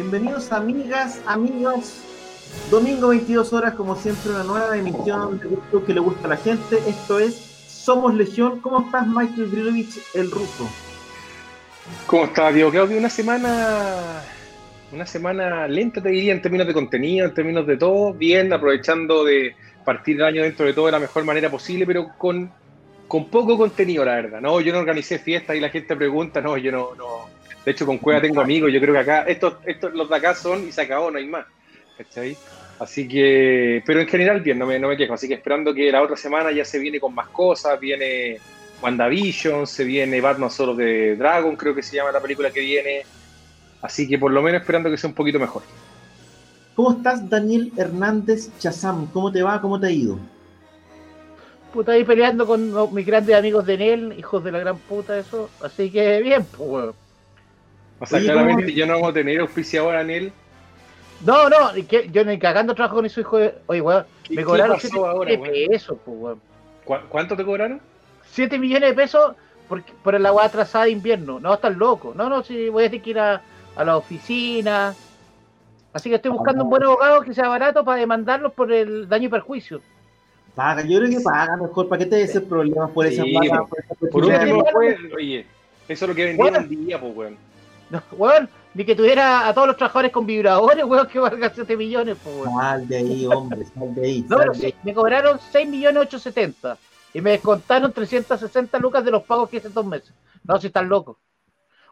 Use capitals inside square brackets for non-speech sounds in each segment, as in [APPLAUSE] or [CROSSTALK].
Bienvenidos amigas, amigos. Domingo 22 horas, como siempre, una nueva emisión de gusto que le gusta a la gente. Esto es Somos Legión. ¿Cómo estás, Michael Grilovich, el ruso? ¿Cómo estás, Diego Claudio? Una semana, una semana lenta, te diría, en términos de contenido, en términos de todo. Bien, aprovechando de partir el año dentro de todo de la mejor manera posible, pero con, con poco contenido, la verdad. No, yo no organicé fiestas y la gente pregunta, no, yo no, no de hecho, con Cueva tengo amigos, yo creo que acá, estos, estos, los de acá son y se acabó, no hay más. ¿Cachai? Así que, pero en general bien, no me, no me quejo. Así que esperando que la otra semana ya se viene con más cosas, viene WandaVision, se viene Batman Solo de Dragon, creo que se llama la película que viene. Así que por lo menos esperando que sea un poquito mejor. ¿Cómo estás, Daniel Hernández Chazam? ¿Cómo te va? ¿Cómo te ha ido? Puta, ahí peleando con mis grandes amigos de Nel, hijos de la gran puta, eso. Así que bien, pues, o sea, claramente yo no vamos a tener auspiciador a él. No, no, que, yo ni cagando trabajo con su hijo de. Oye, weón, me cobraron 7 millones de pesos, pues, weón. ¿Cuánto te cobraron? 7 millones de pesos por, por el agua atrasada de invierno. No, estás loco. No, no, si voy a tener que ir a, a la oficina. Así que estoy buscando un buen abogado que sea barato para demandarlos por el daño y perjuicio. Paga, yo creo que paga mejor. ¿Para qué te des problemas por esa paga? Por, último, pues, oye, eso es lo que vendía un día, pues, weón. No, weón, ni que tuviera a todos los trabajadores con vibradores, [LAUGHS] weón, que valga 7 millones, pues, weón. Sal de ahí, hombre, sal de ahí. no, pero sí, me cobraron 6 millones 870 y me descontaron 360 lucas de los pagos que hice dos meses. No, si están locos.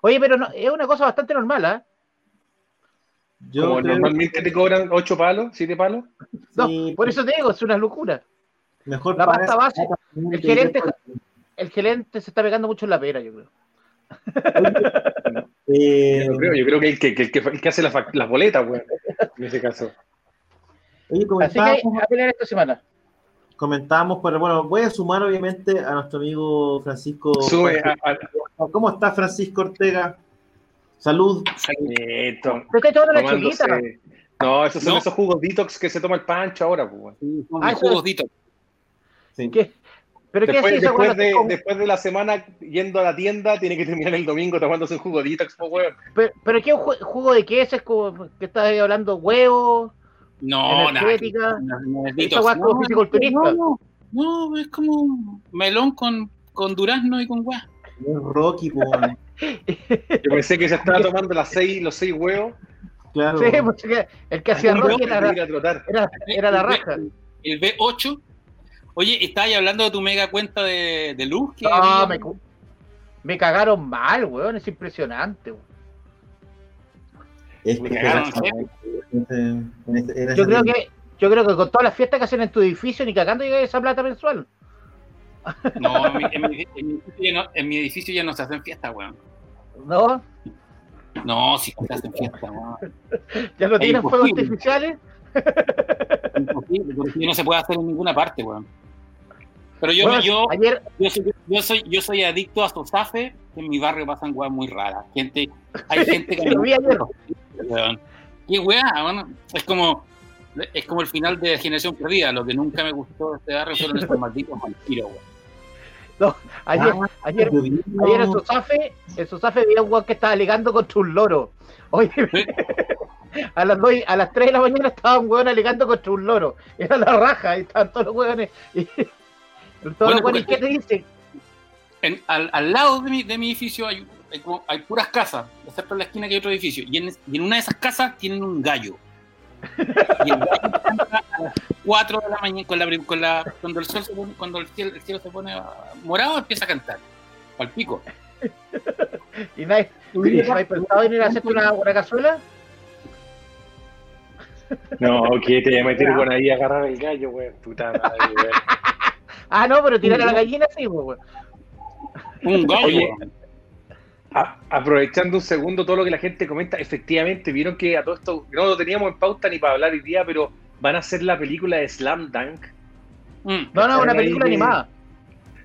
Oye, pero no, es una cosa bastante normal, ¿ah? ¿eh? Yo Como normalmente te cobran 8 palos, 7 palos. No, por eso te digo, es una locura. Mejor la pasta base. El gerente, el gerente se está pegando mucho en la pera, yo creo. Eh, yo, creo, yo creo que el que, el que, el que hace las, las boletas, güey, en ese caso. Oye, Así que a pelear esta semana. Comentábamos, pero bueno, voy a sumar obviamente a nuestro amigo Francisco. Sube a, a... ¿Cómo está Francisco Ortega? Salud. Saludito. ¿Qué No, esos son esos jugos detox que se toma el pancho ahora, pues. Sí, ah, jugos detox. Sí. ¿Qué? ¿Pero después, qué después, de, después de la semana yendo a la tienda, tiene que terminar el domingo tomándose un jugo detox, weón. Pero, pero ¿qué jugo de qué es? ¿Es como que estás hablando huevo? No, energética, no, no, es como no, no, no, es como melón con, con durazno y con guá. Rocky, weón. [LAUGHS] Yo pensé que se estaba tomando las seis, los seis huevos. Claro. Sí, pues, el que hacía Rocky era, era, era, la raja. El B8 Oye, estabas hablando de tu mega cuenta de, de luz. no, me, me, cagaron mal, weón. Es impresionante, weón. Es yo creo que yo creo que con todas las fiestas que hacen en tu edificio ni cagando llega esa plata mensual. No, en mi, [LAUGHS] en, mi, en, no, en mi, edificio ya no se hacen fiestas, weón. ¿No? No, sí se hacen fiestas, weón. [LAUGHS] ¿Ya no tienen fuegos artificiales? Imposible, porque no se puede hacer en ninguna parte, weón. Pero yo, yo, yo, soy, yo, soy, adicto a Sosafe, en mi barrio pasan weas muy raras. Gente, hay [LAUGHS] gente que. Qué wea, bueno, es como, es como el final de Generación Perdida. Lo que nunca me gustó de este barrio fueron estos malditos vampiros, No, ayer, ah, ayer, ayer en Sosafe, en Sosafe había un weón que estaba alegando contra un loro. Oye, [LAUGHS] a las, dos, a las 3 de la mañana estaba un weón alegando contra un loro. Era la raja, y estaban todos los weones. Bueno, pues, ¿Qué te dice? En, al, al, lado de mi, de mi edificio hay, hay, hay, puras casas, excepto en la esquina que hay otro edificio. Y en, y en una de esas casas tienen un gallo. [LAUGHS] Y el gallo canta a las 4 de la mañana, con la, con la, cuando, el sol se pone, cuando el cielo, el cielo se pone morado, empieza a cantar. Al pico. ¿Y no hay, pensado en ir a hacerte una, una cazuela? No, que te voy a meter con ahí a agarrar el gallo, güey. Puta madre, güey. Ah, no, pero tirar a la gallina sí, pues, Un gallo. aprovechando un segundo todo lo que la gente comenta, efectivamente, vieron que a todo esto no lo teníamos en pauta ni para hablar hoy día, pero van a hacer la película de Slam Dunk. Mm. No, no, una película animada.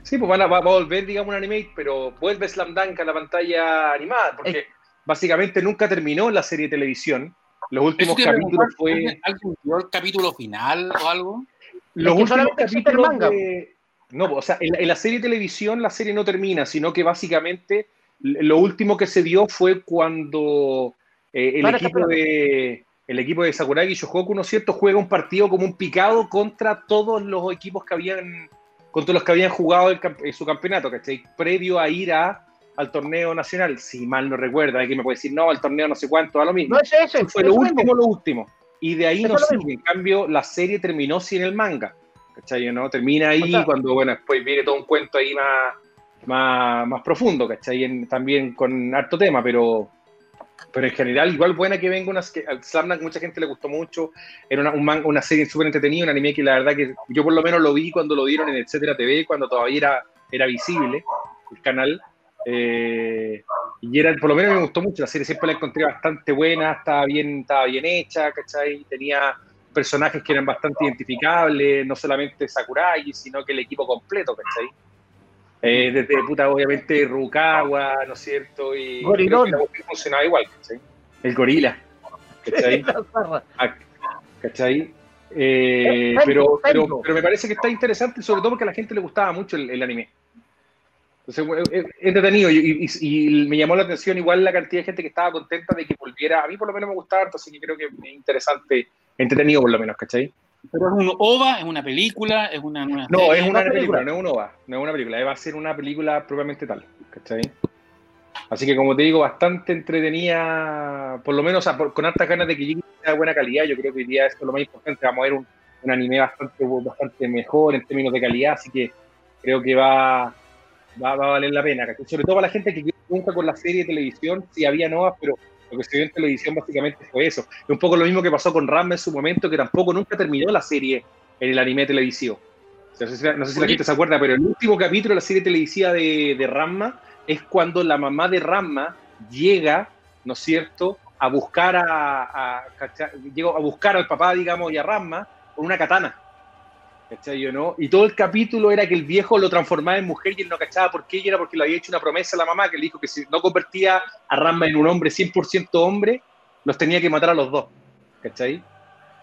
Sí, pues van a, va, a volver, digamos, un anime, pero vuelve Slam Dunk a la pantalla animada, porque básicamente nunca terminó la serie de televisión. Los últimos capítulos fue. ¿El capítulo final o algo? Los últimos capítulos de... No, o sea, en, la serie de televisión la serie no termina, sino que básicamente lo último que se dio fue cuando eh, el, equipo de, el equipo de Sakuragi Shohoku, ¿no es cierto?, juega un partido como un picado contra todos los equipos que habían, contra los que habían jugado el, su campeonato, ¿cachai? Previo a ir a, al torneo nacional, si mal no recuerda, hay que me puede decir, no, al torneo no sé cuánto, a lo mismo. No es ese, fue lo último, lo último. Y de ahí no sigue. En cambio, la serie terminó sin el manga. ¿Cachai? ¿no? Termina ahí cuando, bueno, después viene todo un cuento ahí más, más, más profundo, ¿cachai? también con harto tema, pero, pero en general, igual buena que venga una. Al Slamdunk mucha gente le gustó mucho. Era una, un una serie súper entretenida, un anime que la verdad que yo por lo menos lo vi cuando lo dieron en Etcétera TV, cuando todavía era, era visible el canal. Eh, y era, por lo menos me gustó mucho, la serie siempre la encontré bastante buena, estaba bien, estaba bien hecha, ¿cachai? Tenía personajes que eran bastante identificables, no solamente Sakurai, sino que el equipo completo, ¿cachai? Eh, desde puta, obviamente, Rukawa, ¿no es cierto? Y funcionaba igual, ¿cachai? El gorila, ¿cachai? [LAUGHS] Ah, ¿cachai? Eh, pero, pero, pero, me parece que está interesante, sobre todo porque a la gente le gustaba mucho el anime. Entonces, es entretenido y, me llamó la atención igual la cantidad de gente que estaba contenta de que volviera. A mí por lo menos me gustaba así que creo que es interesante, entretenido por lo menos, ¿cachai? ¿Pero es un OVA? ¿Es una película? ¿Es una, no, es una, película, no es un OVA, no es una película, va a ser una película propiamente tal, ¿cachai? Así que como te digo, bastante entretenida, por lo menos con hartas ganas de que llegue a buena calidad, yo creo que hoy día esto es lo más importante, vamos a ver un, un anime bastante, bastante mejor en términos de calidad, así que creo que va va, a valer la pena. Sobre todo para la gente que nunca con la serie de televisión, si había novas, pero lo que se vio en televisión básicamente fue eso. Es un poco lo mismo que pasó con Ramma en su momento, que tampoco nunca terminó la serie en el anime televisivo. no, sé si, la gente se acuerda, pero el último capítulo de la serie televisiva de, de Ramma es cuando la mamá de Ramma llega, ¿no es cierto?, a buscar a, a, a buscar al papá, digamos, y a Ramma con una katana. ¿Cachai? no? Y todo el capítulo era que el viejo lo transformaba en mujer y él no cachaba por qué, y era porque le había hecho una promesa a la mamá que le dijo que si no convertía a Ramba en un hombre 100% hombre, los tenía que matar a los dos, ¿cachai?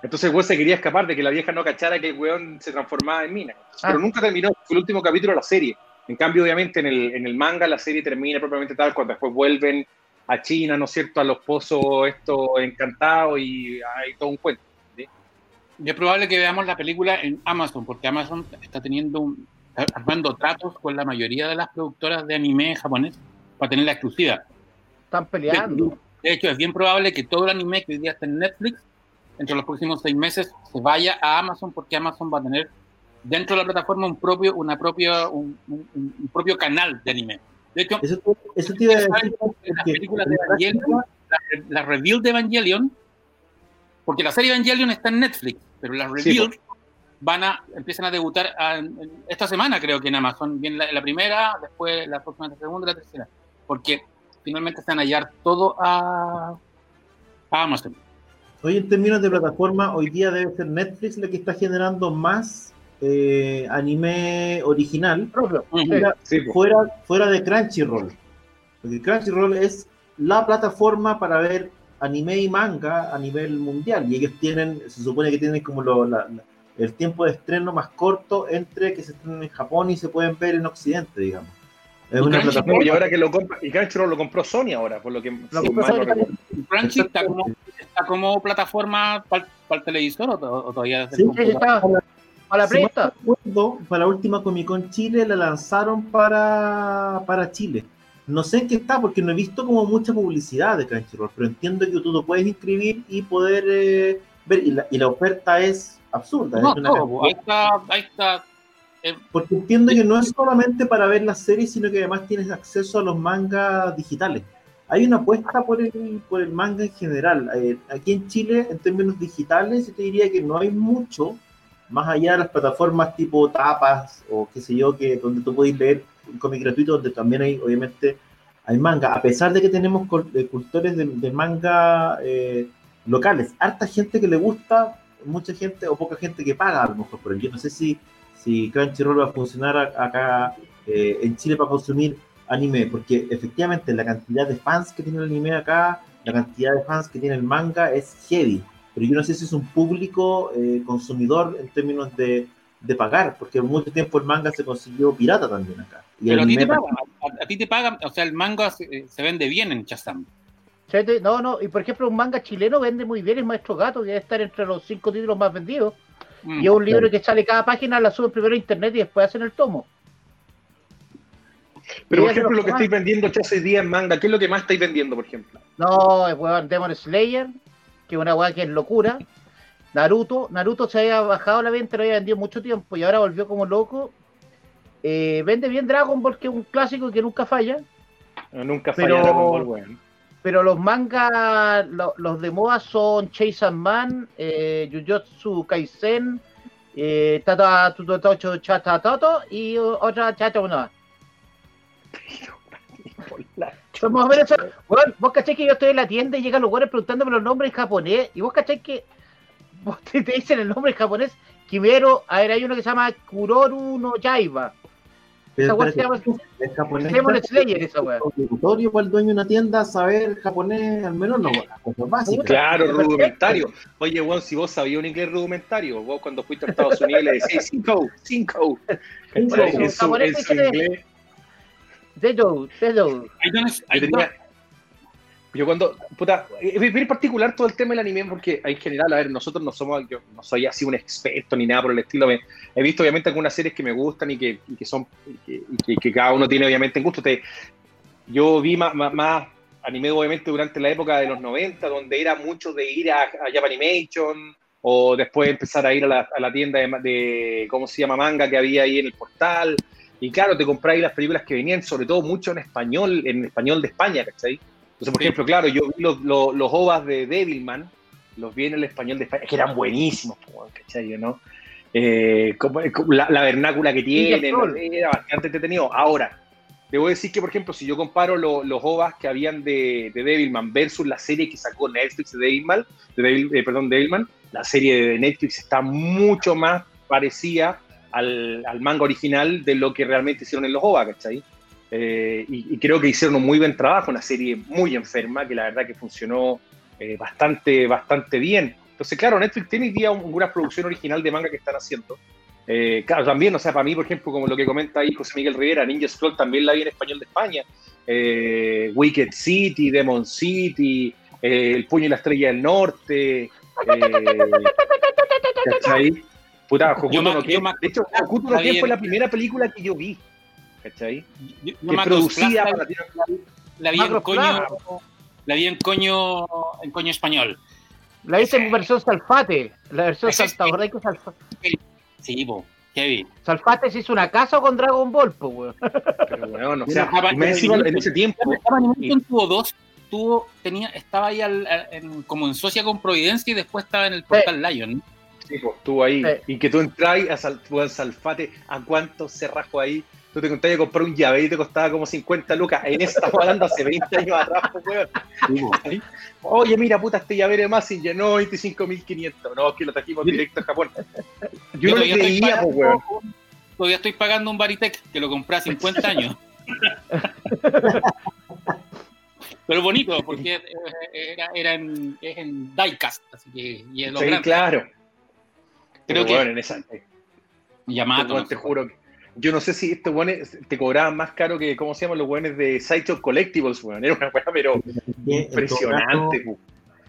Entonces el weón se quería escapar de que la vieja no cachara que el weón se transformaba en mina. Pero ah. nunca terminó, fue el último capítulo de la serie. En cambio, obviamente, en el, en el manga la serie termina propiamente tal cuando después vuelven a China, ¿no es cierto?, a los pozos estos encantados y hay todo un cuento es probable que veamos la película en Amazon, porque Amazon está teniendo un, armando tratos con la mayoría de las productoras de anime japonés para tener la exclusiva. Están peleando. De, hecho, es bien probable que todo el anime que hoy día está en Netflix, entre los próximos seis meses, se vaya a Amazon, porque Amazon va a tener dentro de la plataforma un propio, una propia, un, propio canal de anime. De hecho, eso, eso te las películas de Evangelion, la, la de Evangelion, porque la serie Evangelion está en Netflix, pero las reviews van a, empiezan a debutar esta semana, creo que en Amazon. Bien la, primera, después la próxima, la segunda y la tercera. Porque finalmente se van a hallar todo a, Amazon. Hoy en términos de plataforma, hoy día debe ser Netflix la que está generando más eh, anime original fuera, fuera, de Crunchyroll. Porque Crunchyroll es la plataforma para ver anime y manga a nivel mundial y ellos tienen, se supone que tienen como lo, el tiempo de estreno más corto entre que se estrenan en Japón y se pueden ver en Occidente, digamos. Es una plataforma. Y ahora que lo compra, y Crunchyroll lo compró Sony ahora, por lo que Crunchy está como, está como plataforma para el televisor o, todavía sí, está para la presta. para la última Comic Con Chile la lanzaron para, para Chile. No sé en qué está porque no he visto como mucha publicidad de Crunchyroll, pero entiendo que tú lo puedes inscribir y poder eh, ver. Y la, oferta es absurda. No, ahí está, ahí está. Eh, porque entiendo que no es solamente para ver las series, sino que además tienes acceso a los mangas digitales. Hay una apuesta por el, por el manga en general. Eh, aquí en Chile, en términos digitales, yo te diría que no hay mucho, más allá de las plataformas tipo tapas o qué sé yo, que donde tú puedes leer cómic gratuito donde también hay, obviamente, hay manga, a pesar de que tenemos eh, cultores de, manga eh, locales, harta gente que le gusta, mucha gente o poca gente que paga a lo mejor, pero yo no sé si, si Crunchyroll va a funcionar acá eh, en Chile para consumir anime, porque efectivamente la cantidad de fans que tiene el anime acá, la cantidad de fans que tiene el manga es heavy, pero yo no sé si es un público consumidor en términos de, de pagar, porque mucho tiempo el manga se consiguió pirata también acá. Pero a ti, te pagan, a, ti te pagan, o sea, el manga se, vende bien en Chazam. No, no, y por ejemplo, un manga chileno vende muy bien, el Maestro Gato, que debe estar entre los cinco títulos más vendidos. Mm, y es un libro que sale cada página, la sube primero a internet y después hacen el tomo. Pero, por ejemplo, lo que estáis vendiendo hace día en manga, ¿qué es lo que más estáis vendiendo, por ejemplo? No, es weón Demon Slayer, que es una weá que es locura. Naruto, Naruto se había bajado la venta, lo había vendido mucho tiempo y ahora volvió como loco. Eh, vende bien Dragon Ball, que es un clásico que nunca falla. nunca falla pero, Dragon Ball, bueno. Pero los mangas, los de moda son Chase and Man, eh, Jujutsu Kaisen, eh, Tata Tutotocho Chata Toto y otra Chata una. Eso. Bueno, vos caché que yo estoy en la tienda y llegan los güeyes preguntándome los nombres en japonés y vos caché que [LAUGHS] te, dicen el nombre en japonés, Kimero, a ver, hay uno que se llama Kuroru no Yaiba. Esa weá se llama es japonés. Demon Slayer, esa weá. Obligatorio para el dueño de una tienda saber japonés, al menos no, cosas básicas. Claro, rudimentario. Oye, Juan, si vos sabías un inglés rudimentario, vos cuando fuiste a Estados Unidos le decías cinco, cinco. En su inglés. Dedo, dedo. Ahí tenía, yo cuando, puta, es bien particular todo el tema del anime porque en general, a ver, nosotros no somos, yo no soy así un experto ni nada por el estilo. He visto obviamente algunas series que me gustan y que, y que son, y que, cada uno tiene obviamente en gusto. Te, yo vi más, más, anime obviamente durante la época de los 90, donde era mucho de ir a, a Japanimation o después empezar a ir a la, a la tienda de, de, ¿cómo se llama? Manga que había ahí en el portal. Y claro, te compráis las películas que venían, sobre todo mucho en español, en español de España, ¿cachai? Entonces, por ejemplo, claro, yo vi los, los, los, ovas de Devilman, los vi en el español de España, que eran buenísimos, ¿cachai? ¿no? Eh, la, vernácula que tienen, era bastante entretenido. Ahora, debo decir que, por ejemplo, si yo comparo los ovas que habían de, de, Devilman versus la serie que sacó Netflix de Devilman, de eh, perdón, Devilman, la serie de Netflix está mucho más parecida al, al, manga original de lo que realmente hicieron en los ovas, ¿cachai? Eh, y, creo que hicieron un muy buen trabajo, una serie muy enferma, que la verdad que funcionó eh, bastante, bastante bien. Entonces, claro, Netflix tiene hoy día una producción original de manga que están haciendo. Eh, claro, también, o sea, para mí, por ejemplo, como lo que comenta ahí José Miguel Rivera, Ninja Scroll también la vi en español de España. Wicked City, Demon City, El Puño y la Estrella del Norte. ¿Cachai? Puta, Hokuto no De hecho, Hokuto no fue la primera película que yo vi. ¿cachai? que producía la, la, vi en coño, la vi en coño, en coño español. La hice en versión Salfate, la versión Salfate. Sí, po, vi? Salfate se hizo una casa con Dragon Ball, pues, weón. Pero bueno, o sea, me en ese tiempo. tuvo dos, tuvo, tenía, estaba ahí al, en, como en socia con Providencia y después estaba en el Portal Lion. Sí, pues, estuvo ahí. Y que tú entras a, Sal, a Salfate, ¿a cuánto se rajó ahí? Tú te contabas de comprar un llave y te costaba como 50 lucas. En esa estamos hablando hace 20 años atrás, pues, weón. Oye, mira, puta, este llavero de Massinger, no, 25.500. No, es que lo trajimos directo a Japón. Yo, no le creía, pues, weón. Todavía estoy pagando un Baritec que lo compré hace 50 años. [LAUGHS] Pero bonito, porque era, era en, es en diecast, así que y es lo sí, claro. Creo que bueno, en esa, Yamato. Te juro que yo no sé si estos buenos te cobraban más caro que, ¿cómo se llaman los buenos de Sideshow Collectibles, weón? Era una weá, pero impresionante,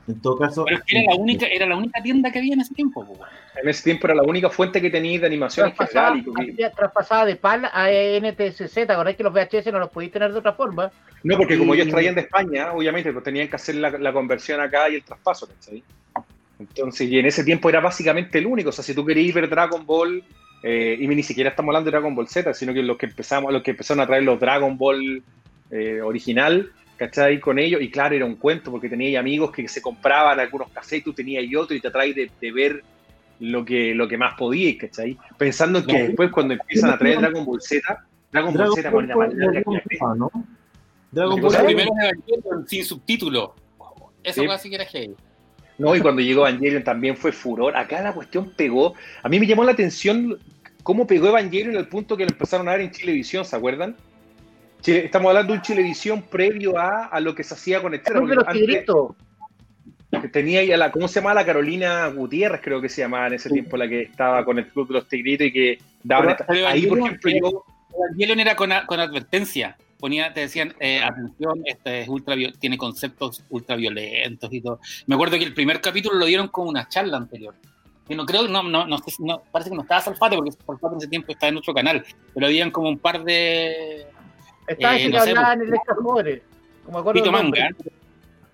En todo caso. Pero era la única, era la única tienda que había en ese tiempo, weón. En ese tiempo era la única fuente que tenía de animación traspasada, general. traspasada de PAL a NTSC, ¿te acordás que los VHS no los podías tener de otra forma? No, porque como ellos traían de España, obviamente, pues tenían que hacer la, la conversión acá y el traspaso, ¿cachai? Entonces, y en ese tiempo era básicamente el único. O sea, si tú querías ver Dragon Ball eh, y ni siquiera estamos hablando de Dragon Ball Z, sino que los que empezamos, los que empezaron a traer los Dragon Ball eh, original, ¿cachai? Con ellos, y claro, era un cuento, porque tenía amigos que se compraban algunos cassettes, tú tenías y otro, y te traes de, de, ver lo que, lo que más podías, ¿cachai? Pensando que después cuando empiezan a traer Dragon Ball Z, Dragon Ball Z pone la ¿no? Dragon Ball. primero Evangelion sin subtítulo. Eso casi que era heavy. No, y cuando llegó Evangelion también fue furor. Acá la cuestión pegó. A mí me llamó la atención cómo pegó Evangelion al punto que lo empezaron a ver en Chilevisión, ¿se acuerdan? estamos hablando de un Chilevisión previo a, a lo que se hacía con Estela. Que tenía ahí a la, ¿cómo se llama? La Carolina Gutiérrez, creo que se llamaba en ese tiempo, la que estaba con el Club de los Tigritos y que daban. ahí, por ejemplo, yo. Evangelion era con, con advertencia. Ponía, te decían, eh, atención, este es ultra, tiene conceptos ultraviolentos y todo. Me acuerdo que el primer capítulo lo dieron con una charla anterior. Que no creo, no, no, no, parece que no estaba Salfate, porque Salfate en ese tiempo estaba en otro canal, pero habían como un par de. Estaba eh, no sé, en el Escajores, como acuerdo. Manga.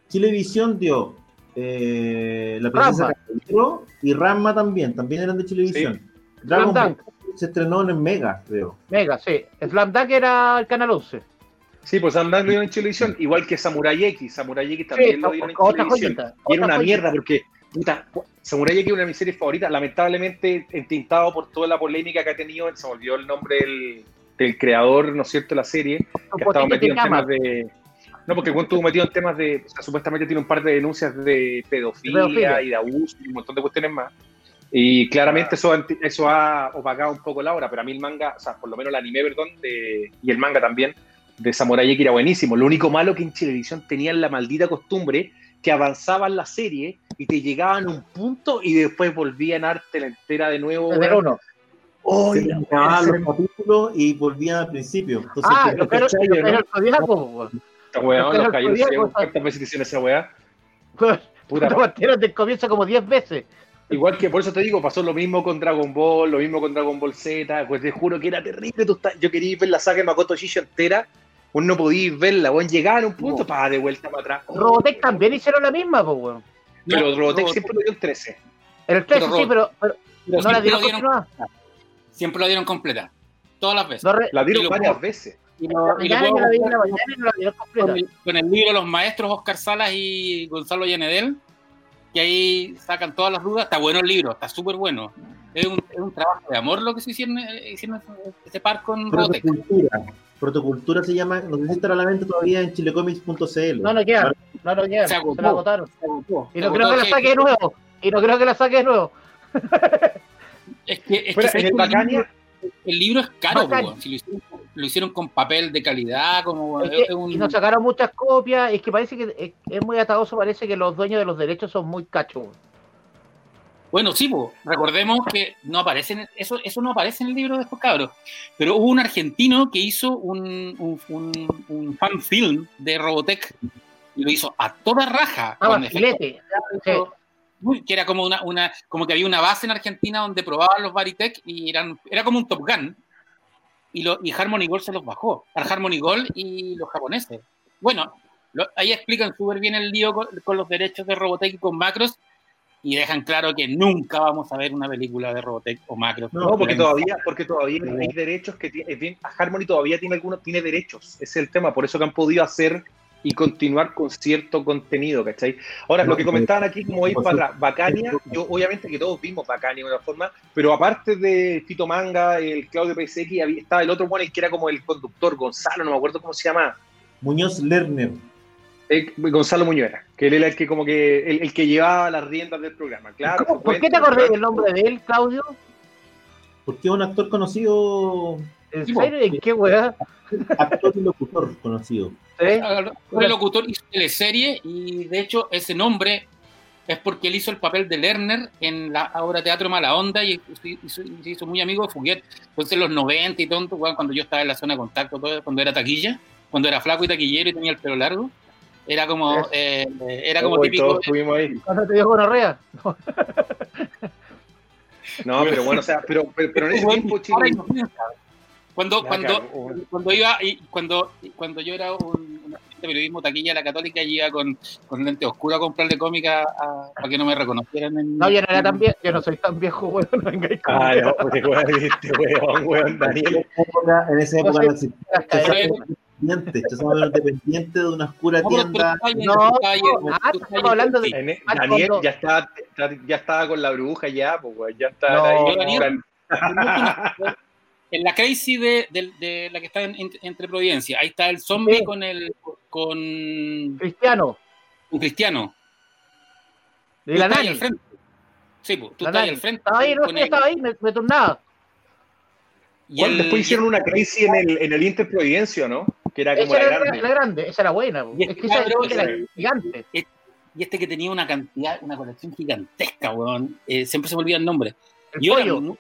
Chilevisión dio eh, La Princesa y Ramma también, también eran de Chilevisión. Dragon Ball se estrenó en Mega, creo. Mega, sí. Slam Dunk era el canal 11. Sí, pues Dunk lo dieron en Chilevisión, igual que Samurai X. Samurai X también lo dieron en Chilevisión. y era una mierda porque, puta, Samurai X es una de mis series favoritas, lamentablemente entintado por toda la polémica que ha tenido, se me olvidó el nombre del, del creador, ¿no es cierto?, de la serie, que ha estado metido en temas de no, porque Juan estuvo metido en temas de. O sea, supuestamente tiene un par de denuncias de pedofilia, y de abuso y un montón de cuestiones más. Y claramente eso, eso ha opacado un poco la obra, pero a mí el manga, o sea, por lo menos el anime, perdón, de, y el manga también, de Samurai X era buenísimo. Lo único malo que en Televisión tenían la maldita costumbre que avanzaban la serie y te llegaban a un punto y después volvían a arte la entera de nuevo. De uno. Oh, se los capítulos y volvían al principio. Entonces, ah, pero, pero, esta weá, los cayó ¿cuántas veces hicieron esa weá? [LAUGHS] Puta, te comienza como 10 veces. Igual que por eso te digo, pasó lo mismo con Dragon Ball, lo mismo con Dragon Ball Z, pues te juro que era terrible. yo quería ver la saga de Makoto Shisho entera, vos no podías verla, weón, llegar a un punto, para de vuelta para atrás. Robotech también hicieron la misma, pues weón. Pero Robotech siempre lo dio el 13. El 13 sí, pero, no la dieron, Siempre la dieron completa, todas las veces. la dieron varias veces. Y con, el, libro Los Maestros, Oscar Salas y Gonzalo Yanedel, que ahí sacan todas las dudas. Está bueno el libro, está súper bueno. Es un, es un, trabajo de amor lo que se hicieron, eh, hicieron ese par con Protocultura. Protocultura se llama, no sé si estará a la venta todavía en chilecomics.cl. No, no queda, no, no queda, se, se la agotaron. y no creo que la saque de nuevo, y no creo que la saque de nuevo. [LAUGHS] es que, es que el, Bacania, el libro es caro, si lo hicieron lo hicieron con papel de calidad, como Y nos sacaron muchas copias, es que parece que es, muy atadoso, parece que los dueños de los derechos son muy cachos. Bueno, sí, recordemos que no aparece, eso, eso no aparece en el libro de estos cabros, pero hubo un argentino que hizo un, un, fan film de Robotech y lo hizo a toda raja. Ah, que era como una, una, como que había una base en Argentina donde probaban los Baritech y eran, era como un Top Gun y, lo, y Harmony Gold se los bajó, al Harmony Gold y los japoneses. Bueno, ahí explican súper bien el lío con, los derechos de Robotech y con Macros y dejan claro que nunca vamos a ver una película de Robotech o Macros. No, porque todavía, porque todavía hay derechos que tiene, Harmony todavía tiene algunos, tiene derechos, ese es el tema, por eso que han podido hacer y continuar con cierto contenido, ¿cachai? Ahora, lo que comentaban aquí, como ir para Bacania, yo obviamente que todos vimos Bacania de una forma, pero aparte de Tito Manga, el Claudio PSX, estaba el otro bueno, que era como el conductor, Gonzalo, no me acuerdo cómo se llama. Muñoz Lerner. Eh, Gonzalo Muñoz que él era el que como que el, que llevaba las riendas del programa, claro. ¿Por qué te acordás del nombre de él, Claudio? Porque es un actor conocido. ¿En serio? ¿En qué weá? Actor y locutor conocido. Fue el locutor hizo teleserie y de hecho ese nombre es porque él hizo el papel de Lerner en la obra Teatro Mala Onda y se hizo, muy amigo de Fuguet. Entonces en los 90 y tonto, cuando yo estaba en la zona de contacto, cuando era taquilla, cuando era flaco y taquillero y tenía el pelo largo, era como, eh, era como típico. ¿Cuándo te dio gonorrea? No, pero bueno, o sea, pero, pero, en ese tiempo, cuando, cuando, cuando iba, y cuando, cuando yo era un, de periodismo taquilla la católica, y iba con, con lente oscuro a comprarle cómica para que no me reconocieran. En, no, yo no era tan viejo, yo no soy tan viejo, weón, no vengáis con Ah, no, porque weón, weón, weón, Daniel. En esa época no existía. Yo soy dependiente de una oscura tienda. No, ah, estamos hablando de. Daniel ya estaba, ya estaba con la bruja, ya, pues, ya está ahí. en la Crazy de, de, la que está entre Providencia. Ahí está el zombie con el con. Cristiano. Un Cristiano. De la Nani. Sí, pues, tú estás ahí al frente. Estaba ahí, no, sé, estaba ahí, me, me turnaba. Y el... después hicieron una crisis en el, en el Inter Providencia, ¿no? Que era como esa la, era grande. la grande. Esa era buena. Y es que esa era gigante. Y este que tenía una cantidad, una colección gigantesca, weón. Eh, siempre se me olvida el nombre. El y pollo. Ahora,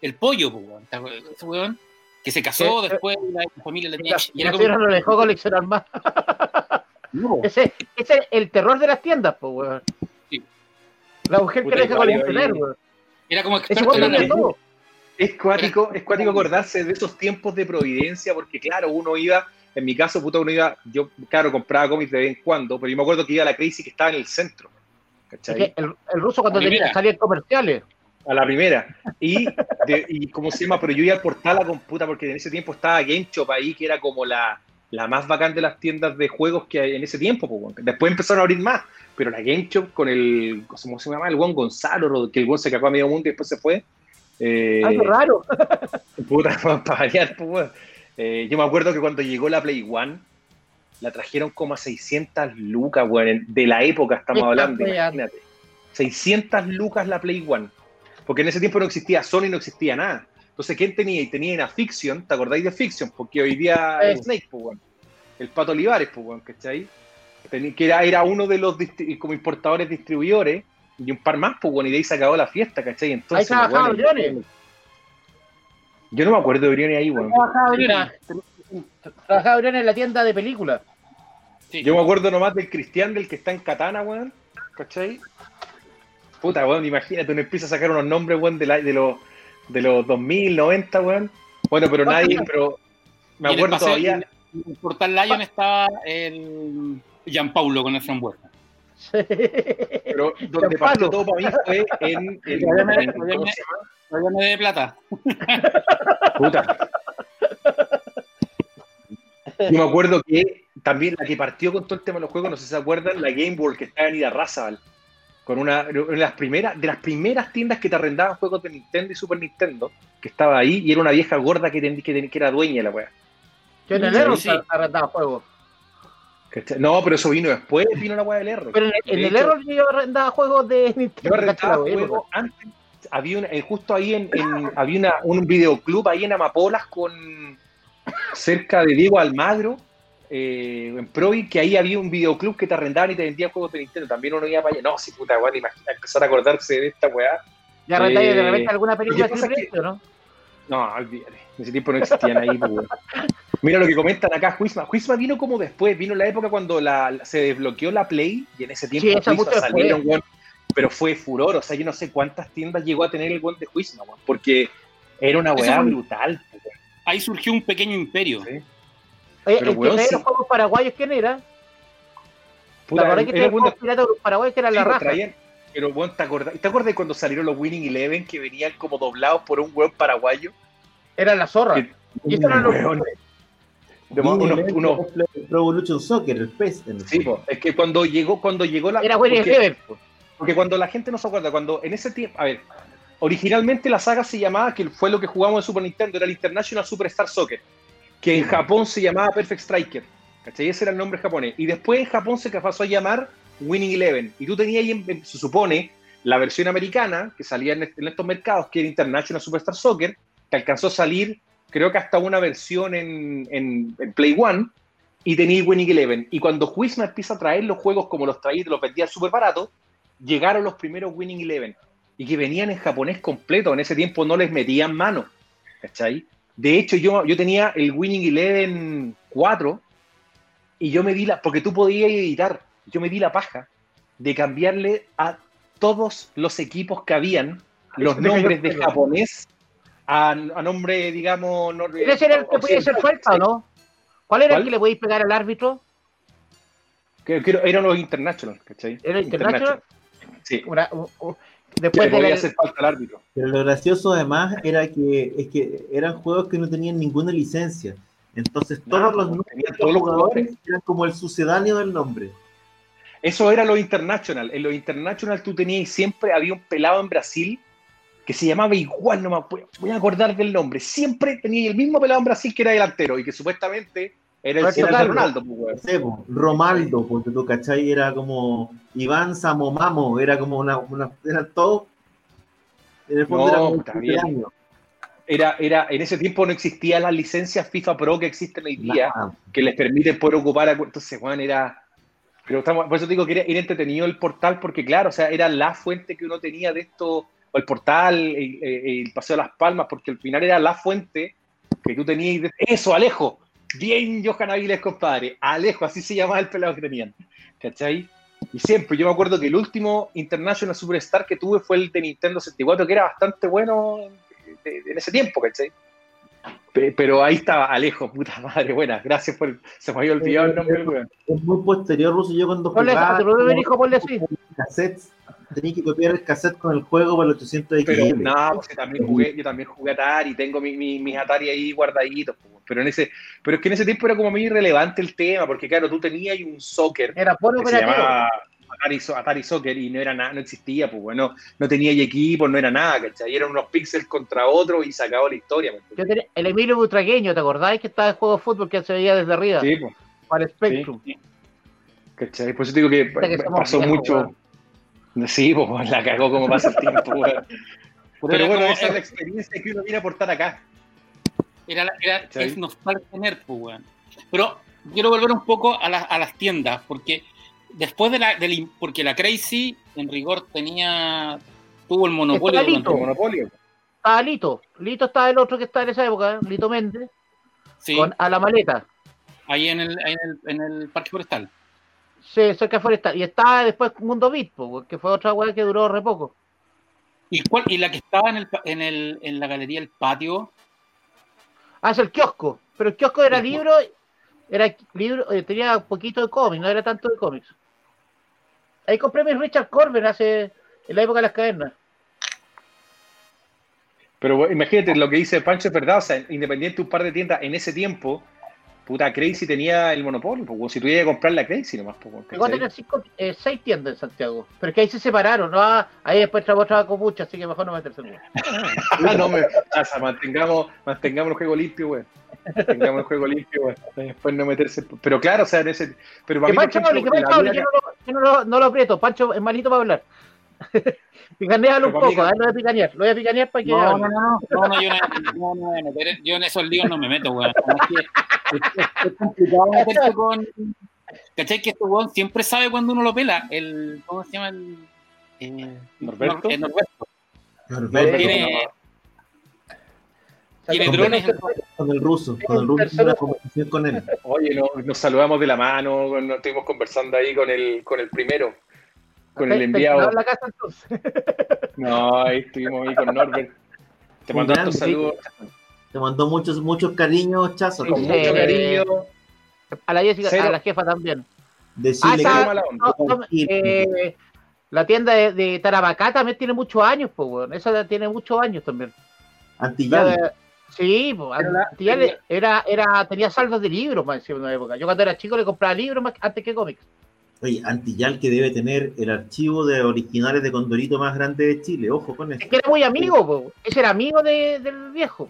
el pollo, weón. Ese weón que se casó después y la familia le tenía. Y, y como... no lo dejó coleccionar más. [LAUGHS] no. Ese, ese es el terror de las tiendas, pues, weón. Sí. La mujer que deja coleccionar, weón. Era como experto en la todo. Es cuático, es cuático acordarse de esos tiempos de providencia, porque claro, uno iba en mi caso, puta, uno iba, yo, claro, compraba cómics de vez en cuando, pero yo me acuerdo que iba a la crisis que estaba en el centro. ¿cachai? El, el, ruso cuando tenía, salía comerciales. A la primera. Y, de, y, ¿cómo se llama? Pero yo iba al portal a computa porque en ese tiempo estaba GameShop ahí, que era como la, la más bacán de las tiendas de juegos que hay en ese tiempo. Después empezaron a abrir más, pero la GameShop con el, ¿cómo se llama? El Juan Gonzalo, que el Juan se cagó a medio mundo y después se fue. Eh, Ay, qué raro. Puta, [LAUGHS] para variar, pues, eh, yo me acuerdo que cuando llegó la Play One, la trajeron como a 600 lucas, weón, de la época estamos hablando, imagínate. 600 lucas la Play One. Porque en ese tiempo no existía Sony, no existía nada. Entonces, ¿quién tenía? Y tenía una Fiction, ¿te acordáis de Fiction? Porque hoy día es Snake, pues, weón. El Pato Olivares, pues, weón, ¿cachai? Que era, era uno de los como importadores distribuidores y un par más, pues, weón, y de ahí se acabó la fiesta, ¿cachai? Entonces, Ahí trabajaba yo no me acuerdo de Brioni ahí, weón. Trabajaba Brioni en la tienda de películas. Sí. Yo me acuerdo nomás del Cristian, del que está en Katana, weón. ¿Cachai? Puta, weón, imagínate, uno empieza a sacar unos nombres, weón, de, la, de, los, de los 2000, 90, weón. Bueno, pero nadie, pero me acuerdo todavía. En el Portal Lion estaba el Jean Paulo con el frambuesa. Pero donde partió todo para mí fue en, [LAUGHS] el Todavía me de plata. Puta. Yo me acuerdo que también la que partió con todo el tema de los juegos, no sé si se acuerdan, la Game Boy que estaba en Ida Razabal, con una de las primeras, de las primeras tiendas que te arrendaban juegos de Nintendo y Super Nintendo, que estaba ahí, y era una vieja gorda que, que, que era dueña de la weá. Yo en el Error sí. arrendaba juegos. No, pero eso vino después, vino la weá del Error. Pero en, en el Error yo arrendaba juegos de Nintendo. Yo arrendaba juegos antes había eh, justo ahí en, había una, un videoclub ahí en Amapolas con cerca de Diego Almagro eh, en Provi, que ahí había un videoclub que te arrendaban y te vendían juegos de Nintendo. También uno iba para allá. No, sí, puta, weá, imagina empezar a acordarse de esta weá. ¿Ya arrendáis eh, de repente alguna película que, no? No, olvídate. En ese tiempo no existían ahí, pues, Mira lo que comentan acá, Juisma. Juisma vino como después, vino la época cuando la, se desbloqueó la Play y en ese tiempo sí, salieron, pero fue furor. O sea, yo no sé cuántas tiendas llegó a tener el gol de juicio, porque era una weá brutal. Ahí surgió un pequeño imperio. ¿sí? Oye, pero, el weón, que sí. los juegos paraguayos, ¿quién era? Puta, la verdad que era los piratas paraguayos que eran sí, la raza. Traían, pero bueno, ¿te acuerdas, ¿te acuerdas cuando salieron los Winning Eleven que venían como doblados por un weón paraguayo? Era la zorra. Que, y estos eran los de uno, uno, Pro Evolution Soccer, el PES. Sí, po, es que cuando llegó, cuando llegó la. Era Winning Eleven. Porque cuando la gente no se acuerda, cuando en ese tiempo, a ver, originalmente la saga se llamaba, que fue lo que jugamos en Super Nintendo, era el International Superstar Soccer, que en Japón se llamaba Perfect Striker, ¿cachai? Ese era el nombre japonés. Y después en Japón se pasó a llamar Winning Eleven. Y tú tenías ahí, se supone, la versión americana, que salía en, estos mercados, que era International Superstar Soccer, que alcanzó a salir, creo que hasta una versión en, en, Play One, y tenía Winning Eleven. Y cuando Huisma empieza a traer los juegos como los traía y los vendía súper baratos, llegaron los primeros Winning Eleven y que venían en japonés completo. En ese tiempo no les metían mano. ¿Cachai? De hecho, yo, yo tenía el Winning Eleven 4 y yo me di la, porque tú podías editar, yo me di la paja de cambiarle a todos los equipos que habían los nombres de japonés a, a nombre, digamos... No, ¿Ese era el que podía ser falta o no? ¿Cuál era el que le podéis pegar al árbitro? Que, que eran los International, ¿cachai? ¿Era International? Sí. Una, después de hacer falta al árbitro. Pero lo gracioso además era que, es que eran juegos que no tenían ninguna licencia. Entonces todos los, todos los jugadores eran como el sucedáneo del nombre. Eso era lo international. En lo international tú tenías siempre, había un pelado en Brasil que se llamaba igual, no me voy a acordar del nombre. Siempre tenía el mismo pelado en Brasil que era delantero y que supuestamente Era el Ronaldo, pues, Romaldo, porque tú, ¿cachai? Era como Iván Samomamo, era como una, una era todo. En el fondo era era, era, en ese tiempo no existía la licencia FIFA Pro que existen hoy día, que les permiten poder ocupar. Entonces, Juan, era. Pero estamos, por eso digo que era, entretenido el portal, porque claro, o sea, era la fuente que uno tenía de esto, o el portal, el, Paseo de las Palmas, porque al final era la fuente que tú tenías. Eso, Alejo. Bien, Johan Aviles, compadre. Alejo, así se llamaba el pelado que tenían. ¿Cachai? Y siempre, yo me acuerdo que el último International Superstar que tuve fue el de Nintendo 64, que era bastante bueno en ese tiempo, ¿cachai? Pero ahí estaba Alejo, puta madre, buena. Gracias por. Se me había olvidado el nombre del Es muy posterior, Ruso. Yo cuando jugaba. Cassettes, tenía que copiar el cassette con el juego para los 800 de Pero no, pues, también jugué, yo también jugué Atari, tengo mi, mi, mis Atari ahí guardaditos. Pero, en ese, pero es que en ese tiempo era como muy irrelevante el tema, porque claro, tú tenías un soccer. Era por que se llamaba Atari, Soccer y no era nada, no existía, pues bueno, no tenía equipo, no era nada, ¿cachai? Eran unos píxeles contra otros y se acabó la historia. el Emilio Butragueño, ¿te acordáis que estaba el juego de fútbol que se veía desde arriba? Sí, pues. Para el Spectrum. Sí. ¿Cachai? Por eso digo que, pasó mucho. Sí, [LAUGHS] pues la cagó como pasa el tiempo, [LAUGHS] Pero, bueno, esa es la experiencia que uno viene a aportar acá. Era, era es nostalgia tener, pues, Pero quiero volver un poco a, a las tiendas, porque después de la, del, porque la Crazy en rigor tenía, tuvo el monopolio. Lito. El monopolio. Estaba Lito, Lito estaba el otro que está en esa época, Lito Méndez, sí. con a la maleta. Ahí en el, en el, en el Parque Forestal. Sí, cerca de Forestal. Y estaba después Mundo Beat, que fue otra weá que duró re poco. ¿Y, cuál, ¿Y la que estaba en, el, en, el, en la galería El Patio? Ah, es el kiosco. Pero el kiosco era libro, era libro, eh, tenía un poquito de cómics, no era tanto de cómics. Ahí compré mi Richard Corbin hace en la época de las cavernas. Pero imagínate lo que dice Pancho es verdad, o sea, independiente un par de tiendas en ese tiempo, puta Crazy tenía el monopolio, pues si tuviera que comprar la Crazy nomás. Pues, Llegó a tener eh, seis tiendas en Santiago, pero es que ahí se separaron, ¿no? Ah, ahí después trabajó trabajo mucho, así que mejor no meterse en [LAUGHS] ah, no me pasa, mantengamos, mantengamos el juego limpio, güey. Tengamos el juego limpio, güey. Después no meterse. Pero claro, o sea, en ese. Pero para mí, Pancho, ejemplo, que Pancho, yo, no, yo no, lo, no lo aprieto. Pancho es malito para hablar. Picanealo un poco, a ver, lo voy a picanear. Lo voy a picanear para que. No, no, no, no, no, yo no, no, no, yo en esos líos no me meto, güey. Es, complicado meterse con. ¿Cachai? Que este weón siempre sabe cuando uno lo pela. El, ¿Cómo se llama? El, eh, Norberto. El Norberto. Norberto. Tiene, tiene drones con el ruso, con el ruso una conversación con él. Oye, no, nos saludamos de la mano, nos estuvimos conversando ahí con el, con el primero, con el enviado. La casa, [LAUGHS] no, ahí estuvimos ahí con Norbert. Te mandó muchos saludos. Te mandó muchos, muchos cariños, Chazo. Con mucho cariño. A la Jessica, a la jefa también. De Chile, ah, eh, la tienda de, de, Tarabacá también tiene muchos años, pues, bueno. Esa tiene muchos años también. Antillán. Sí, pues, tenía, era, era, tenía saldos de libros más en una época. Yo cuando era chico le compraba libros más antes que cómics. Oye, Antillal que debe tener el archivo de originales de Condorito más grande de Chile, ojo con eso. Es que era muy amigo, pues. ese era amigo de, del viejo.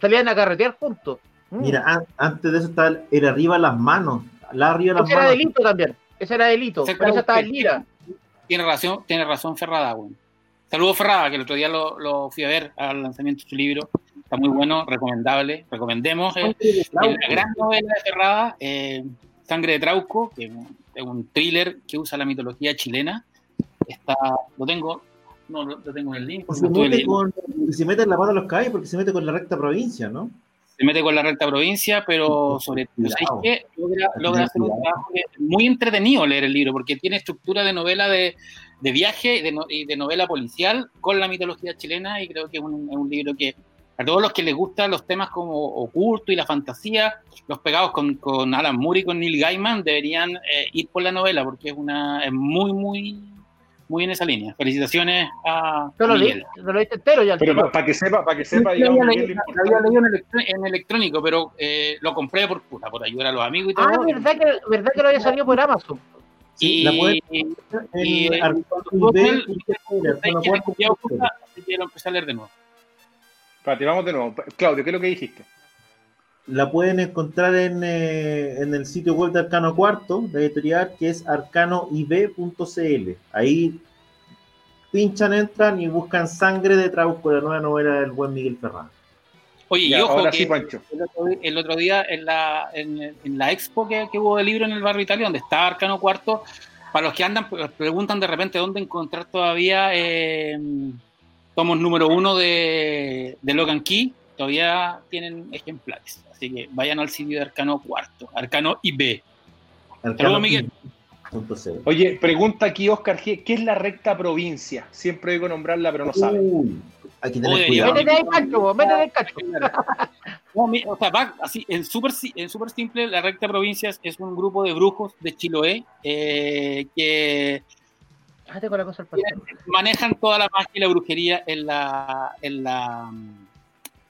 Salían a carretear juntos. Mm. Mira, antes de eso estaba, era arriba las manos, la arriba las ese era delito también, ese era delito, pero esa estaba en lira. Tiene razón, tiene razón Ferrada, güey. Saludos Ferrada, que el otro día lo, lo fui a ver al lanzamiento de su libro está muy bueno, recomendable, recomendemos. Eh, la gran novela cerrada, eh, Sangre de Trauco, que es un thriller que usa la mitología chilena. Está, lo tengo, no lo, tengo en el link. Se mete, con, se mete en la pata de los calles porque se mete con la recta provincia, ¿no? Se mete con la recta provincia, pero sobre todo, Logra, logra hacer un trabajo muy entretenido leer el libro, porque tiene estructura de novela de, de viaje y de, y de, novela policial con la mitología chilena, y creo que es un, es un libro que a todos los que les gustan los temas como oculto y la fantasía, los pegados con, con Alan Moore y con Neil Gaiman deberían eh, ir por la novela porque es una es muy muy muy en esa línea. Felicitaciones a lo Miguel. lo leíste entero ya. Pero para que sepa, para que sepa, digamos, lo había leído en, electrónico, pero eh, lo compré por puta, por ayudar a los amigos y todo. Ah, verdad que, verdad que lo había salido por Amazon. y, la y, y, y, y, lo empecé a leer de nuevo. Espérate, vamos de nuevo. Claudio, ¿qué es lo que dijiste? la pueden encontrar en, eh, en, el sitio web de Arcano Cuarto, de editorial, que es arcanoib.cl. Ahí pinchan, entran y buscan sangre de Trauco, la nueva novela del buen Miguel Ferrán. Oye, y ojo, que El, otro, día en la, en, la expo que, hubo de libro en el barrio Italia, donde está Arcano Cuarto, para los que andan, preguntan de repente dónde encontrar todavía eh, tomos número uno de, de Logan Key, todavía tienen ejemplares. Así que vayan al sitio de Arcano Cuarto, Arcano IB. Arcano Miguel. Oye, pregunta aquí Oscar ¿qué es la recta provincia? Siempre digo nombrarla, pero no sabe. Aquí tenés cuidado. Métete el cacho, métete el cacho. [LAUGHS] o sea, va así, en súper en super simple, la recta provincia es un grupo de brujos de Chiloé eh, que ah, la cosa manejan toda la magia y la brujería en la en la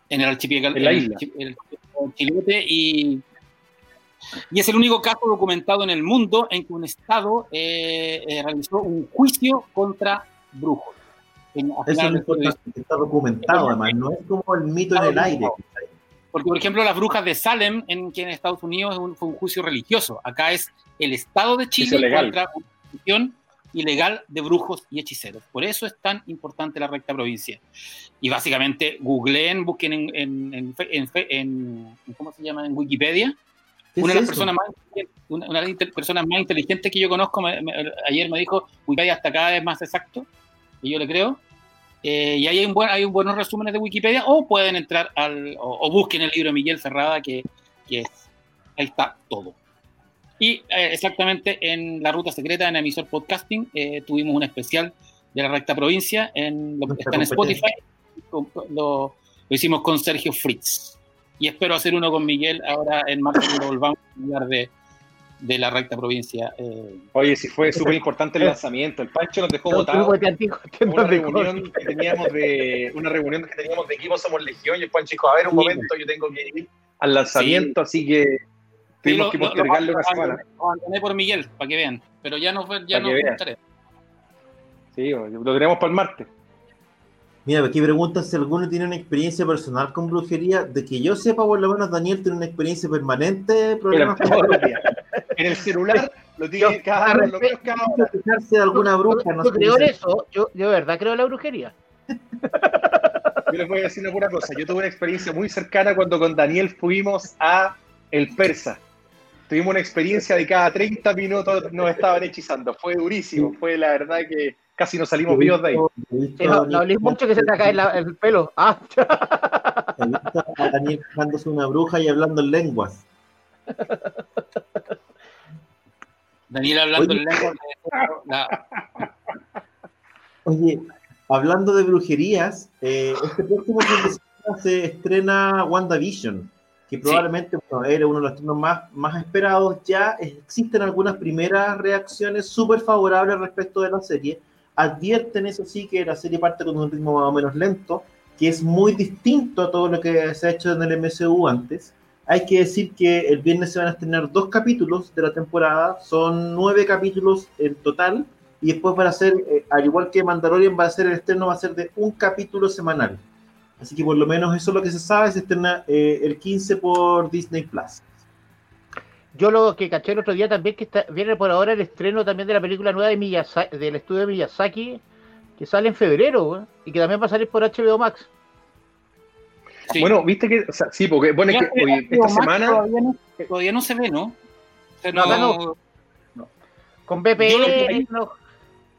en el archipiélago en la isla. El, Chilote y y es el único caso documentado en el mundo en que un Estado eh, eh, realizó un juicio contra brujos. Eso es está documentado, además, no es como el mito en el aire. Porque, por ejemplo, las brujas de Salem, en, en Estados Unidos, fue un juicio religioso. Acá es el Estado de Chile contra una institución ilegal de brujos y hechiceros. Por eso es tan importante la recta provincia. Y básicamente, googleen, busquen en, en, en ¿cómo se llama? En Wikipedia. Una de las personas más, una, una de las personas más inteligentes que yo conozco ayer me dijo, Wikipedia hasta cada vez más exacto y yo le creo. Eh, y ahí hay, un buen, hay un buenos resúmenes de Wikipedia, o pueden entrar al, o, busquen el libro de Miguel Ferrada, que, que es, ahí está todo. Y eh, exactamente en la ruta secreta, en emisor podcasting, eh, tuvimos un especial de la recta provincia, en lo que está en Spotify, lo, lo, hicimos con Sergio Fritz. Y espero hacer uno con Miguel ahora en marzo, cuando volvamos a hablar de, de la recta provincia. Eh. Oye, sí fue súper importante el lanzamiento. El Pancho nos dejó votar una reunión que teníamos de una reunión que teníamos de equipo Somos Legión y el Pancho dijo, a ver un momento, yo tengo que ir al lanzamiento, así que tuvimos que postergarle una semana. Lo por Miguel, para que vean, pero ya no ya no Sí, lo tenemos para el martes. Mira, aquí preguntan si alguno tiene una experiencia personal con brujería. De que yo sepa, por lo menos Daniel tiene una experiencia permanente. Problemas [LAUGHS] con en el celular lo tiene cada, lo cada hora. de alguna bruja, no yo creo en eso, yo, yo de verdad creo en la brujería. Yo les voy a decir una pura cosa. Yo tuve una experiencia muy cercana cuando con Daniel fuimos a El Persa. Tuvimos una experiencia de cada 30 minutos nos estaban hechizando. Fue durísimo. Fue la verdad que casi nos salimos vivos de ahí. no, no mucho que se te cae el pelo. Ah. [LAUGHS] Daniel dejándose una bruja y hablando en lenguas. Daniel hablando en lenguas. Oye, hablando de brujerías, eh, este próximo fin se estrena WandaVision, que probablemente era uno de los estrenos más, más esperados. Ya existen algunas primeras reacciones súper favorables respecto de la serie advierten eso sí que la serie parte con un ritmo más o menos lento, que es muy distinto a todo lo que se ha hecho en el MCU antes. Hay que decir que el viernes se van a estrenar dos capítulos de la temporada, son nueve capítulos en total, y después van a ser, eh, al igual que Mandalorian, va a ser el estreno, va a ser de un capítulo semanal. Así que por lo menos eso es lo que se sabe, se estrena eh, el 15 por Disney Plus. Yo lo que caché el otro día también que está, viene por ahora el estreno también de la película nueva de Miyazaki, del estudio de Miyazaki, que sale en febrero, y que también va a salir por HBO Max. Bueno, viste que, sí, porque bueno, que esta semana todavía no, se ve, ¿no? no, Con VPN.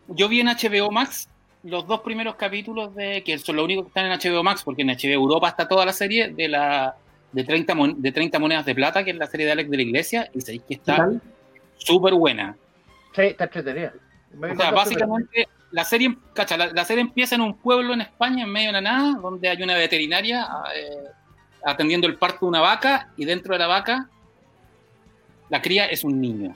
Yo, vi en HBO Max los dos primeros capítulos de que son los únicos que están en HBO Max, porque en HBO Europa está toda la serie de la de 30, de 30 monedas de plata, que es la serie de Alex de la Iglesia, y sabéis que está súper buena. Sí, está entretenida. O sea, básicamente la serie, cacha, la, serie empieza en un pueblo en España, en medio de la nada, donde hay una veterinaria eh, atendiendo el parto de una vaca, y dentro de la vaca, la cría es un niño.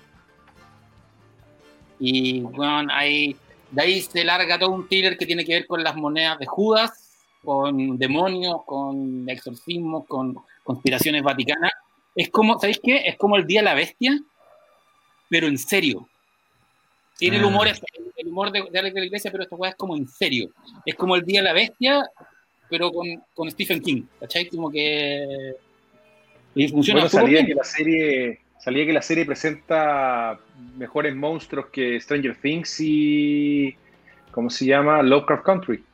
Y bueno, ahí, de ahí se larga todo un thriller que tiene que ver con las monedas de Judas, con demonios, con exorcismos, con conspiraciones vaticanas. Es como, ¿sabéis qué? Es como el Día de la Bestia, pero en serio. Tiene el ah. humor, el humor de, de, la iglesia, pero esta es como en serio. Es como el Día de la Bestia, pero con, con Stephen King, ¿cachai? Como que Y funciona bueno, salía que la serie salía que la serie presenta mejores monstruos que Stranger Things y ¿cómo se llama? Lovecraft Country.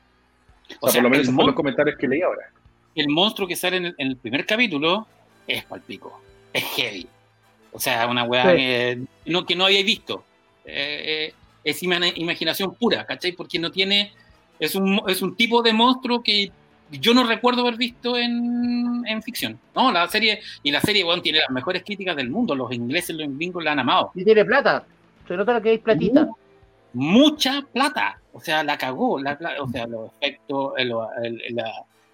O, sea, por lo menos son los comentarios que leí ahora. El monstruo que sale en el, primer capítulo es palpico, es heavy. O sea, una weá que, no, que no habíais visto. Eh, eh, es imaginación pura, ¿cachai? Porque no tiene. Es un, es un tipo de monstruo que yo no recuerdo haber visto en, en ficción. No, la serie. Y la serie, bueno, tiene las mejores críticas del mundo. Los ingleses, los gringos la han amado. Y tiene plata. Se nota que hay platita. mucha plata. O sea, la cagó. La, o sea, los efectos.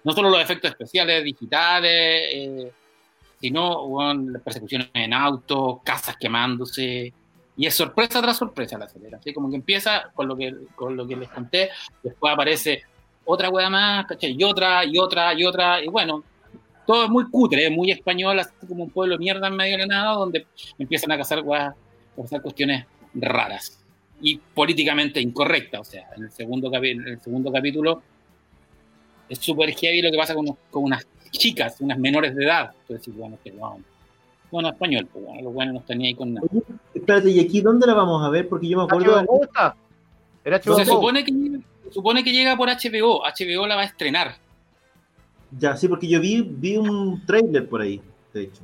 no solo los efectos especiales, digitales. Eh, sino bueno, persecuciones en auto, casas quemándose, y es sorpresa tras sorpresa la acelera. Así como que empieza con lo que, con lo que les conté, después aparece otra hueá más, ¿cachai? Y otra, y otra, y otra, y bueno, todo es muy cutre, muy español, así como un pueblo mierda en medio de la nada, donde empiezan a cazar hueás, a cuestiones raras y políticamente incorrectas. O sea, en el segundo, en el segundo capítulo es súper heavy lo que pasa con, con, unas chicas, unas menores de edad. Entonces, bueno, que no, bueno, español, pues bueno, los buenos no tenía ahí con nada. espérate, ¿y aquí dónde la vamos a ver? Porque yo me acuerdo. HBO. Era HBO se, supone que, supone que llega por HBO. HBO la va a estrenar. Ya, sí, porque yo vi, vi un trailer por ahí, de hecho.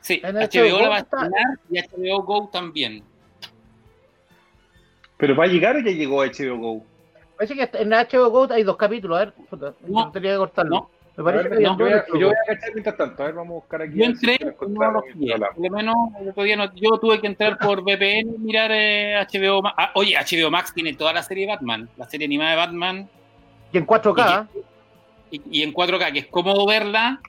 Sí, HBO, la va a estrenar y HBO Go también. ¿Pero va a llegar o ya llegó HBO Go? Parece que en HBO Go hay dos capítulos, a ver, no, tenía que cortarlo. No. Me parece que yo, voy a, yo, voy a, cachar mientras tanto. A ver, vamos a buscar aquí. Yo entré, no lo Por lo menos no, yo tuve que entrar por [LAUGHS] VPN y mirar eh, HBO Max. Ah, oye, HBO Max tiene toda la serie de Batman, la serie animada de Batman. Y en 4K. Y, en 4K, que es cómodo verla.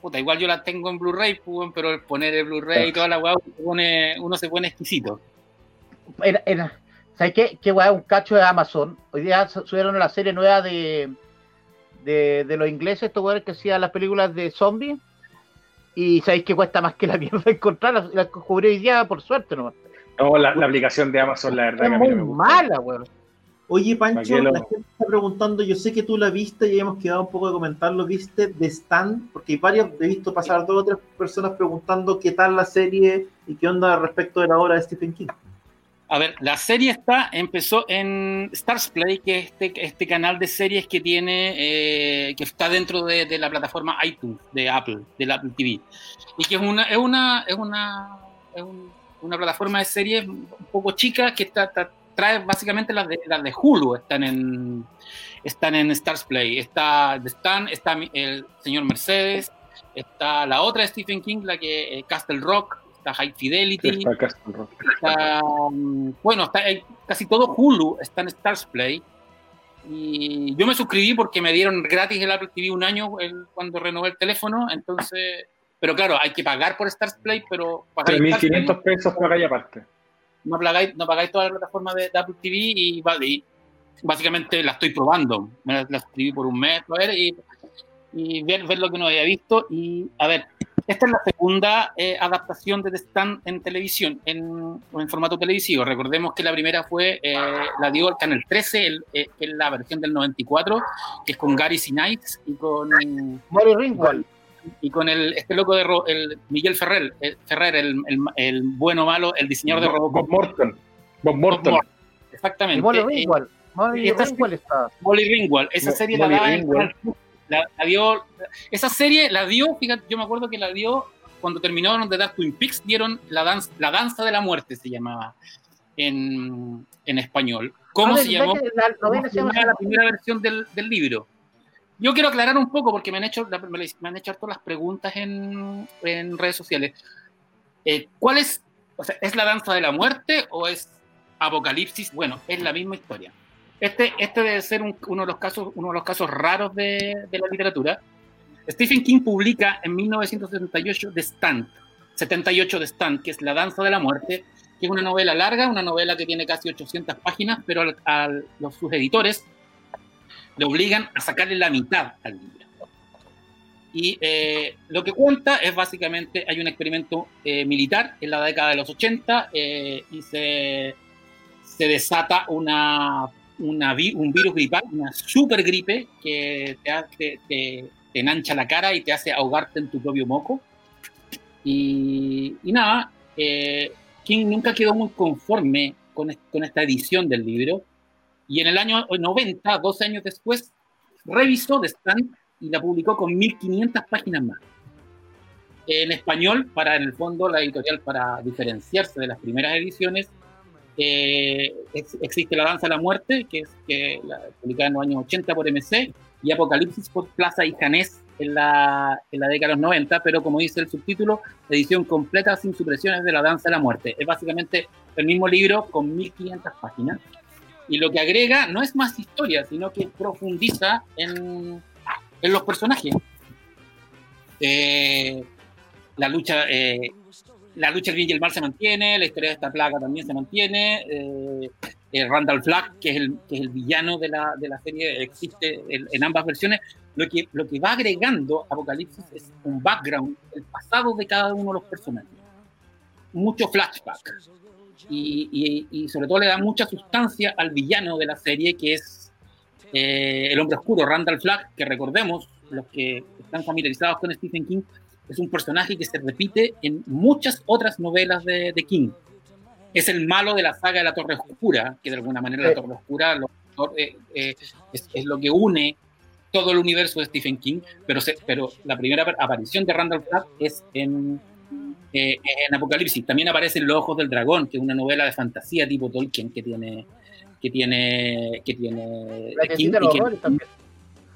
Puta, igual yo la tengo en Blu-ray, pues, pero el poner el Blu-ray y toda la weá, uno se pone exquisito. Era, era, ¿Sabes qué? Qué weá, un cacho de Amazon. Hoy día subieron la serie nueva de de, de los ingleses, estos weones que hacían las películas de zombies. Y sabéis que cuesta más que la [LAUGHS] mierda encontrarla. La descubrí hoy día por suerte nomás. No, la, la, aplicación de Amazon, la verdad. Es muy mala, weón. Oye, Pancho, la gente está preguntando, yo sé que tú la viste y hemos quedado un poco de comentarlo, ¿viste de Stan? Porque hay varios, he visto pasar dos o tres personas preguntando qué tal la serie y qué onda respecto de la obra de Stephen King. A ver, la serie está, empezó en Stars Play, que es este, este canal de series que tiene, eh, que está dentro de, la plataforma iTunes de Apple, de Apple TV. Y que es una, es una, es una, es una plataforma de series un poco chica que está, trae básicamente las de, las de Hulu, están en, están en Stars Play. Está Stan, está el señor Mercedes, está la otra de Stephen King, la que eh, Castle Rock, está High Fidelity, mm, bueno, está, casi todo Hulu está en Stars Play. Y yo me suscribí porque me dieron gratis el Apple TV un año cuando renové el teléfono, entonces, pero claro, hay que pagar por Stars Play, pero... 3.500 pesos pagáis aparte. No pagáis, no pagáis toda la plataforma de, Apple TV y, básicamente la estoy probando. Me la, suscribí por un mes, a ver, y, y ver, ver, lo que no había visto. Y a ver, esta es la segunda eh, adaptación de The Stand en televisión, en, en, formato televisivo. Recordemos que la primera fue, eh, la dio el Canal 13, el, eh, es la versión del 94, que es con Gary Sinise y con... Mori Ringwald. Y con el, este loco de el Miguel Ferrer, el, Ferrer el, el, bueno malo, el diseñador de Robocop. Bob Morton. Bob Morton. Exactamente. Y Molly Ringwald. Molly Ringwald está. Molly Ringwald. Esa serie la daba en la, dio, esa serie la dio, fíjate, yo me acuerdo que la dio cuando terminaron de dar Twin Peaks, dieron la danza, la danza de la muerte, se llamaba en, en español. ¿Cómo se llamó? La, la primera versión del, del, libro. Yo quiero aclarar un poco porque me han hecho, me han hecho todas las preguntas en, en redes sociales. Eh, ¿Cuál es, o sea, es la danza de la muerte o es Apocalipsis? Bueno, es la misma historia. Este, este debe ser uno, de los casos, uno de los casos raros de, la literatura. Stephen King publica en 1978 The Stand, 78 The Stand, que es La Danza de la Muerte, que es una novela larga, una novela que tiene casi 800 páginas, pero a los, sus editores le obligan a sacarle la mitad al libro. Y eh, lo que cuenta es básicamente, hay un experimento eh, militar en la década de los 80 eh, y se desata una un virus gripal, una super gripe que te, te enancha la cara y te hace ahogarte en tu propio moco. Y, nada, eh, King nunca quedó muy conforme con, con esta edición del libro. Y en el año 90, 12 años después, revisó The Stand y la publicó con 1500 páginas más. En español, para en el fondo la editorial, para diferenciarse de las primeras ediciones, eh, existe La Danza de la Muerte, que es que la, publicada en los años 80 por MC, y Apocalipsis por Plaza y Janés en la, en la década de los 90, pero como dice el subtítulo, edición completa sin supresiones de La Danza de la Muerte. Es básicamente el mismo libro con 1500 páginas. Y lo que agrega no es más historia, sino que profundiza en, en los personajes. Eh, la lucha eh, la lucha del bien y el mal se mantiene, la historia de esta plaga también se mantiene. Eh, eh, Randall Flagg, que es el, que es el villano de la, de la serie, existe en, ambas versiones. Lo que, lo que va agregando Apocalipsis es un background, el pasado de cada uno de los personajes. Mucho flashback. Y, y, sobre todo le da mucha sustancia al villano de la serie, que es eh, el hombre oscuro, Randall Flagg, que recordemos, los que están familiarizados con Stephen King, es un personaje que se repite en muchas otras novelas de, King. Es el malo de la saga de la Torre Oscura, que de alguna manera la Torre Oscura eh, eh, es, lo que une todo el universo de Stephen King, pero, pero la primera aparición de Randall Flagg es en, eh, en Apocalipsis. También aparece en Los Ojos del Dragón, que es una novela de fantasía tipo Tolkien que tiene que tiene que tiene King, y, también.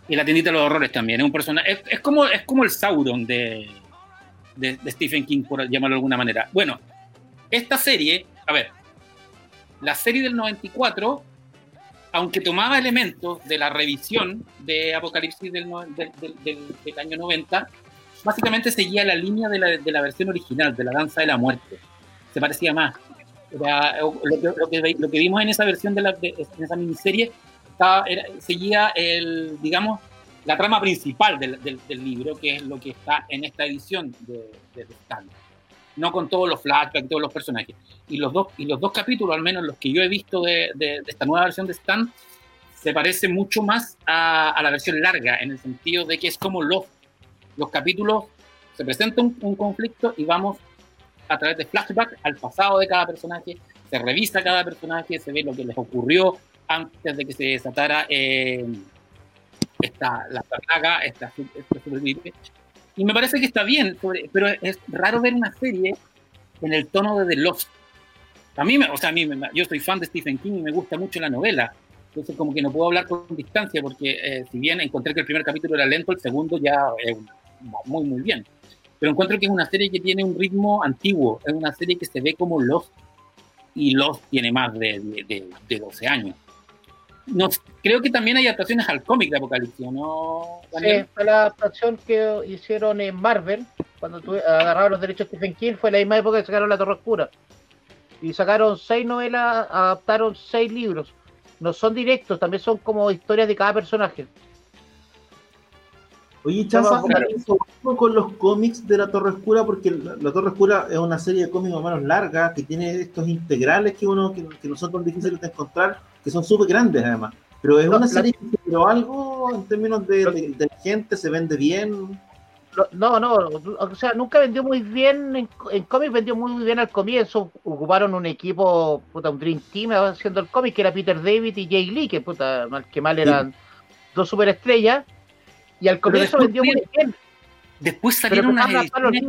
Y la tiendita de los horrores también. Es un personaje, es, como, es como el Sauron de, de, Stephen King, por llamarlo de alguna manera. Bueno, esta serie, a ver, la serie del 94, aunque tomaba elementos de la revisión de Apocalipsis del, del, año 90, básicamente seguía la línea de la, de la, versión original, de la Danza de la Muerte. Se parecía más. lo, que, lo, que, vimos en esa versión de, la, en esa miniserie estaba, seguía el, digamos, la trama principal del, del, libro, que es lo que está en esta edición de, de, Stan. No con todos los flashbacks, todos los personajes. Y los, dos, y los dos capítulos, al menos los que yo he visto de, de esta nueva versión de Stan, se parece mucho más a, a, la versión larga, en el sentido de que es como los, los capítulos, se presenta un, un conflicto y vamos a través de flashback al pasado de cada personaje, se revisa cada personaje, se ve lo que les ocurrió antes de que se desatara eh, esta, la plaga, esta, esta Y me parece que está bien, pero es raro ver una serie en el tono de The Lost. A mí, me, o sea, a mí yo soy fan de Stephen King y me gusta mucho la novela. Entonces, como que no puedo hablar con distancia, porque eh, si bien encontré que el primer capítulo era lento, el segundo ya es muy, muy bien. Pero encuentro que es una serie que tiene un ritmo antiguo, es una serie que se ve como Lost, y Lost tiene más de, de, de 12 años no, creo que también hay adaptaciones al cómic de Apocalipsis, ¿no? Sí, fue la adaptación que hicieron en Marvel, cuando agarraron los derechos de Stephen King, fue la misma época que sacaron La Torre Oscura. Y sacaron seis novelas, adaptaron seis libros. No son directos, también son como historias de cada personaje. Oye, Chaza, con los cómics de La Torre Oscura, porque La, Torre Oscura es una serie de cómics más o menos larga, que tiene estos integrales que uno que, que no son tan difíciles de encontrar que son súper grandes además. Pero es una serie que pero algo en términos de, de, gente se vende bien. No, no, o sea, nunca vendió muy bien en, en cómics, vendió muy bien al comienzo. Ocuparon un equipo, puta, un Dream Team haciendo el cómic, que era Peter David y Jay Lee, que puta, mal que mal eran dos superestrellas. Y al comienzo vendió muy bien. Después salieron unas ediciones,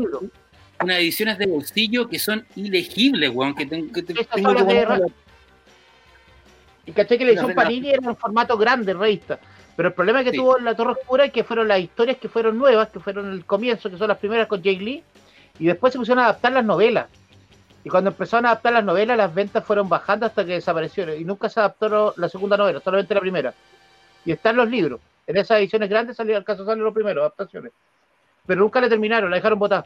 unas ediciones de bolsillo que son ilegibles, weón, que, tengo que y caché que la edición Panini era un formato grande, revista. Pero el problema que tuvo La Torre Oscura es que fueron las historias que fueron nuevas, que fueron el comienzo, que son las primeras con Jay Lee, y después se pusieron a adaptar las novelas. Y cuando empezaron a adaptar las novelas, las ventas fueron bajando hasta que desaparecieron. Y nunca se adaptó la segunda novela, solamente la primera. Y están los libros. En esas ediciones grandes salió, al caso salen los primeros, adaptaciones. Pero nunca le terminaron, la dejaron botar.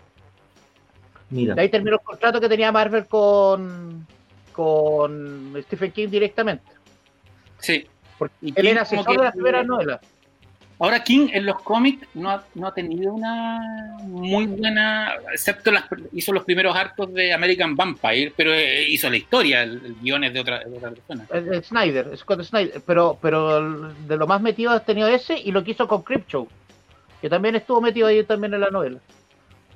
Mira. De ahí terminó el contrato que tenía Marvel con, con Stephen King directamente. Sí. Porque él era asesor de la primera novela. Ahora King en los cómics no ha, no ha tenido una muy buena, excepto las, hizo los primeros arcos de American Vampire, pero eh, hizo la historia, el, guion es de otra, de otra persona. Es, Snyder, Scott Snyder, pero, pero de lo más metido ha tenido ese y lo que hizo con Show que también estuvo metido ahí también en la novela,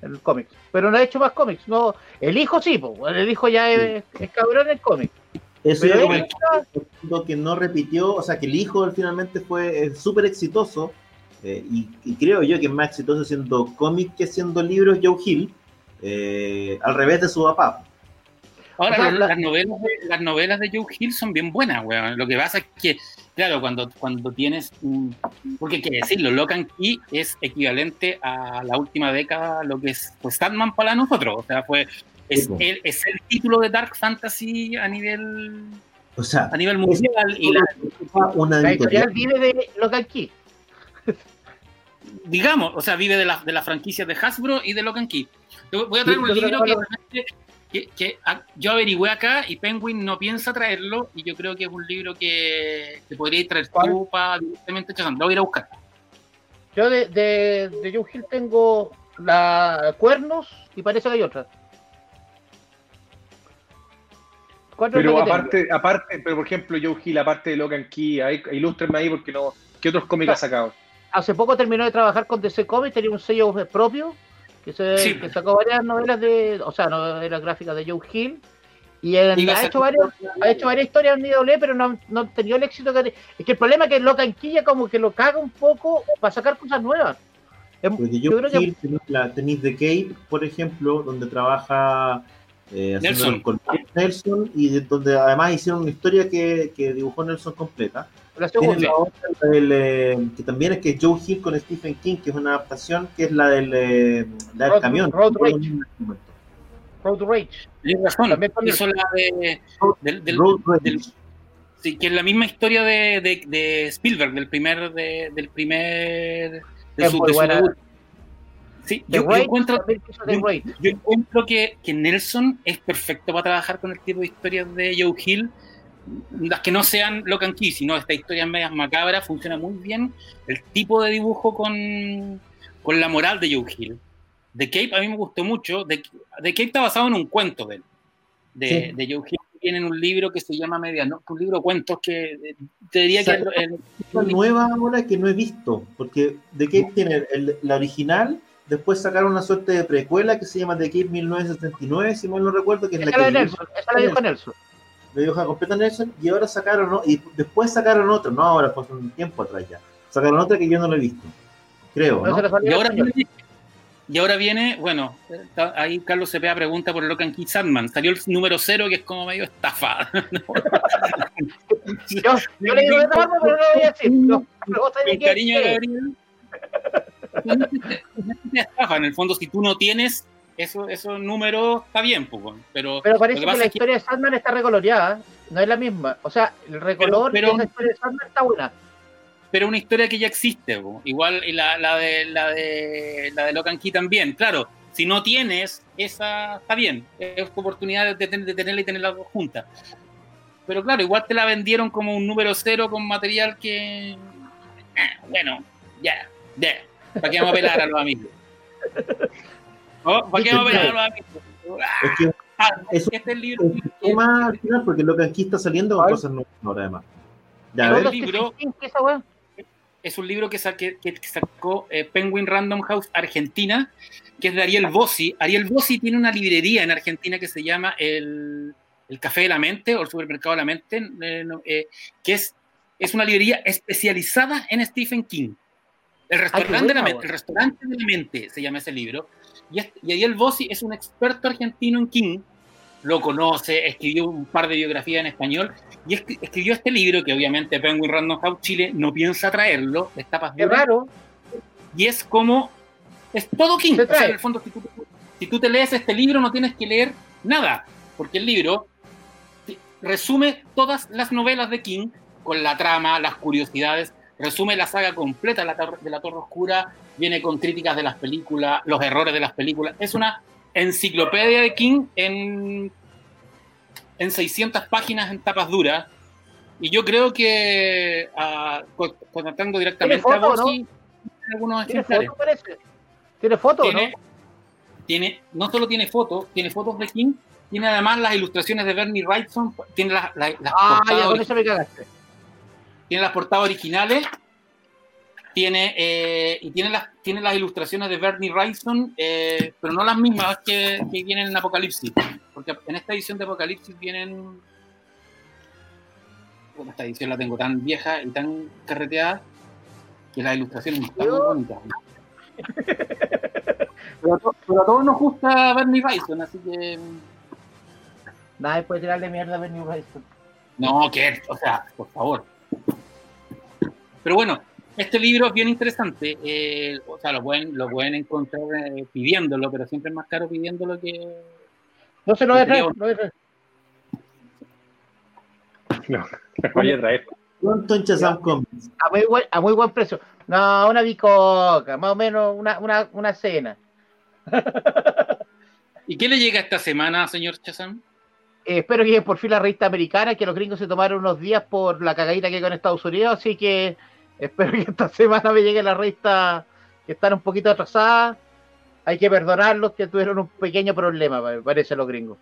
en el cómic. Pero no ha hecho más cómics. No, el hijo sí, pues, el hijo ya es, cabrón en el cómic. Eso es lo que no repitió, o sea, que el hijo finalmente fue súper exitoso, eh, y, creo yo que es más exitoso siendo cómic que siendo libros Joe Hill, eh, al revés de su papá. Ahora, las, novelas de, las novelas de Joe Hill son bien buenas, weón. Lo que pasa es que, claro, cuando, cuando tienes. porque hay que decirlo, Locan Key es equivalente a la última década, lo que es pues, Sandman para nosotros. O sea, fue. Es, el, es el título de Dark Fantasy a nivel. O sea, a nivel mundial. y la, una editorial vive de Locan Key. Digamos, o sea, vive de, la, de las franquicias de Hasbro y de Locan Key. Voy a traer un libro que que, ah, yo averigüé acá y Penguin no piensa traerlo y yo creo que es un libro que, te podría traer tú para directamente Lo voy a ir a buscar. Yo de, de, de Joe Hill tengo la Cuernos y parece que hay otra. Pero aparte, aparte, pero por ejemplo, Joe Hill, aparte de Logan Key, ilústrenme ahí porque no. ¿Qué otros cómics ha sacado? Hace poco terminó de trabajar con DC Comics, tenía un sello propio que, sacó varias novelas de, o sea, novelas gráficas de Joe Hill. Y, ha, hecho varias, ha hecho varias historias en IW, pero no, no ha tenido el éxito que Es que el problema es que lo canquilla como que lo caga un poco para sacar cosas nuevas. Porque yo, creo que la tenéis de Kate, por ejemplo, donde trabaja eh, Nelson. con Nelson y donde además hicieron una historia que, que dibujó Nelson completa. La eh, que también es que Joe Hill con Stephen King, que es una adaptación que es la del, eh, camión. Road Rage. Road Rage. Tienes razón, hizo la de, del, Road Rage. sí, que es la misma historia de, de, de Spielberg, del primer, de, del primer, de su, Sí, yo, encuentro, yo, encuentro que, que, Nelson es perfecto para trabajar con el tipo de historias de Joe Hill las que no sean Locan Key, sino esta historia medias macabras, funciona muy bien el tipo de dibujo con, con la moral de Joe Hill. The Cape a mí me gustó mucho. The, Cape está basado en un cuento de él, de, de Joe Hill. Tienen un libro que se llama Medianoche, un libro de cuentos que eh, te diría que. Es una nueva ahora que no he visto, porque The Cape tiene la original, después sacaron una suerte de precuela que se llama The Cape 1979, si mal no recuerdo, que es la que. Nelson, esa la dijo Nelson de dibuja completa Nelson y ahora sacaron, y después sacaron otro, no ahora, fue un tiempo atrás ya. Sacaron otra que yo no lo he visto, creo. Y, ahora viene, y, ahora viene, bueno, ahí Carlos Cepeda pregunta por el Locan Key Sandman. Salió el número cero que es como medio estafada. yo, yo le digo de pero no lo voy a decir. No, con cariño, Gabriel. En el fondo, si tú no tienes eso, esos números está bien, pues, pero... Pero parece que, la historia de Sandman está recoloreada, no es la misma. O sea, el recolor pero, de la historia de Sandman está buena. Pero una historia que ya existe, igual y la, la, de, la, de, la de Locan Key también. Claro, si no tienes esa, está bien, es tu oportunidad de, tenerla y tenerla junta. Pero claro, igual te la vendieron como un número cero con material que... Eh, bueno, ya, ya. ¿Para qué vamos a pelar a los amigos? ¿Para qué vamos a ver Es que ah, eso este es libro. Es tema al final, porque lo que aquí está saliendo con cosas nuevas ahora, además. Ya, es, libro, es un libro que, que, sacó eh, Penguin Random House Argentina, que es de Ariel Bossi. Ariel Bossi tiene una librería en Argentina que se llama el, el Café de la Mente o el Supermercado de la Mente, eh, eh, que es, es una librería especializada en Stephen King. El restaurante, de la el restaurante de la mente se llama ese libro. Y, ahí el Bossi es un experto argentino en King, lo conoce, escribió un par de biografías en español y escribió este libro que obviamente Penguin Random House Chile no piensa traerlo, de tapas raro. Y es como, es todo King. O sea, en el fondo, si tú, te lees este libro no tienes que leer nada, porque el libro resume todas las novelas de King con la trama, las curiosidades, resume la saga completa de la, de la Torre Oscura, viene con críticas de las películas, los errores de las películas. Es una enciclopedia de King en, en 600 páginas en tapas duras. Y yo creo que, uh, contactando directamente a vos, ¿no? algunos ¿Tiene foto, parece? ¿Tiene foto no? Tiene, no solo tiene fotos, tiene fotos de King, tiene además las ilustraciones de Bernie Wrightson, tiene las, las, ah, ya, con eso me cagaste. Tiene las portadas originales tiene, eh, y tiene las, tiene las ilustraciones de Bernie Wrightson, eh, pero no las mismas que, que vienen en Apocalipsis. Porque en esta edición de Apocalipsis vienen. Bueno, esta edición la tengo tan vieja y tan carreteada que las ilustraciones no están muy bonitas. Pero, a todos nos gusta Bernie Wrightson, así que. Nadie puede tirarle mierda a Bernie Wrightson. No, que, o sea, por favor. Pero bueno, este libro es bien interesante. Eh, o sea, lo pueden, lo pueden encontrar eh, pidiéndolo, pero siempre es más caro pidiéndolo que. No se lo voy a traer, no No, lo voy a traer. ¿Cuánto en Chazam A muy, buen, a muy buen precio. No, una bicoca, más o menos una, una, una cena. ¿Y qué le llega esta semana, señor Chazam? Eh, espero que llegue por fin la revista americana, que los gringos se tomaron unos días por la cagadita que hay con Estados Unidos, así que Espero que esta [LAUGHS] semana me llegue la revista que están un poquito atrasada. Hay que perdonarlos que tuvieron un pequeño problema, parece los gringos.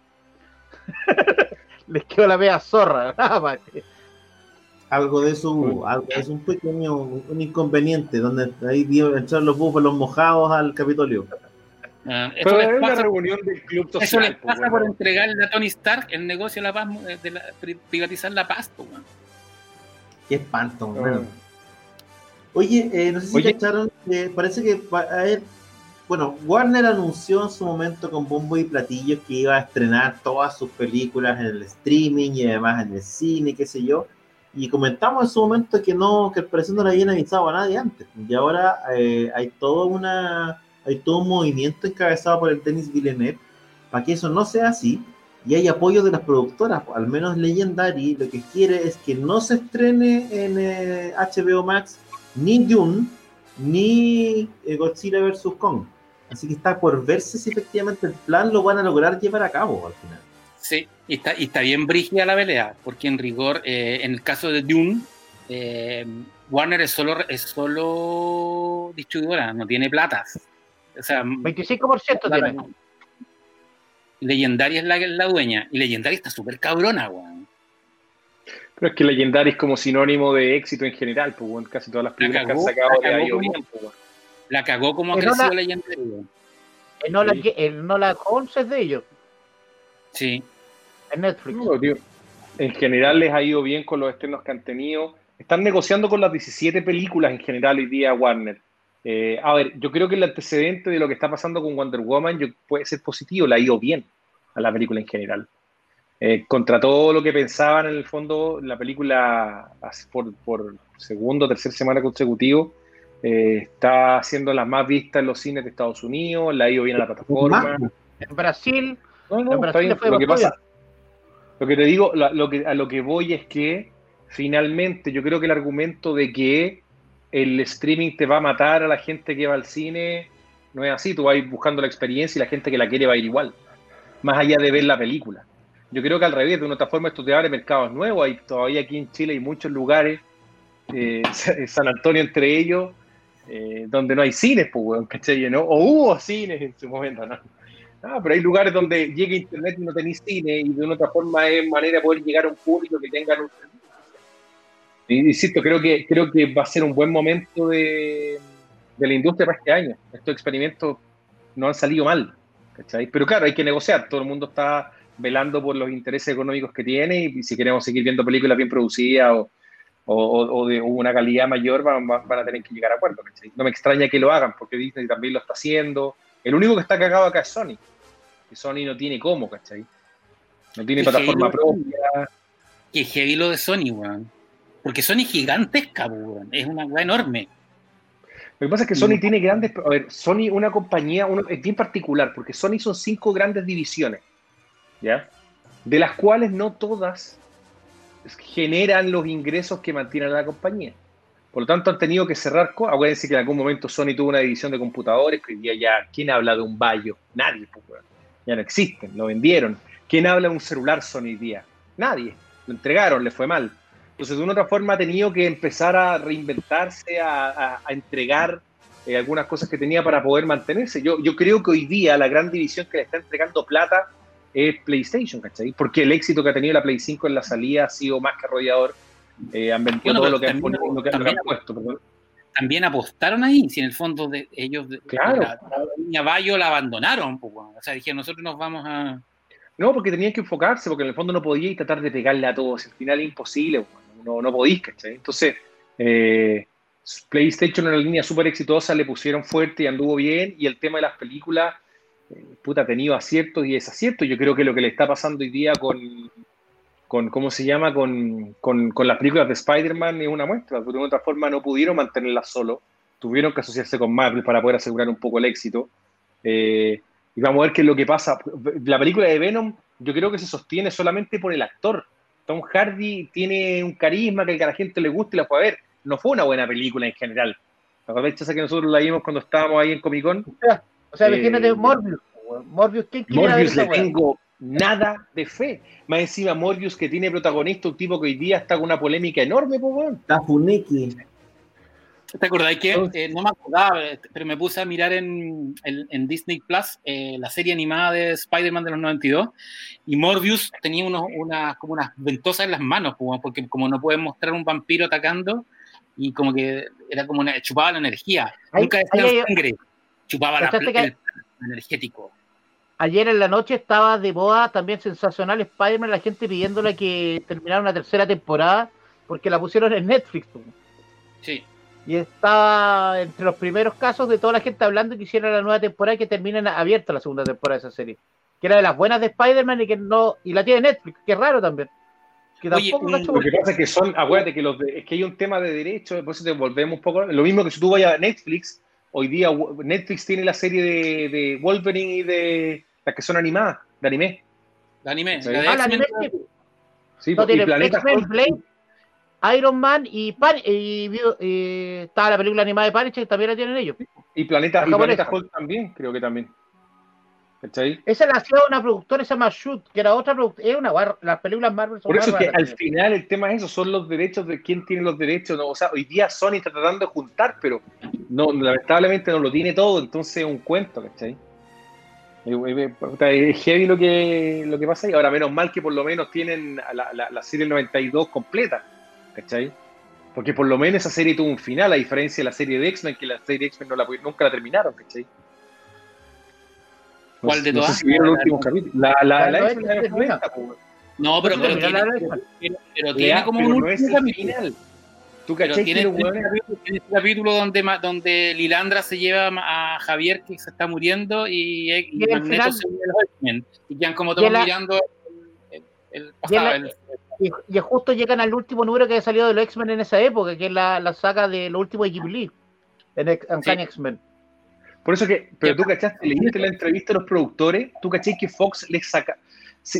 [LAUGHS] Les quedó la vea zorra. [LAUGHS] algo de eso algo es un pequeño un inconveniente, donde ahí dio echar los búfalos mojados al Capitolio. Ah, eso es una reunión del club social. Eso les pasa por entregarle a Tony Stark el negocio de la paz, de privatizar la paz, Qué espanto, bueno. Oye, eh, no sé si cacharon, eh, parece que bueno, Warner anunció en su momento con bombo y platillos que iba a estrenar todas sus películas en el streaming y además en el cine, qué sé yo. Y comentamos en su momento que no, que el precio no le habían avisado a nadie antes. Y ahora eh, hay todo una, hay todo un movimiento encabezado por el Denis Villeneuve para que eso no sea así. Y hay apoyo de las productoras, al menos Legendary, lo que quiere es que no se estrene en HBO Max ni Dune, ni eh, Godzilla vs. Kong. Así que está por verse si efectivamente el plan lo van a lograr llevar a cabo al final. Sí, y está, y está bien brígida la pelea, porque en rigor, eh, en el caso de Dune, eh, Warner es solo, es solo distribuidora, no tiene platas. O sea, 25% tiene. Legendaria es la, la dueña, y Legendaria está súper cabrona, weón. Pero es que Legendary es como sinónimo de éxito en general, pues casi todas las películas que han sacado de ahí bien, pues, La cagó como creció la, Legendary. El Nola, el Nola Holmes es de ellos. Sí. En Netflix. En general les ha ido bien con los estrenos que han tenido. Están negociando con las 17 películas en general hoy día Warner. Eh, a ver, yo creo que el antecedente de lo que está pasando con Wonder Woman puede ser positivo, le ha ido bien a la película en general. Eh, contra todo lo que pensaban en el fondo, la película por, por segundo o tercera semana consecutivo eh, está siendo la más vista en los cines de Estados Unidos, la ha ido bien a la plataforma. En Brasil, lo, que pasa, lo que te digo, lo que, a lo que voy es que finalmente yo creo que el argumento de que el streaming te va a matar a la gente que va al cine no es así, tú vas buscando la experiencia y la gente que la quiere va a ir igual, más allá de ver la película. Yo creo que al revés, de una otra forma esto te mercados nuevos. Hay todavía aquí en Chile hay muchos lugares, eh, [LAUGHS] San Antonio entre ellos, eh, donde no hay cines, pues, ¿cachai? ¿no? O hubo cines en su momento, ¿no? Ah, pero hay lugares donde llega internet y no tenéis cine y de una otra forma es manera de poder llegar a un público que tenga un insisto, creo que, creo que va a ser un buen momento de, de la industria para este año. Estos experimentos no han salido mal, ¿cachai? Pero claro, hay que negociar, todo el mundo está velando por los intereses económicos que tiene y si queremos seguir viendo películas bien producidas o, de una calidad mayor van, a tener que llegar a acuerdo. No me extraña que lo hagan porque Disney también lo está haciendo. El único que está cagado acá es Sony. Que Sony no tiene cómo, ¿cachai? No tiene plataforma propia. Que heavy lo de Sony, weón. Porque Sony es gigantesca, weón. Es una weá enorme. Lo que pasa es que Sony tiene grandes. A ver, Sony, una compañía, es bien particular, porque Sony son cinco grandes divisiones. De las cuales no todas generan los ingresos que mantienen la compañía. Por lo tanto, han tenido que cerrar. Acuérdense que en algún momento Sony tuvo una división de computadores, que hoy día ya, ¿quién habla de un Bayo? Nadie, pues, ya no existen, lo vendieron. ¿Quién habla de un celular Sony hoy día? Nadie. Lo entregaron, le fue mal. Entonces, de una otra forma, ha tenido que empezar a reinventarse, a, entregar eh, algunas cosas que tenía para poder mantenerse. Yo, yo creo que hoy día la gran división que le está entregando plata es PlayStation, ¿cachai? Porque el éxito que ha tenido la Play 5 en la salida ha sido más que arrollador. Eh, han vendido todo lo que han, puesto, también apostaron ahí, si en el fondo de ellos, claro. la, la Bayo la abandonaron, pues, o sea, dijeron, nosotros nos vamos a... No, porque tenían que enfocarse, porque en el fondo no podíais tratar de pegarle a todos, al final es imposible, no, no podéis, ¿cachai? Entonces, eh, PlayStation en una línea súper exitosa, le pusieron fuerte y anduvo bien, y el tema de las películas, puta, ha tenido aciertos y desaciertos. Yo creo que lo que le está pasando hoy día con, con ¿cómo se llama?, con, con, las películas de Spider-Man es una muestra, de otra forma no pudieron mantenerlas solo, tuvieron que asociarse con Marvel para poder asegurar un poco el éxito. Eh, y vamos a ver qué es lo que pasa. La película de Venom, yo creo que se sostiene solamente por el actor. Tom Hardy tiene un carisma que a la gente le gusta y la puede ver. No fue una buena película en general. La verdad es que nosotros la vimos cuando estábamos ahí en Comic Con. O sea, imagínate eh, Morbius. Morbius, ¿qué Morbius le tengo nada de fe. Más encima Morbius que tiene protagonista un tipo que hoy día está con una polémica enorme, pues, Está Funeki. ¿Te acordáis que eh, no me acordaba, pero me puse a mirar en, en, Disney Plus eh, la serie animada de Spider-Man de los 92 y Morbius tenía unos, una, como unas ventosas en las manos, porque como no pueden mostrar un vampiro atacando y como que era como una, chupaba la energía. Nunca decía sangre, chupaba la, el, energético. Ayer en la noche estaba de boda también sensacional Spider-Man, la gente pidiéndole que terminara una tercera temporada porque la pusieron en Netflix. Sí. Y estaba entre los primeros casos de toda la gente hablando que hiciera la nueva temporada y que terminen abierta la segunda temporada de esa serie. Que era de las buenas de Spider-Man y que no. Y la tiene Netflix, que es raro también. Que Oye, lo que pasa es que son, acuérdate que los es que hay un tema de derecho, por eso te volvemos un poco. Lo mismo que si tú vayas a Netflix, hoy día Netflix tiene la serie de, de Wolverine y de las que son animadas, de anime. De anime. ¿Sí? Ah, la anime. Sí, no, tiene Planeta Blade, Iron Man y, y, estaba la película animada de Punisher, también la tienen ellos. Y Planeta, y Planeta Hulk también, creo que también. ¿Cachai? Esa la hacía una productora, se llama Shoot, que era otra productora, es una las películas Marvel son Por eso es que al final el tema es eso, son los derechos de quién tiene los derechos. ¿no? O sea, hoy día Sony está tratando de juntar, pero no, lamentablemente no lo tiene todo, entonces es un cuento, ¿cachai? Es heavy lo que, lo que pasa ahí. Ahora, menos mal que por lo menos tienen la, la, la serie 92 completa ¿cachai? Porque por lo menos esa serie tuvo un final, a diferencia de la serie de X-Men, que la serie de X-Men no la, nunca la terminaron, ¿cachai? ¿Cuál de todas? No el último capítulo. La, la, la, X-Men No, pero, pero, tiene, pero, pero tiene como un último final. ¿Tú cachai tiene, un este capítulo donde, donde Lilandra se lleva a Javier que se está muriendo y, y, Magneto se lleva a los X-Men. Y quedan como todos mirando el, el pasado. El, y, justo llegan al último número que ha salido de los X-Men en esa época, que es la, la saga de lo último de Ghibli, en, en X-Men. Por eso que, pero tú cachaste, leíste la entrevista a los productores, tú caché que Fox les saca,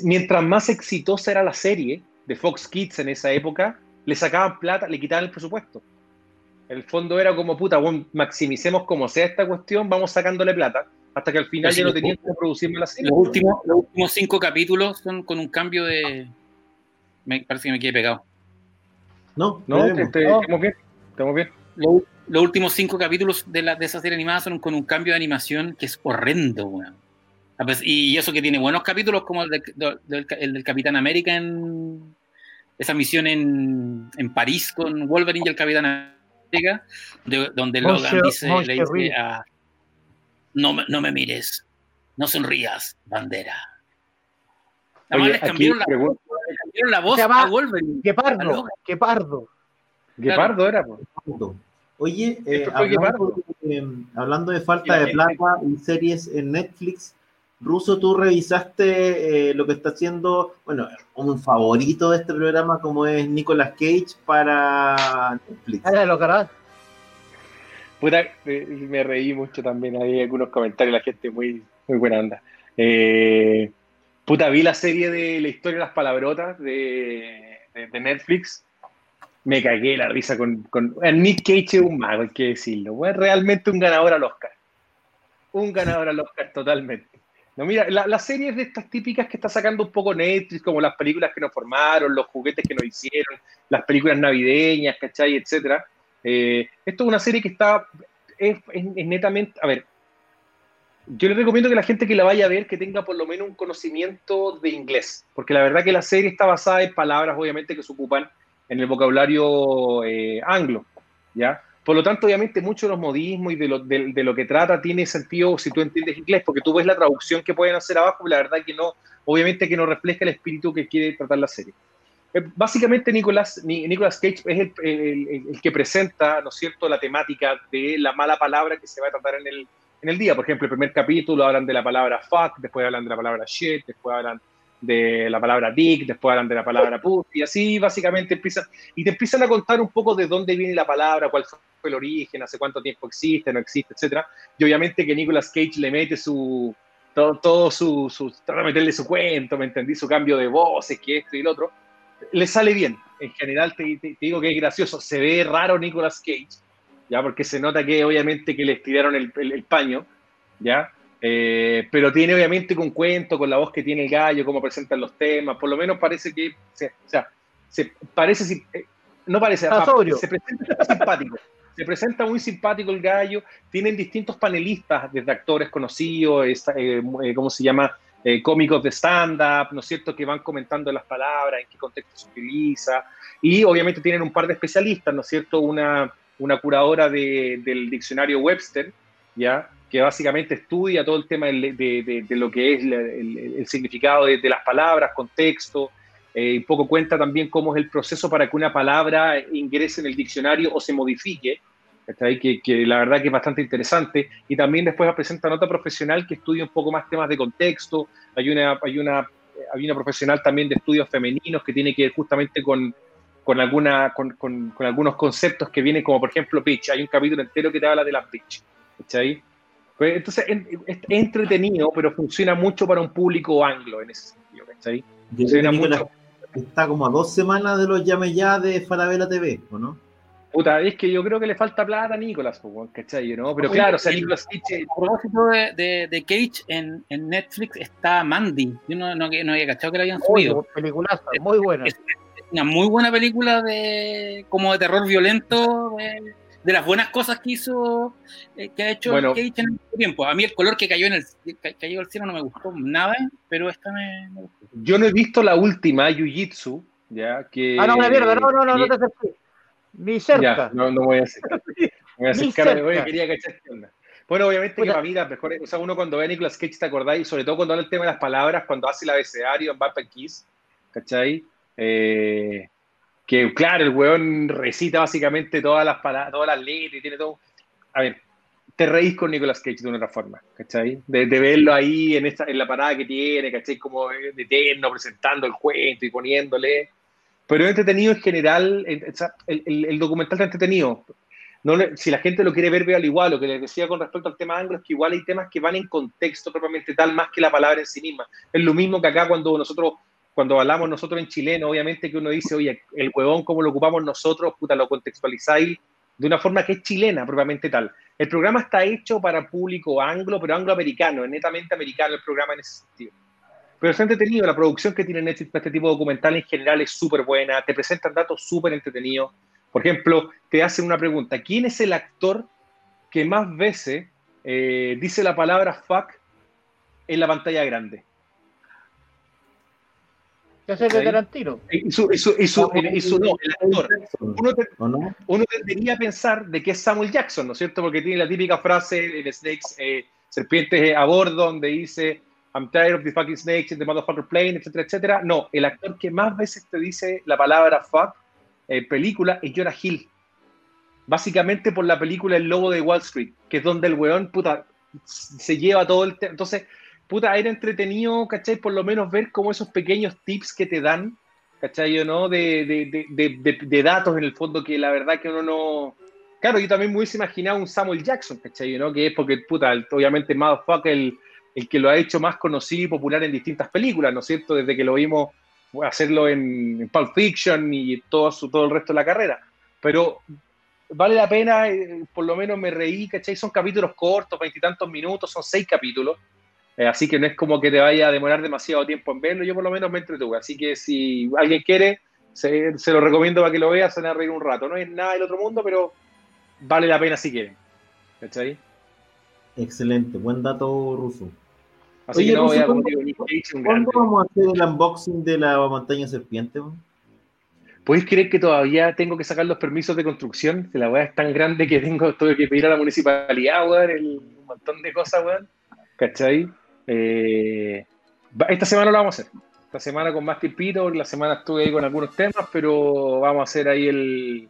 mientras más exitosa era la serie de Fox Kids en esa época, le sacaban plata, le quitaban el presupuesto. El fondo era como, puta, bueno, maximicemos como sea esta cuestión, vamos sacándole plata, hasta que al final ya no tenían que producir más la serie. Los últimos, los últimos cinco capítulos son con un cambio de, me parece que me quedé pegado. No, no, estamos bien. Estamos bien. los últimos cinco capítulos de, la, de esa serie animada son con un cambio de animación que es horrendo, weón. Y eso que tiene buenos capítulos como el, del Capitán América en esa misión en, en, París con Wolverine y el Capitán América, donde Logan dice, le dice a, no, no me mires, no sonrías, bandera. Además les cambiaron la, la voz a Wolverine. Qué pardo, qué pardo. Qué pardo era, Oye, eh, hablando, de, falta de plata y series en Netflix, Ruso, tú revisaste eh, lo que está haciendo, bueno, un favorito de este programa como es Nicolas Cage para Netflix. Ah, lo Puta, me reí mucho también, hay algunos comentarios, la gente muy, muy buena onda. Eh, Puta, vi la serie de la historia de las palabrotas de, de, Netflix. Me cagué la risa con, con, Nick Cage es un mago, hay que decirlo. Fue realmente un ganador al Oscar. Un ganador al Oscar totalmente. No, mira, la, la serie es de estas típicas que está sacando un poco Netflix, como las películas que nos formaron, los juguetes que nos hicieron, las películas navideñas, ¿cachai? Etcétera. Eh, esto es una serie que está, es, es netamente, a ver, yo les recomiendo que la gente que la vaya a ver que tenga por lo menos un conocimiento de inglés, porque la verdad que la serie está basada en palabras obviamente que se ocupan en el vocabulario eh, anglo, ¿ya? Por lo tanto, obviamente, muchos de los modismos y de lo, de, lo, que trata tiene sentido si tú entiendes inglés, porque tú ves la traducción que pueden hacer abajo, y la verdad que no, obviamente que no refleja el espíritu que quiere tratar la serie. Eh, básicamente, Nicolas, Nicolas Cage es el, el, que presenta, ¿no es cierto?, la temática de la mala palabra que se va a tratar en el, en el día. Por ejemplo, el primer capítulo hablan de la palabra fuck, después hablan de la palabra shit, después hablan de la palabra dick, después hablan de la palabra put, y así básicamente empiezan, y te empiezan a contar un poco de dónde viene la palabra, cuál fue el origen, hace cuánto tiempo existe, no existe, etcétera. Y obviamente que Nicolas Cage le mete su, todo, todo su, su, trata de meterle su cuento, me entendí, su cambio de voces, que esto y lo otro, le sale bien. En general te, digo que es gracioso, se ve raro Nicolas Cage, ya, porque se nota que obviamente que le estiraron el, el paño, ya, eh, pero tiene obviamente con cuento, con la voz que tiene el gallo, cómo presentan los temas, por lo menos parece que, o sea, se parece, eh, no parece, se presenta simpático. [LAUGHS] Se presenta muy simpático el gallo, tienen distintos panelistas, desde actores conocidos, eh, ¿cómo se llama? cómicos de stand-up, ¿no es cierto?, que van comentando las palabras, en qué contexto se utiliza, y obviamente tienen un par de especialistas, ¿no es cierto?, una, una curadora del diccionario Webster, ¿ya?, que básicamente estudia todo el tema de, lo que es el, significado de, las palabras, contexto, eh, un poco cuenta también cómo es el proceso para que una palabra ingrese en el diccionario o se modifique, que, que la verdad que es bastante interesante, y también después presenta nota profesional que estudia un poco más temas de contexto, hay una, hay una, hay una profesional también de estudios femeninos que tiene que ver justamente con, con, alguna, con, con, algunos conceptos que vienen como por ejemplo pitch, hay un capítulo entero que te habla de la pitch, ¿cachai? Pues, entonces es, entretenido, pero funciona mucho para un público anglo en ese sentido, ¿cachai? Está como a dos semanas de los llame ya de Falabella TV, ¿o no? Puta, es que yo creo que le falta plata a Nicolás, ¿cachai? ¿no? Pero claro, o sea, Nicolás Cage. A propósito de, de, Cage, en, en, Netflix está Mandy. Yo no, no, no había cachado que la habían subido. Película muy buena. Es, una muy buena película de como de terror violento. De, de las buenas cosas que hizo, eh, que ha hecho bueno, en el tiempo. A mí el color que cayó en el cayó al cielo no me gustó nada, pero esta me, gustó. Yo no he visto la última, Jiu-Jitsu, ya que. Ah, no, una mierda, no, no, no, no te acerques. Ni cerca. no, no voy a acercar. [LAUGHS] voy a acercar, voy a quería cachar. Bueno, obviamente que para mí la mejor, o sea, uno cuando ve a Nicolas Cage te acordáis, sobre todo cuando habla el tema de las palabras, cuando hace el abecedario en Bapper Kiss, ¿cachai? Eh, que claro, el weón recita básicamente todas las todas las letras y tiene todo. A ver, te reís con Nicolas Cage de una forma, ¿cachai? De, verlo ahí en, esta, en la parada que tiene, ¿cachai? Como de eterno, presentando el cuento y poniéndole. Pero entretenido en general, el, el, documental está entretenido. No si la gente lo quiere ver, ve al igual. Lo que les decía con respecto al tema anglo es que igual hay temas que van en contexto propiamente tal, más que la palabra en sí misma. Es lo mismo que acá cuando nosotros cuando hablamos nosotros en chileno, obviamente que uno dice, oye, el huevón como lo ocupamos nosotros, puta, lo contextualizáis de una forma que es chilena, propiamente tal. El programa está hecho para público anglo, pero angloamericano, es netamente americano el programa en ese sentido. Pero es entretenido, la producción que tiene Netflix para este tipo de documental en general es súper buena, te presentan datos súper entretenidos. Por ejemplo, te hacen una pregunta, ¿quién es el actor que más veces eh, dice la palabra fuck en la pantalla grande? ¿Qué hace de Tarantino? Y su, y su, no, el actor. Uno, uno, tendría a pensar de que es Samuel Jackson, ¿no es cierto? Porque tiene la típica frase en Snakes, eh, Serpientes a bordo, donde dice I'm tired of the fucking snakes in the motherfucker plane, etcétera, etcétera. No, el actor que más veces te dice la palabra fuck en película es Jonah Hill. Básicamente por la película El Lobo de Wall Street, que es donde el weón, puta, se lleva todo el... Entonces, puta, era entretenido, ¿cachai? Por lo menos ver cómo esos pequeños tips que te dan, ¿cachai? ¿no? De, de, de, de, datos en el fondo que la verdad que uno no... Claro, yo también me hubiese imaginado un Samuel Jackson, ¿cachai? ¿no? Que es porque, puta, obviamente Motherfucker el, el que lo ha hecho más conocido y popular en distintas películas, ¿no es cierto? Desde que lo vimos hacerlo en, Pulp Fiction y todo, su, todo el resto de la carrera. Pero vale la pena, eh, por lo menos me reí, ¿cachai? Son capítulos cortos, veintitantos minutos, son seis capítulos. Eh, así que no es como que te vaya a demorar demasiado tiempo en verlo, yo por lo menos me entretuve. Así que si alguien quiere, se, lo recomiendo para que lo vea, se van a reír un rato. No es nada del otro mundo, pero vale la pena si quieren. ¿Cachai? Excelente, buen dato, Ruso. Así que no ¿cuándo, vamos a hacer el unboxing de la montaña serpiente? ¿Podéis creer que todavía tengo que sacar los permisos de construcción? Que la weá es tan grande que tengo, tengo que pedir a la municipalidad, weón, un montón de cosas, weón. ¿Cachai? Eh, esta semana lo vamos a hacer. Esta semana con más tipito, la semana estuve ahí con algunos temas, pero vamos a hacer ahí el.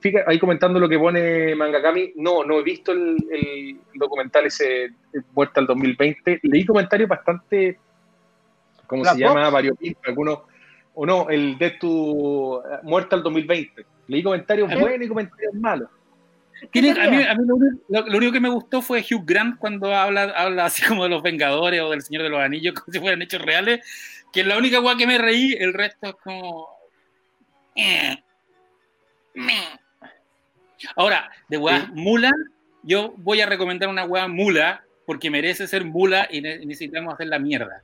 fíjate, ahí comentando lo que pone Mangakami, no, no he visto el, documental ese Muerta al 2020. Leí comentarios bastante, ¿cómo se llama? Varios, algunos o no, el de tu Muerta al 2020. Leí comentarios buenos y comentarios malos. [LAUGHS] a mí, lo, único que me gustó fue Hugh Grant cuando habla, habla así como de los Vengadores o del Señor de los Anillos, como si fueran hechos reales, que es la única weá que me reí, el resto es como... Eh, Ahora, de weá mula, yo voy a recomendar una weá mula, porque merece ser mula y necesitamos hacer la mierda.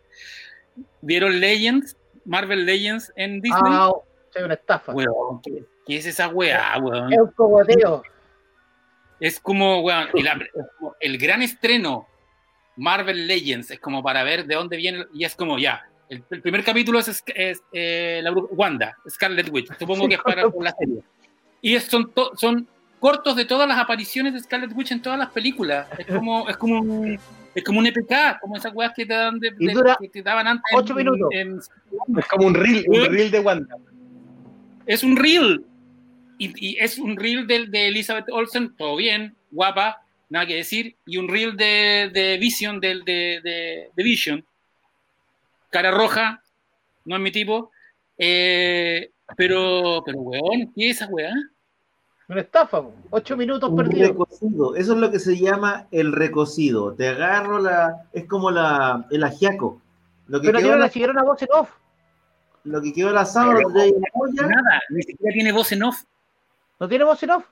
¿Vieron Legends? Marvel Legends en Disney. Ah, es una estafa. ¿qué, es esa weá, weón? Es un cogoteo. Es como, weón, [LAUGHS] el, gran estreno Marvel Legends es como para ver de dónde viene, y es como ya. El, primer capítulo es, eh, la Wanda, Scarlet Witch. Supongo que es para la serie. Y son, son cortos de todas las apariciones de Scarlet Witch en todas las películas. Es como, es como un, es como un EPK, como esas weas que te, dan de, que te daban antes. 8 minutos. es como un reel, un reel de Wanda. Es un reel. Y, es un reel de, de, Elizabeth Olsen, todo bien, guapa, nada que decir. Y un reel de, de Vision, de, de, Vision. Cara roja, no es mi tipo. Eh, pero, pero, weón, ¿qué es esa weá? Una estafa, ocho minutos perdidos. Recocido. Eso es lo que se llama el recocido. Te agarro la. Es como la, el ajiaco. Lo que Pero tiene la, siguieron a voz en off. Lo que quedó el asado lo de Nada, ni siquiera tiene voz en off. ¿No tiene voz en off?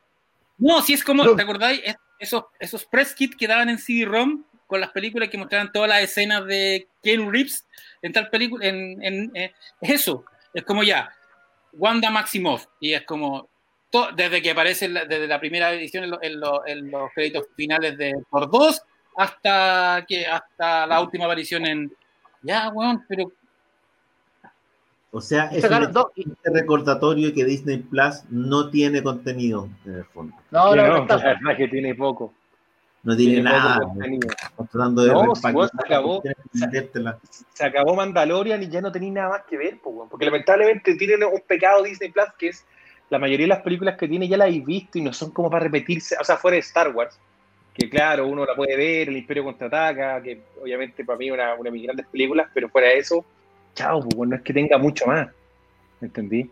No, si es como, ¿te acordáis? Esos, esos press kits que daban en CD-ROM con las películas que mostraban todas las escenas de Ken Reeves en tal película, en, en, eh, eso. Es como ya, Wanda Maximoff. Y es como, desde que aparece desde la primera edición en, los créditos finales de por dos hasta que hasta la última aparición en ya weón pero o sea es un recordatorio que Disney Plus no tiene contenido en el fondo. No no, no, no que tiene poco. No tiene, nada tratando de no, se, acabó, se, acabó Mandalorian y ya no tenía nada más que ver porque lamentablemente tiene un pecado Disney Plus que es la mayoría de las películas que tiene ya las habéis visto y no son como para repetirse, o sea, fuera de Star Wars, que claro, uno la puede ver, El Imperio Contraataca, que obviamente para mí es una, una de mis grandes películas, pero fuera de eso, chao, pues no es que tenga mucho más, ¿entendí?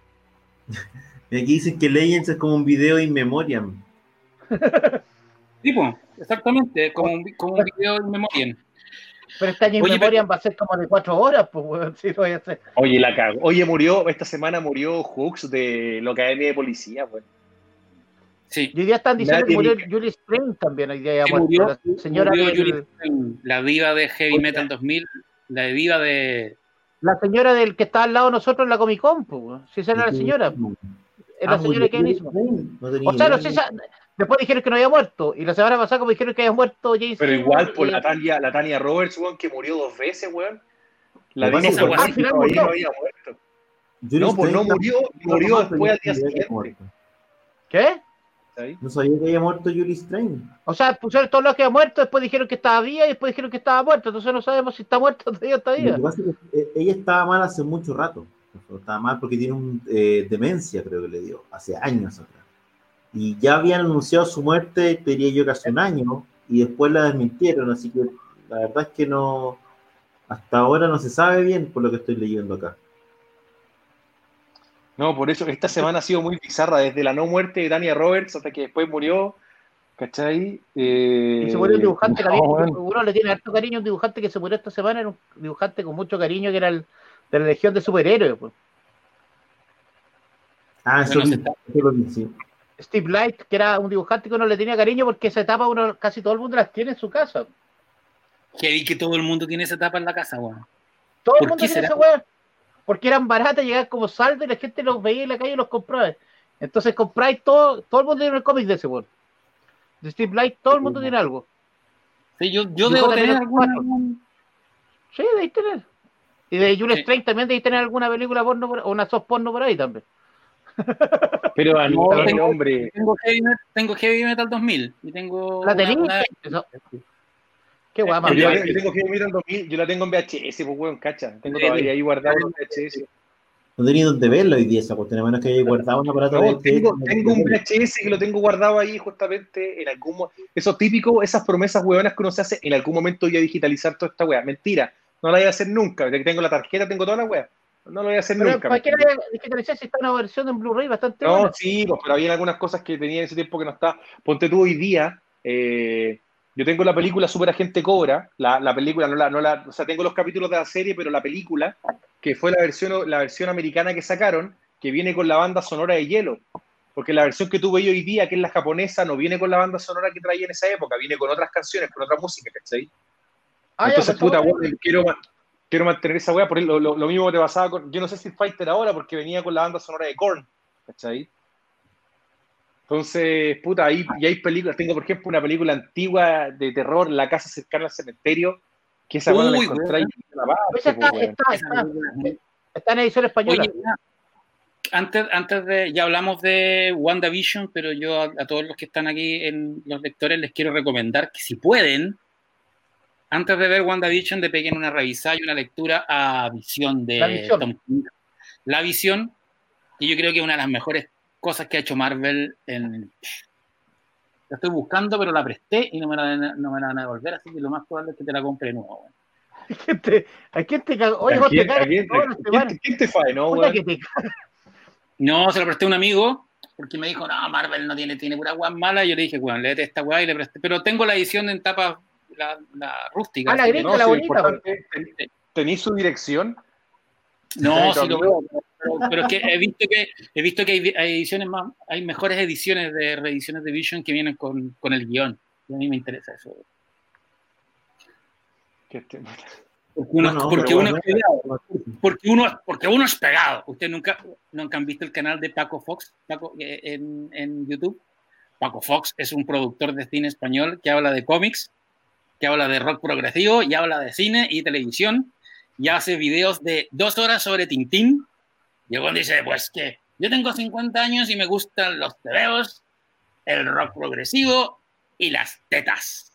[LAUGHS] Y aquí dicen que Legends es como un video in memoriam. [LAUGHS] Sí, pues, exactamente, como un, como un video in memoriam. Pero este año Oye, Memoriam va a ser como de cuatro horas, pues, [LAUGHS] sí, voy a hacer. Oye, la cago. Oye, murió, esta semana murió Hooks de la Academia de Policía, pues. Sí. Y hoy día están diciendo que murió Julie Strain también. Hoy día ya murió, la señora del... la viva de Heavy Metal 2000, la viva de... La señora del que está al lado de nosotros en la Comic Con, pues. Si esa era la señora. Es la ah, señora que mismo. o sea, no sé, Después dijeron que no había muerto. Y la semana pasada como dijeron que había muerto Jason. Pero igual, por la Tania, la Tania Roberts, weón, que murió dos veces, weón. La de esa weón, no había muerto. no, pues no murió, murió después al día siguiente. ¿Qué? No sabía que había muerto Julie Strain. O sea, pusieron todos los que había muerto, después dijeron que estaba viva y después dijeron que estaba muerto. Entonces no sabemos si está muerto todavía está viva. Eh, ella estaba mal hace mucho rato. Estaba mal porque tiene un, eh, demencia, creo que le dio, hace años atrás y ya habían anunciado su muerte, diría yo que hace un año, y después la desmintieron, así que la verdad es que no, hasta ahora no se sabe bien por lo que estoy leyendo acá. No, por eso esta semana ha sido muy bizarra, desde la no muerte de Dania Roberts hasta que después murió, ¿cachai? Eh... Y se murió un dibujante que uno le tiene harto cariño, un dibujante que se murió esta semana, era un dibujante con mucho cariño que era el de la Legión de Superhéroes. Pues. Ah, eso, eso lo sí. Steve Light, que era un dibujante que uno le tenía cariño porque esa etapa uno, casi todo el mundo las tiene en su casa. Que que todo el mundo tiene esa etapa en la casa, weón. Todo el mundo tiene esa weón. Porque eran baratas, llegaban como saldo y la gente los veía en la calle y los compraba. Entonces compráis todo, todo el mundo tiene el cómic de ese weón. De Steve Light, todo el mundo tiene algo. Sí, yo, yo debo tener alguna. Sí, debéis tener. Y de Jules sí. también debéis tener alguna película porno o una soft porno por ahí también. [LAUGHS] Pero no, tengo, hombre. Tengo heavy, metal, tengo heavy Metal 2000 y tengo. ¿La tenéis? Qué guapa. Yo, yo, tengo Heavy Metal 2000, yo la tengo en VHS, pues weón, cacha. Tengo todavía ahí guardado en VHS. No tenía dónde verlo hoy día esa cuestión, a menos que haya guardado un aparato no, tengo, tengo un VHS que lo tengo guardado ahí justamente en algún Eso típico, esas promesas hueonas que uno se hace, en algún momento voy a digitalizar toda esta weá. Mentira, no la voy a hacer nunca. Tengo la tarjeta, tengo toda la weá. No lo voy a hacer pero nunca. ¿Para qué digitalizar si está una versión en Blu-ray bastante No, buena? sí, pues, pero había algunas cosas que tenía en ese tiempo que no está. Ponte tú hoy día, eh, yo tengo la película Super Agente Cobra, la, la película, no la, no la, o sea, tengo los capítulos de la serie, pero la película, que fue la versión, la versión americana que sacaron, que viene con la banda sonora de hielo. Porque la versión que tuve hoy día, que es la japonesa, no viene con la banda sonora que traía en esa época, viene con otras canciones, con otra música, ¿cachai? Ah, Entonces, puta, quiero, quiero mantener esa weá, por lo, lo, lo, mismo que te pasaba con, yo no sé si Fighter ahora, porque venía con la banda sonora de Korn, ¿cachai? Entonces, puta, ahí y hay películas. Tengo, por ejemplo, una película antigua de terror, La casa cercana al cementerio, que esa buena la encontré pues está, está, está, en edición española. antes, antes de, ya hablamos de WandaVision, pero yo a, todos los que están aquí en los lectores les quiero recomendar que si pueden, antes de ver WandaVision, de peguen una revisada y una lectura a Visión de La Visión. Tom King. La Visión, y yo creo que es una de las mejores cosas que ha hecho Marvel en... La estoy buscando, pero la presté y no me la, no me la van a devolver, así que lo más probable es que te la compre de nuevo. [LAUGHS] ¿A te, ¿A quién te cagó? Oye, ¿A quién, te, ¿quién te fue, no, No, se lo presté a un amigo porque me dijo, no, Marvel no tiene, tiene pura guan mala. Y yo le dije, bueno, léete esta guay y le presté. Pero tengo la edición en tapa, la, la rústica. Ah, la gringa, la bonita. ¿Tenéis su dirección? No, sí lo veo, pero, es que he visto que he visto que hay, ediciones más, hay mejores ediciones de reediciones de Vision que vienen con, con el guion. Y a mí me interesa eso. Porque uno, porque, uno es pegado, porque, uno, porque uno es pegado. Ustedes nunca, nunca han visto el canal de Paco Fox Paco, eh, en, en, YouTube. Paco Fox es un productor de cine español que habla de cómics, que habla de rock progresivo y habla de cine y televisión y hace videos de dos horas sobre Tintín. Y cuando dice, pues que yo tengo 50 años y me gustan los tebeos, el rock progresivo y las tetas.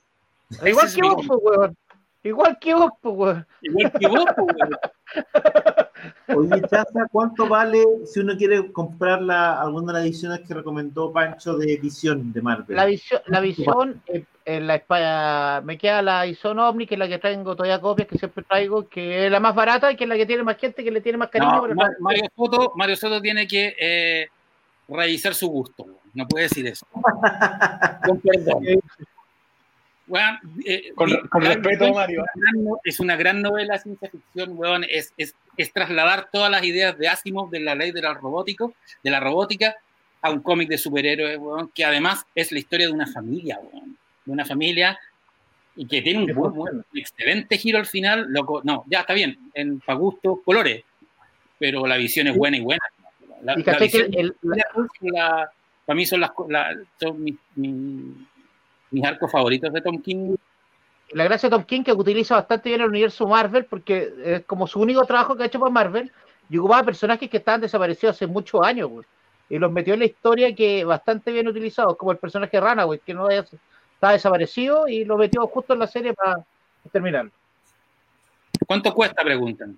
Igual que vos, weón. Igual que vos, weón. Igual que vos, weón. [LAUGHS] Oye, Chaza, ¿cuánto vale si uno quiere comprar la, alguna de las ediciones que recomendó Pancho de edición de Marvel? La visión, la visión eh, en la España, me queda la edición Omni, que es la que tengo todavía copias, que siempre traigo, que es la más barata y que es la que tiene más gente, que le tiene más cariño. Mario, Soto, Mario Soto tiene que eh, revisar su gusto, no puede decir eso. [LAUGHS] Con perdón. Eh, con, respeto, Mario. Es una gran novela ciencia ficción, weón. Es, es, es, trasladar todas las ideas de Asimov de la ley de la robótica, de la robótica a un cómic de superhéroes, weón, que además es la historia de una familia, weón. De una familia y que tiene un, excelente giro al final. Loco, no, ya está bien, en pa gusto, colores, pero la visión es buena y buena. La, la visión, el, la, para mí son las son mis arcos favoritos de Tom King. La gracia de Tom King que utiliza bastante bien el universo Marvel, porque es como su único trabajo que ha hecho para Marvel, y ocupaba personajes que estaban desaparecidos hace muchos años, y los metió en la historia que bastante bien utilizados, como el personaje Rana, que no estaba desaparecido y lo metió justo en la serie para terminar. ¿Cuánto cuesta? Preguntan.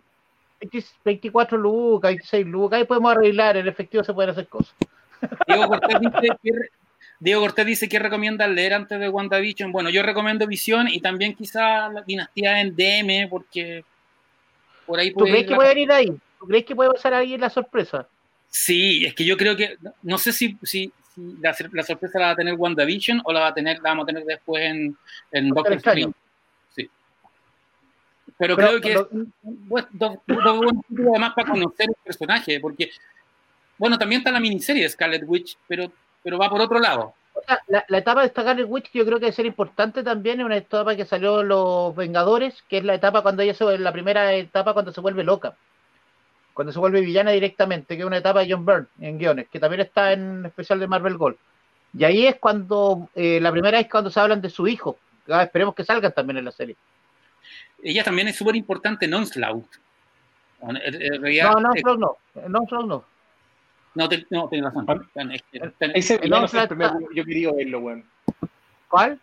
24 lucas, 26 lucas, ahí podemos arreglar, en efectivo se pueden hacer cosas. Diego Cortés dice [LAUGHS] Diego Cortés dice que recomienda leer antes de WandaVision. Bueno, yo recomiendo Visión y también quizá la dinastía en DM, porque por ahí puede. ¿Tú crees que puede venir ahí? ¿Tú crees que puede pasar ahí la sorpresa? Sí, es que yo creo que. No sé si, si, la, sorpresa la va a tener WandaVision o la, va a tener, la vamos a tener después en, en Doctor Strange. Sí. Pero, creo que es dos, dos, además para conocer el personaje, porque. Bueno, también está la miniserie de Scarlet Witch, pero pero va por otro lado. La, etapa de destacar el Witch yo creo que debe ser importante también, es una etapa que salió Los Vengadores, que es la etapa cuando ella se la primera etapa cuando se vuelve loca, cuando se vuelve villana directamente, que es una etapa de John Byrne en guiones, que también está en especial de Marvel Gold. Y ahí es cuando, eh, la primera es cuando se hablan de su hijo, ah, esperemos que salgan también en la serie. Ella también es súper importante en Onslaught. no, no, no, no, no. No, te, no tenés razón. Ese villano siempre me, yo quería verlo, weón. ¿Cuál?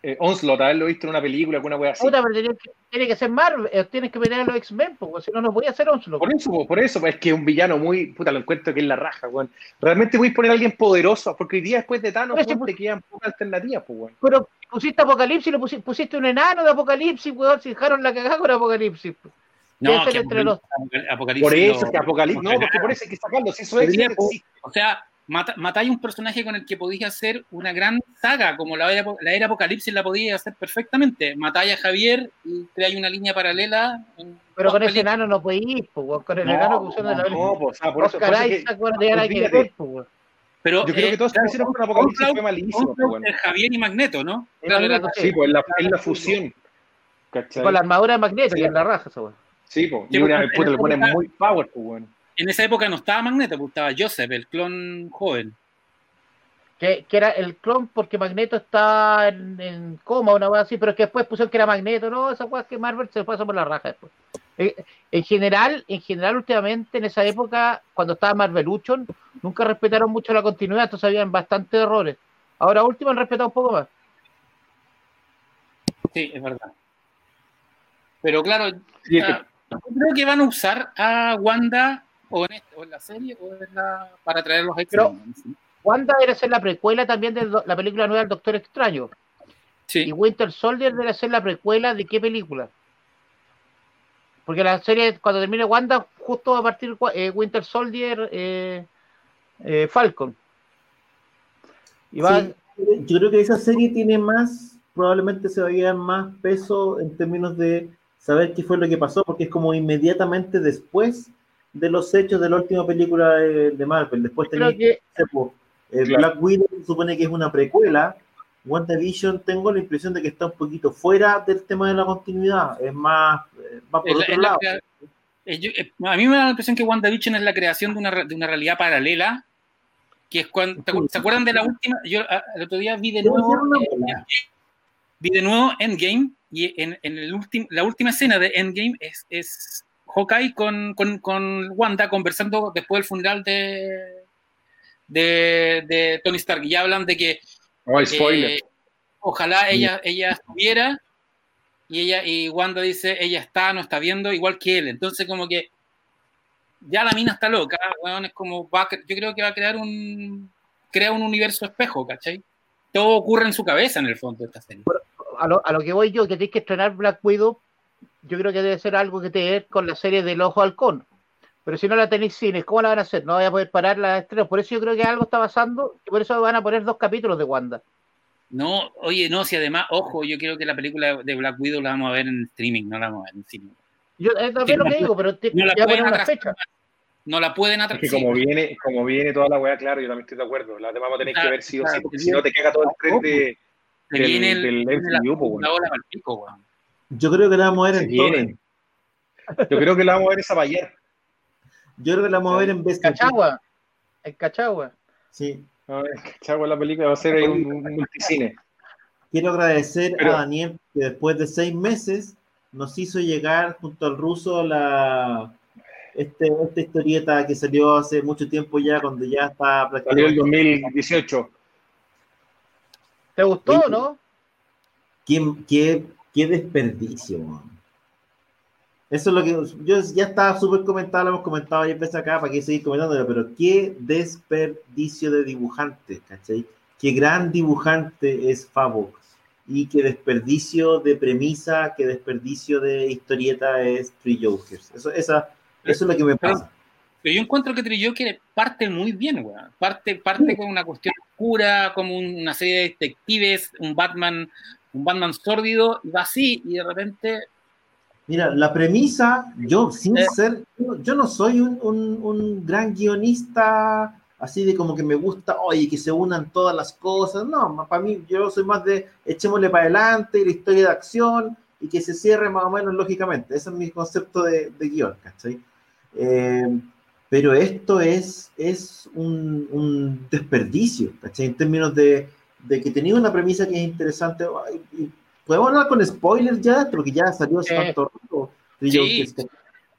Eh, Onslaught, haberlo visto en una película, alguna wea así. Puta, pero tiene que, tiene que ser Marvel, eh, tienes que meter a los X-Men, porque si no, no voy a hacer Onslaught. Por eso, por eso, es que es un villano muy, puta, lo encuentro que es la raja, weón. Realmente voy a poner a alguien poderoso, porque hoy día después de Thanos, weón, te quedan pocas alternativas, pues, weón. Pero pusiste Apocalipsis, lo pusiste, pusiste, un enano de Apocalipsis, weón, se dejaron la cagada con Apocalipsis. No, que entre los... Apocalipsis por eso, es que Apocalipsis, no, porque por eso hay que sacarlo, si eso es, o sea, matáis un personaje con el que podías hacer una gran saga, como la era, la era Apocalipsis la podías hacer perfectamente. Matáis a Javier y creáis una línea paralela. Pero con ese enano no podéis ir, pues, con el enano que de la No, pues, por eso, eso que, pues, pero yo creo que todos se hicieron con Apocalipsis fue malísimo. Pues, Javier y Magneto, ¿no? Claro, sí, pues la, es la fusión. Con la armadura de Magneto, y en la raja, eso, Sí, pues, y una, puta, le ponen muy power, pues, bueno en esa época no estaba Magneto, pues estaba Joseph, el clon joven. Que, era el clon porque Magneto está en, coma, una cosa así, pero que después pusieron que era Magneto, ¿no? Esa cosa que Marvel se pasó por la raja después. Eh, en general, en general, últimamente, en esa época, cuando estaba Marveluchon, nunca respetaron mucho la continuidad, entonces habían bastantes errores. Ahora último han respetado un poco más. Sí, es verdad. Pero claro, creo que van a usar a Wanda este, o en, la serie o en la, para traer los Pero Wanda debe ser la precuela también de la película nueva del Doctor Extraño. Sí. Y Winter Soldier debe ser la precuela de qué película. Porque la serie, cuando termine Wanda, justo a partir eh, Winter Soldier, eh, eh, Falcon. Y va... yo creo que esa serie tiene más, probablemente se va a llevar más peso en términos de saber qué fue lo que pasó, porque es como inmediatamente después de los hechos de la última película de, Marvel. Después tenéis que, eh, Black Widow se supone que es una precuela. WandaVision tengo la impresión de que está un poquito fuera del tema de la continuidad. Es más, eh, va por otro lado. Eh, a mí me da la impresión que WandaVision es la creación de una, de una realidad paralela. Que es cuando, ¿Se acuerdan de la última? Yo ah, el otro día vi de nuevo. vi de nuevo Endgame y en, en el último, la última escena de Endgame es, es Hawkeye con, con, Wanda conversando después del funeral de, de, Tony Stark. Y ya hablan de que oh, spoiler. Eh, ojalá ella, ella estuviera y ella y Wanda dice ella está, no está viendo igual que él. Entonces como que ya la mina está loca, es como yo creo que va a crear un crea un universo espejo, ¿cachai? Todo ocurre en su cabeza en el fondo de esta serie. A lo, a lo que voy yo, que tienes que estrenar Black Widow yo creo que debe ser algo que te con la serie del Ojo Halcón. Pero si no la tenéis cines, ¿cómo la van a hacer? No voy a poder parar la estrella. Por eso yo creo que algo está pasando y por eso van a poner dos capítulos de Wanda. No, oye, no, si además, ojo, yo creo que la película de Black Widow la vamos a ver en streaming, no la vamos a ver en cine. Yo es también lo que digo, pero no la pueden una fecha. No la pueden atrasar. Es que como viene, como viene toda la weá, claro, yo también estoy de acuerdo. La vamos a tener que ver sí o sí, porque si no te queda todo el tren de, del, del, MCU, la, la, yo creo que la vamos a ver en viene. Yo creo que la vamos a ver esa ayer. Yo creo que la vamos a ver en vez Cachagua. En Cachagua. Sí. No, en Cachagua la película va a ser un, un multicine. Quiero agradecer a Daniel que después de seis meses nos hizo llegar junto al ruso la este, esta historieta que salió hace mucho tiempo ya, cuando ya está Salió el 2018. ¿Te gustó, no? ¿Quién, qué qué desperdicio, Eso es lo que yo ya estaba súper comentado, lo hemos comentado ya veces acá, para que seguir comentándolo, pero qué desperdicio de dibujante, ¿cachai? Qué gran dibujante es Fabo y qué desperdicio de premisa, qué desperdicio de historieta es Three Jokers. Eso, esa, eso es lo que me pasa. Pero yo encuentro que Three Jokers parte muy bien, weón. Parte, parte con una cuestión oscura, como una serie de detectives, un Batman un Batman sórdido y va así, y de repente. Mira, la premisa, yo sin eh. ser, yo no soy un, gran guionista así de como que me gusta, oye, que se unan todas las cosas. No, para mí, yo soy más de echémosle para adelante, la historia de acción y que se cierre más o menos lógicamente. Ese es mi concepto de, de guion, ¿cachai? Eh, pero esto es, es un, un, desperdicio, ¿cachai? En términos de, de que tenía una premisa que es interesante. Podemos hablar con spoilers ya, porque ya salió hace tanto Sí.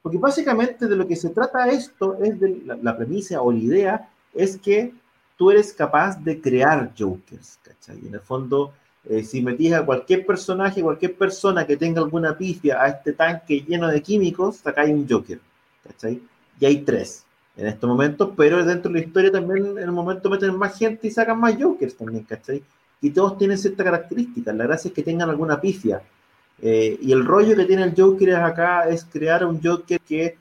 porque básicamente de lo que se trata esto es de la, premisa o la idea es que tú eres capaz de crear Jokers, ¿cachai? en el fondo, eh, si metías a cualquier personaje, cualquier persona que tenga alguna pifia a este tanque lleno de químicos, sacáis un Joker, ¿cachai? Y hay tres en estos momentos, pero dentro de la historia también en el momento meten más gente y sacan más Jokers también, ¿cachai? Y todos tienen ciertas características, la gracia es que tengan alguna pifia. Eh, y el rollo que tiene el Joker acá es crear un Joker que,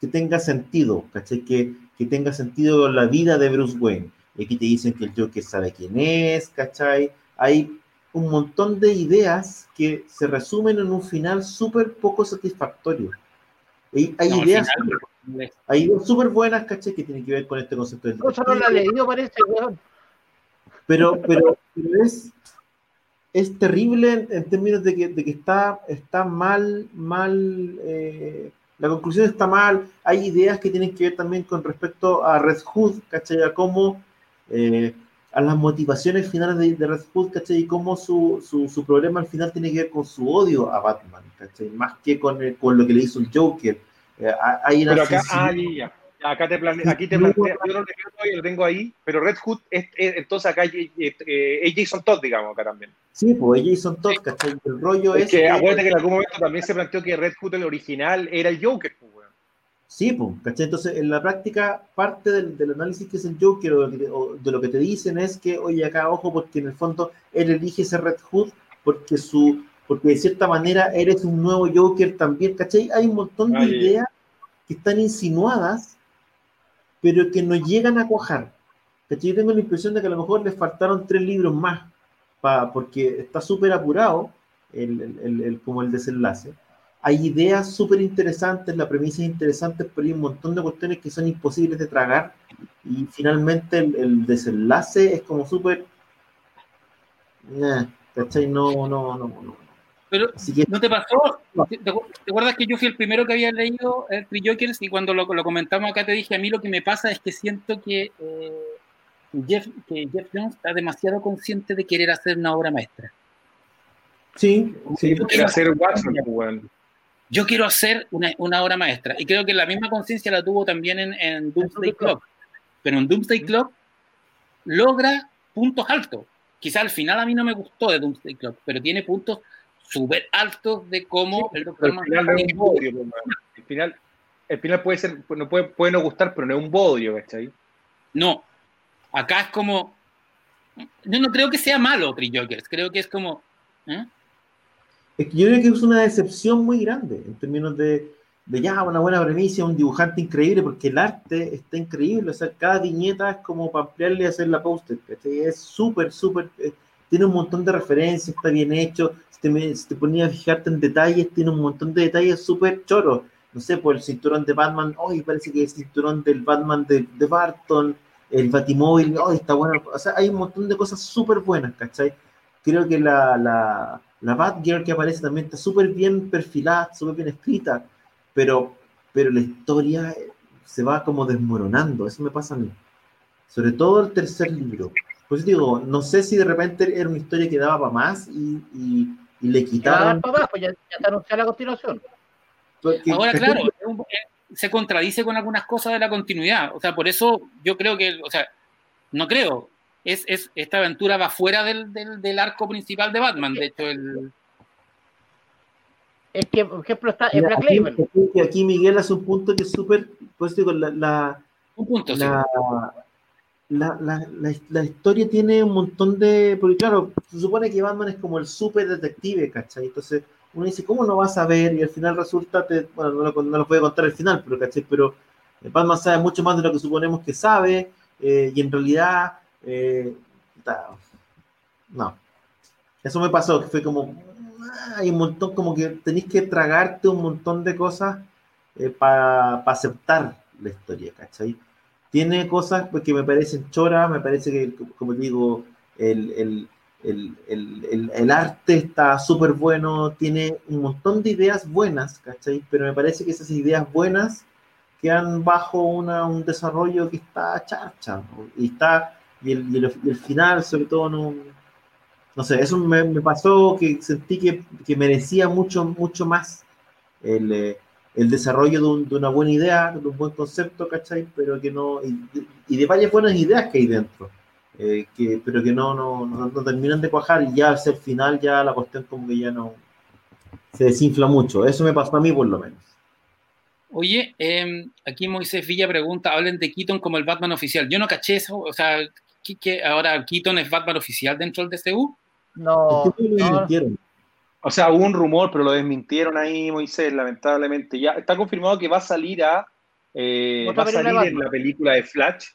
que tenga sentido, ¿cachai? Que, que tenga sentido la vida de Bruce Wayne. Y aquí te dicen que el Joker sabe quién es, ¿cachai? Hay un montón de ideas que se resumen en un final súper poco satisfactorio. Hay ideas hay ideas súper buenas, ¿cachai? Que tienen que ver con este concepto del... No la leído, parece, weón. Pero, pero, pero es, es terrible en, términos de que, de que, está, está mal, mal, eh, la conclusión está mal. Hay ideas que tienen que ver también con respecto a Red Hood, ¿cachai? A cómo, eh, a las motivaciones finales de, Red Hood, ¿cachai? Y cómo su, su, su, problema al final tiene que ver con su odio a Batman, ¿cachai? Más que con, con lo que le hizo el Joker. Eh, hay Pero acá, ah, Acá te plane, aquí te plantea, yo no lo tengo ahí, pero Red Hood, es, entonces acá es Jason Todd, digamos, acá también. Sí, pues es Jason Todd, ¿cachai? El rollo es. es que, acuérdate que en algún momento también se planteó que Red Hood, el original, era el Joker, pues, Sí, pues, ¿cachai? Entonces, en la práctica, parte del, del análisis que es el Joker o de, lo que te dicen es que, oye, acá, ojo, porque en el fondo él elige ese Red Hood porque su porque de cierta manera eres un nuevo Joker también, ¿cachai? Hay un montón de ideas que están insinuadas pero que no llegan a cuajar. Yo tengo la impresión de que a lo mejor les faltaron tres libros más, porque está súper apurado el, como el desenlace. Hay ideas súper interesantes, la premisa es interesante, pero hay un montón de cuestiones que son imposibles de tragar y finalmente el, desenlace es como súper... ¿Cachai? No, no, no, no. Pero, ¿no te pasó? ¿Te, acuerdas que yo fui el primero que había leído el Three Jokers y cuando lo, lo, comentamos acá te dije, a mí lo que me pasa es que siento que, eh, Jeff, que Jeff Jones está demasiado consciente de querer hacer una obra maestra. Sí, sí. Yo quiero hacer Watson, Yo quiero hacer una, una, obra maestra y creo que la misma conciencia la tuvo también en, en Doomsday Clock. Pero en Doomsday Clock logra puntos altos. Quizá al final a mí no me gustó de Doomsday Clock, pero tiene puntos súper altos de cómo el doctor al final no es un bodio, el final, el final puede ser, no puede, puede no gustar, pero no es un bodio, ¿cachai? No, acá es como, yo no creo que sea malo Three Jokers, creo que es como, ¿eh? Es que yo creo que es una decepción muy grande en términos de, de ya una buena premisa, un dibujante increíble, porque el arte está increíble, o sea, cada viñeta es como para ampliarle y hacer la poster, Es súper, súper, eh, tiene un montón de referencias, está bien hecho, si te, ponía a fijarte en detalles, tiene un montón de detalles súper choros. No sé, por el cinturón de Batman, hoy parece que es el cinturón del Batman de, de Barton, el Batimóvil, hoy está bueno. O sea, hay un montón de cosas súper buenas, ¿cachai? Creo que la, la, la Batgirl que aparece también está súper bien perfilada, súper bien escrita, pero, pero la historia se va como desmoronando, eso me pasa a mí. Sobre todo el tercer libro. Pues digo, no sé si de repente era una historia que daba para más y y le quitaron. pues ya, está anunciada la continuación. Ahora, claro, se contradice con algunas cosas de la continuidad. O sea, por eso yo creo que, o sea, no creo. Es, es esta aventura va fuera del, del, arco principal de Batman. De hecho, el. Es que, por ejemplo, está en Black Label. Aquí, Miguel hace un punto que es súper. Pues digo, la, la, un punto, la, la, la, la, historia tiene un montón de. Porque, claro, se supone que Batman es como el super detective, ¿cachai? Entonces, uno dice, ¿cómo no vas a ver? Y al final resulta, te, bueno, no lo, no lo puede contar al final, pero, ¿cachai? Pero eh, Batman sabe mucho más de lo que suponemos que sabe, eh, y en realidad. Eh, no. Eso me pasó, que fue como. Hay un montón, como que tenéis que tragarte un montón de cosas para aceptar la historia, ¿cachai? tiene cosas que me parecen choras, me parece que, como digo, el, arte está súper bueno, tiene un montón de ideas buenas, ¿cachai? Pero me parece que esas ideas buenas quedan bajo una, un desarrollo que está charcha, y está, y el, final sobre todo no, no sé, eso me, pasó que sentí que, merecía mucho, mucho más el, el desarrollo de, una buena idea, de un buen concepto, ¿cachai? Pero que no, y, de varias buenas ideas que hay dentro, eh, que, pero que no, no, no, terminan de cuajar y ya al ser final ya la cuestión como que ya no se desinfla mucho. Eso me pasó a mí por lo menos. Oye, em, aquí Moisés Villa pregunta, hablen de Keaton como el Batman oficial. Yo no caché eso, o sea, ¿qué, ahora Keaton es Batman oficial dentro del DCU? No, no. O sea, hubo un rumor, pero lo desmintieron ahí, Moisés, lamentablemente. Ya está confirmado que va a salir a eh, va a salir en la película de Flash,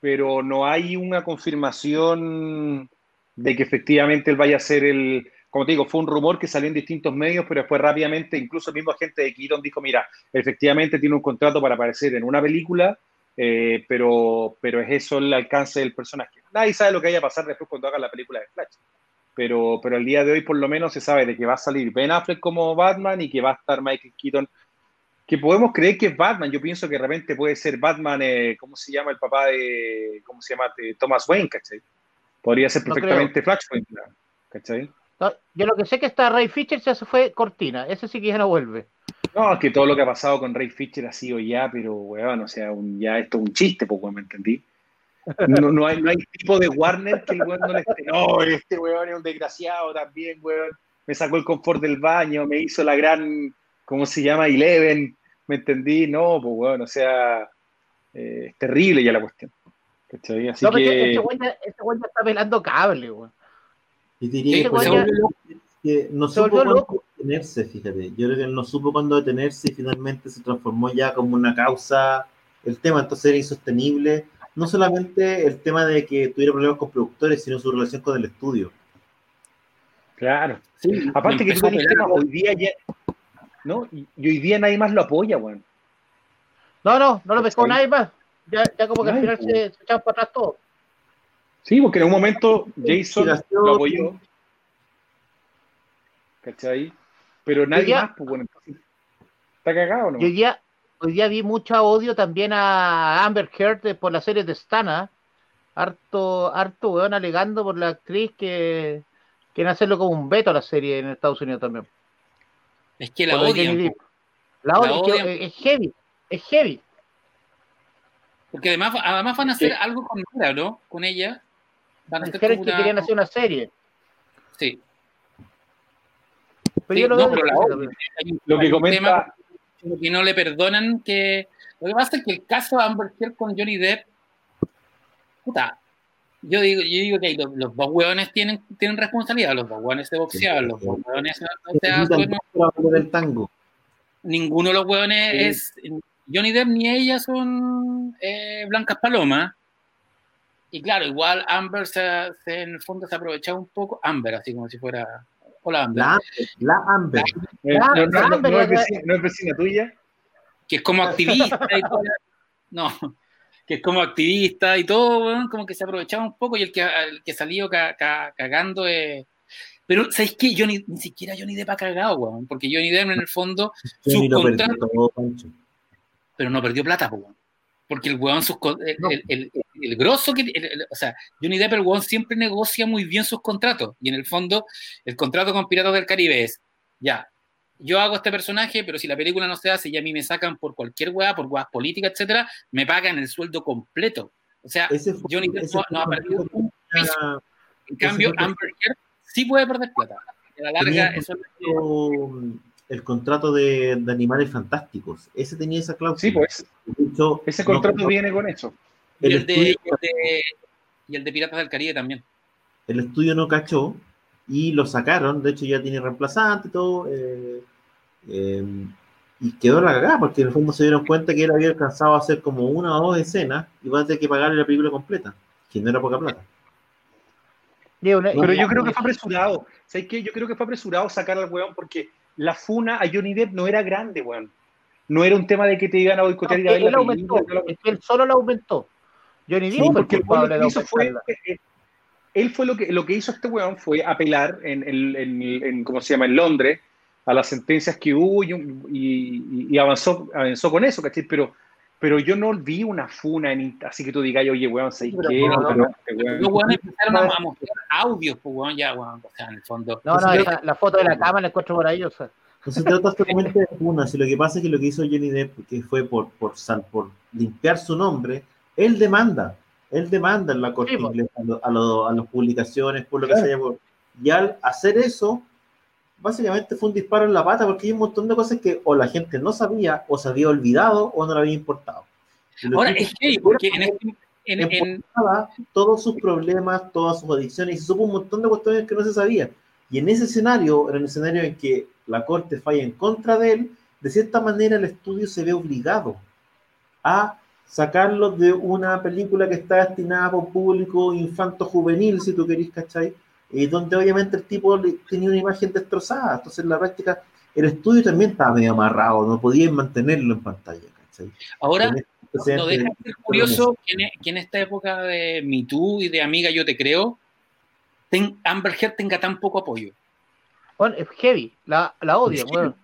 pero no hay una confirmación de que efectivamente él vaya a ser el. Como te digo, fue un rumor que salió en distintos medios, pero después rápidamente, incluso el mismo agente de Kiron dijo: Mira, efectivamente tiene un contrato para aparecer en una película, eh, pero, pero es eso el alcance del personaje. Nadie sabe lo que vaya a pasar después cuando haga la película de Flash pero, pero el día de hoy por lo menos se sabe de que va a salir Ben Affleck como Batman y que va a estar Michael Keaton, que podemos creer que es Batman. Yo pienso que de repente puede ser Batman, eh, ¿cómo se llama el papá de, ¿cómo se llama? Thomas Wayne, ¿cachai? Podría ser perfectamente Flashpoint, ¿cachai? yo lo que sé que está Ray Fisher se fue cortina, ese sí que ya no vuelve. No, es que todo lo que ha pasado con Ray Fisher ha sido ya, pero weón, o sea, ya esto es un chiste, poco me entendí. No, no, hay, no hay tipo de Warner que el weón no le esté. No, este weón es un desgraciado también, weón. Me sacó el confort del baño, me hizo la gran, ¿cómo se llama? Eleven. ¿Me entendí? No, pues weón, o sea, eh, es terrible ya la cuestión. Así no, que. Este weón, este weón está pelando cable, weón. Y diría que, que no supo cuándo detenerse, fíjate. Yo creo que él no supo cuándo detenerse y finalmente se transformó ya como una causa el tema, entonces era insostenible no solamente el tema de que tuviera problemas con productores, sino su relación con el estudio. Claro. Sí, Aparte que tú tenés hoy día ya, ¿no? Y, hoy día nadie más lo apoya, weón. No, no, no lo pescó nadie más. Ya, ya como que al final se, se echaron para atrás todo. Sí, porque en un momento Jason lo apoyó. ¿Cachai? Pero nadie más, pues bueno, está cagado, ¿no? Yo ya, hoy día vi mucho odio también a Amber Heard por la serie de Stana. Harto, harto weón alegando por la actriz que quiere hacerlo como un veto a la serie en Estados Unidos también. Es que la odian. La, odian. Es, heavy, es heavy. Porque además, además van a hacer algo con ella, ¿no? Con ella. Van a hacer que querían hacer una serie. Sí. Pero yo lo, no, pero la lo que comenta, que no le perdonan que. Lo que pasa es que el caso de Amber Heard con Johnny Depp, puta, yo digo, yo digo que los, los, dos hueones tienen, tienen responsabilidad, los dos hueones de boxear, los dos hueones del tango. Ninguno de los hueones es. Johnny Depp ni ella son eh, blancas palomas. Y claro, igual Amber se, en el fondo se ha aprovechado un poco, Amber, así como si fuera la Amber. La, Amber. no, es vecina, tuya? Que es como activista y todo. No, que es como activista y todo, como que se aprovechaba un poco y el que, el que salió cagando es... Pero, ¿sabéis qué? Yo ni, ni, siquiera Johnny Depp ha cagado, weón, porque Johnny Depp en el fondo... Su contrato, pero no perdió plata, weón. Porque el weón, sus, el, el, el, grosso que. o sea, Johnny Depp, el weón siempre negocia muy bien sus contratos. Y en el fondo, el contrato con Piratas del Caribe es: ya, yo hago este personaje, pero si la película no se hace y a mí me sacan por cualquier weá, por weas políticas, etcétera, me pagan el sueldo completo. O sea, Johnny Depp no, ha perdido un peso. En cambio, Amber Heard sí puede perder plata. A la larga, eso es el contrato de, Animales Fantásticos. Ese tenía esa cláusula. Sí, pues. ese contrato viene con eso. y, el de, y el de Piratas del Caribe también. El estudio no cachó y lo sacaron. De hecho, ya tiene reemplazante y todo. Eh, eh, y quedó la cagada porque en el fondo se dieron cuenta que él había alcanzado a hacer como una o dos escenas y va a tener que pagarle la película completa, que no era poca plata. Pero yo creo que fue apresurado. ¿Sabes qué? Yo creo que fue apresurado sacar al weón porque la funa a Johnny Depp no era grande, weón. No era un tema de que te iban a boicotear y a él, la aumentó, él solo lo aumentó. Johnny Depp porque el lo que hizo fue, eh, él fue lo que, lo que hizo este weón fue apelar en, en, en, ¿cómo se llama? En Londres a las sentencias que hubo y, y, avanzó, avanzó con eso, ¿cachai? Pero pero yo no vi una funa en, así que tú digas, oye, weón, ¿sabes qué? No, no, no, Los weones [LAUGHS] empezaron a, mostrar audios, pues weón, ya, weón, o sea, en el fondo. No, no, la foto de la cama la encuentro maravillosa. No se trata solamente de una, si lo que pasa es que lo que hizo Johnny Depp, que fue por, por, por limpiar su nombre, él demanda, él demanda en la corte inglesa a, las publicaciones, por lo que sea. y al hacer eso, básicamente fue un disparo en la pata, porque hay un montón de cosas que o la gente no sabía, o se había olvidado, o no le había importado. Ahora, es que, porque en, este, en, todos sus problemas, todas sus adicciones, y se supo un montón de cuestiones que no se sabía. Y en ese escenario, en el escenario en que la corte falla en contra de él, de cierta manera el estudio se ve obligado a sacarlo de una película que está destinada para un público infanto-juvenil, si tú querés, ¿cachai? Y donde obviamente el tipo tenía una imagen destrozada. Entonces, en la práctica, el estudio también estaba medio amarrado, no podían mantenerlo en pantalla, ¿cachai? Ahora, no deja de ser curioso e, que en, esta época de Me Too y de Amiga Yo Te Creo, Amber Heard tenga tan poco apoyo. Bueno, es heavy, la, la odio. Bueno.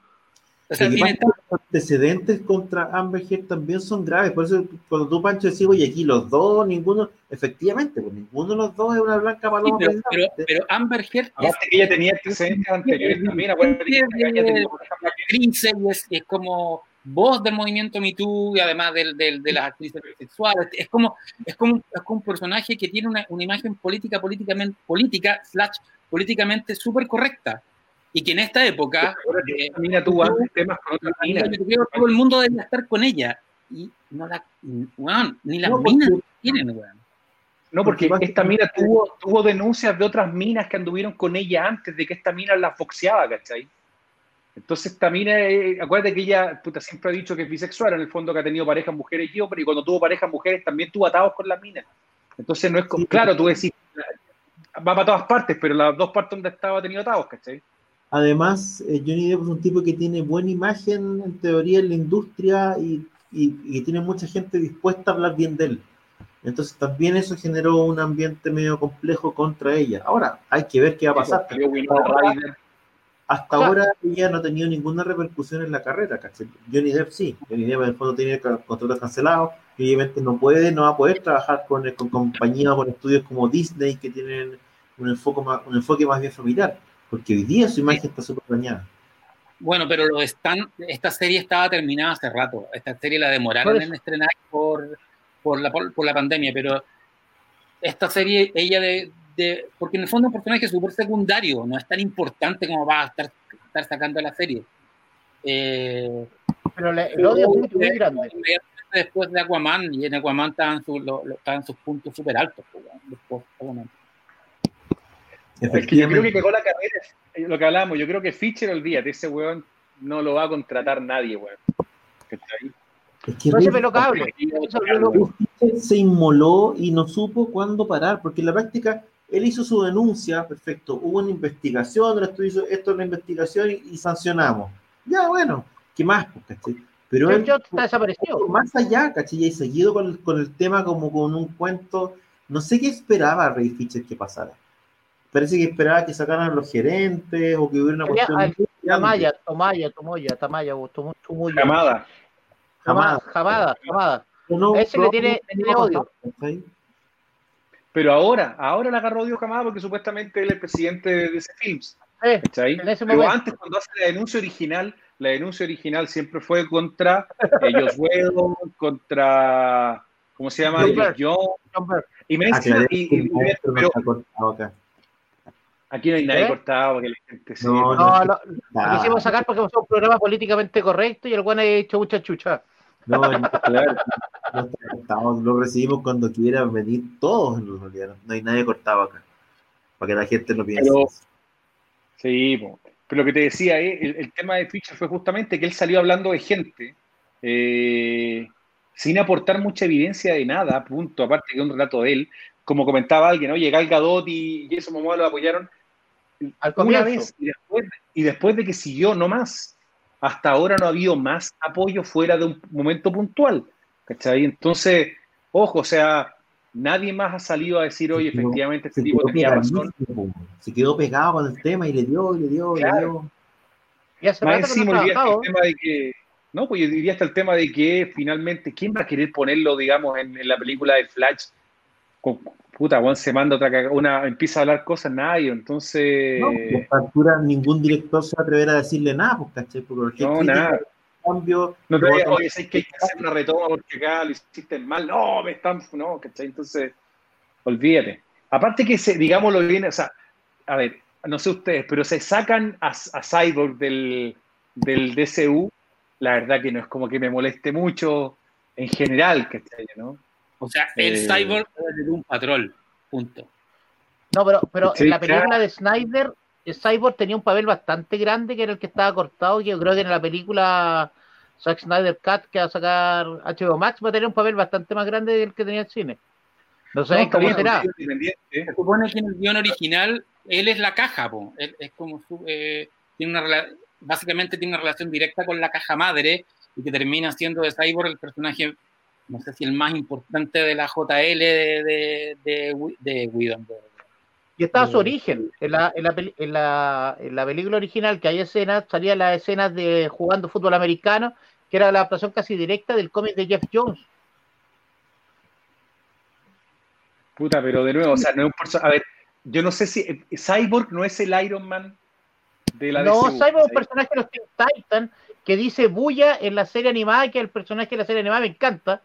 Los antecedentes contra Amber Heard también son graves. Por eso, cuando tú, Pancho, decís, oye, aquí los dos, ninguno, efectivamente, pues ninguno de los dos es una blanca paloma. pero, pero, Amber Heard. Aparte que ella tenía antecedentes anteriores también. Acuérdate que es, es como voz del movimiento Me Too y además del, del, de las actrices sexuales. Es como, es como, es como un personaje que tiene una, una imagen política, políticamente, política, slash, políticamente súper correcta. Y que en esta época. Eh, mira tú, temas con otras minas. todo el mundo debería estar con ella. Y no la. ni las minas tienen, weón. No, porque esta mina tuvo, tuvo denuncias de otras minas que anduvieron con ella antes de que esta mina la foxeaba, ¿cachai? Entonces también, eh, acuérdate que ella puta, siempre ha dicho que es bisexual, en el fondo que ha tenido parejas mujeres y hombres, y cuando tuvo parejas mujeres también tuvo atados con las minas. Entonces no es como, claro, tú decís, va para todas partes, pero las dos partes donde estaba ha tenido atados, ¿cachai? Además, eh, Johnny Depp es un tipo que tiene buena imagen en teoría en la industria y, y, tiene mucha gente dispuesta a hablar bien de él. Entonces también eso generó un ambiente medio complejo contra ella. Ahora, hay que ver qué va a pasar. Hasta ahora ella no ha tenido ninguna repercusión en la carrera, Johnny Depp sí, Johnny Depp en el fondo tiene contratos cancelados y obviamente no puede, no va a poder trabajar con, con compañías o con estudios como Disney que tienen un enfoque más, un enfoque más bien familiar, porque hoy día su imagen está súper dañada. Bueno, pero lo están, esta serie estaba terminada hace rato, esta serie la demoraron en estrenar por, por, la, por la pandemia, pero esta serie, ella de, porque en el fondo es un personaje súper secundario, no es tan importante como va a estar, estar sacando la serie. Eh, pero el odio es muy grande. Después de Aquaman, y en Aquaman estaban, su, lo, estaban sus puntos súper altos. Pues, después, es que yo creo que pegó la carrera, eh, lo que hablamos, yo creo que Fischer, olvídate, ese weón no lo va a contratar nadie, weón. Es que no se cable. Se inmoló y no supo cuándo parar, porque en la práctica él hizo su denuncia, perfecto, hubo una investigación, esto, hizo, esto es una investigación y, sancionamos. Ya, bueno, ¿qué más? Pues, Pero él está desaparecido. Más allá, ¿cachai? Y seguido con el, con el tema como con un cuento, no sé qué esperaba Ray Fisher que pasara. Parece que esperaba que sacaran a los gerentes o que hubiera una cuestión. Tamaya, Tomaya, Tomoya, Tamaya, Tomoya. Jamada. Jamada, jamada, jamada. Ese le tiene, tiene odio. Pero ahora, ahora le agarró Dios Camada porque supuestamente él es el presidente de DC Films. Pero antes, cuando hace la denuncia original, la denuncia original siempre fue contra ellos eh, contra. ¿Cómo se llama? John. Y me dice, y, pero, Aquí no hay nadie ¿Eh? cortado porque la gente se. No, no, no, lo quisimos sacar porque es un programa políticamente correcto y el guano ha hecho mucha chucha. No, claro, [LAUGHS] no lo recibimos cuando quiera venir todos en realidad. No hay nadie cortado acá. Para que la gente lo piense. sí, pero lo que te decía, eh, el, tema de Fischer fue justamente que él salió hablando de gente eh, sin aportar mucha evidencia de nada, punto, aparte de un relato de él. Como comentaba alguien, oye, Gal Gadot y Jason Momoa lo apoyaron Al una vez y después, y después de que siguió no más hasta ahora no ha habido más apoyo fuera de un momento puntual. ¿Cachai? Entonces, ojo, o sea, nadie más ha salido a decir, oye, efectivamente este tipo tenía razón. Se quedó pegado con el tema y le dio, y le dio, y le dio. Y hace más encima el tema de que, no, pues yo diría hasta el tema de que finalmente, ¿quién va a querer ponerlo, digamos, en, la película de Flash? Puta, Juan se manda otra una, empieza a hablar cosas nadie, entonces. No, a esta altura ningún director se va a atrever a decirle nada, pues, ¿cachai? Porque no, nada. Cambio, no te vayas, oye, que hay que hacer una retoma porque acá lo hiciste mal, no, me están, no, ¿cachai? Entonces, olvídate. Aparte que, se, digámoslo bien, o sea, a ver, no sé ustedes, pero se sacan a, a Cyborg del, del DCU, la verdad que no es como que me moleste mucho en general, ¿cachai? ¿no? O sea, el eh, cyborg es un patrón, punto. No, pero, pero en la película de Snyder, el cyborg tenía un papel bastante grande que era el que estaba cortado, que yo creo que en la película Zack Snyder Cut que va a sacar HBO Max va a tener un papel bastante más grande del que tenía el cine. No sé cómo será. Se supone que en el guion original él es la caja, po. es como eh, tiene una básicamente tiene una relación directa con la caja madre y que termina siendo de Cyborg el personaje no sé si el más importante de la JL de, de, de, de Y está su origen. En la, en, la, en, la, en la, película original, que hay escenas, salía las escenas de jugando fútbol americano, que era la adaptación casi directa del cómic de Jeff Jones. Puta, pero de nuevo, o sea, no es un personaje. A ver, yo no sé si. Cyborg no es el Iron Man de la No, Cyborg es un personaje de los Titan que dice Bulla en la serie animada, que el personaje de la serie animada me encanta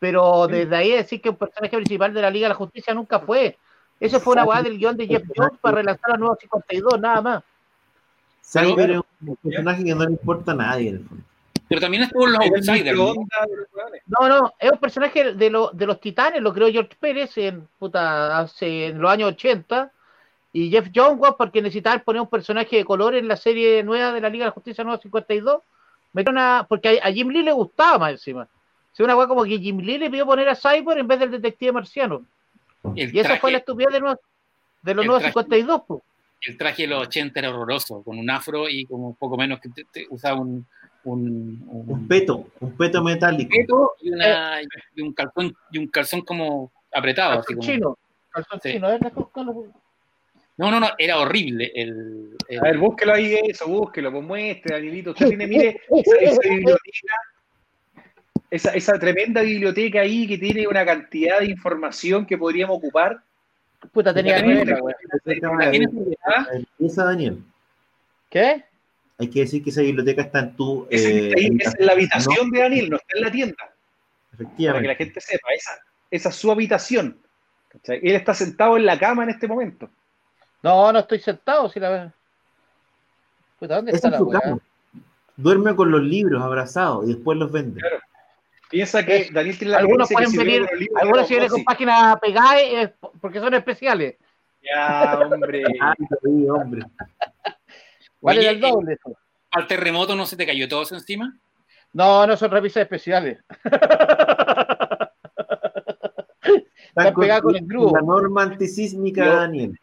pero desde ahí decir que un personaje principal de la Liga de la Justicia nunca fue. Eso fue una guada del guion de Jeff Jones para relanzar la nueva 52, nada más. Cyber es un personaje que no le importa a nadie. Pero también estuvo en los Outsiders. ¿no? no, es un personaje de, de los titanes, lo creó George Pérez en, puta, hace, en los años 80. Y Jeff Jones, porque necesitaba poner un personaje de color en la serie nueva de la Liga de la Justicia Nueva 52. Una, porque a Jim Lee le gustaba más encima. Es una weá como que Jim Lee le pidió poner a Cyborg en vez del detective marciano. y esa fue la estupidez de, de los nuevos 52. El traje de los 80 era horroroso, con un afro y como poco menos que usaba un, un, un, peto, un peto metálico. Peto y, una, y, un calzón, y un calzón como apretado. Calzón así como, chino. Calzón sí. chino, no, no, no, era horrible. El, A ver, búsquelo ahí, eso, búsquelo, pues muestre, Danielito. Usted [LAUGHS] tiene, mire, esa biblioteca esa, esa tremenda biblioteca ahí que tiene una cantidad de información que podríamos ocupar. Puta, tenía Esa, Daniel. ¿Qué? Hay que decir que esa biblioteca está en tu. Eh, es en la habitación de Daniel, no está en la tienda. Efectivamente. Para que la gente sepa, esa, esa es su habitación. Él está sentado en la cama en este momento. No, no estoy sentado, si la Puta, ¿dónde está la weá? Duerme con los libros abrazados y después los vende. Claro. Piensa que Daniel tiene la Algunos pueden venir, algunos si vienen con páginas pegadas eh, porque son especiales. Ya, hombre. [LAUGHS] hombre. ¿Cuál el doble eso? ¿Al terremoto no se te cayó todo eso encima? No, no son revistas especiales. [LAUGHS] Están pegadas con el grupo. La norma antisísmica, Daniel.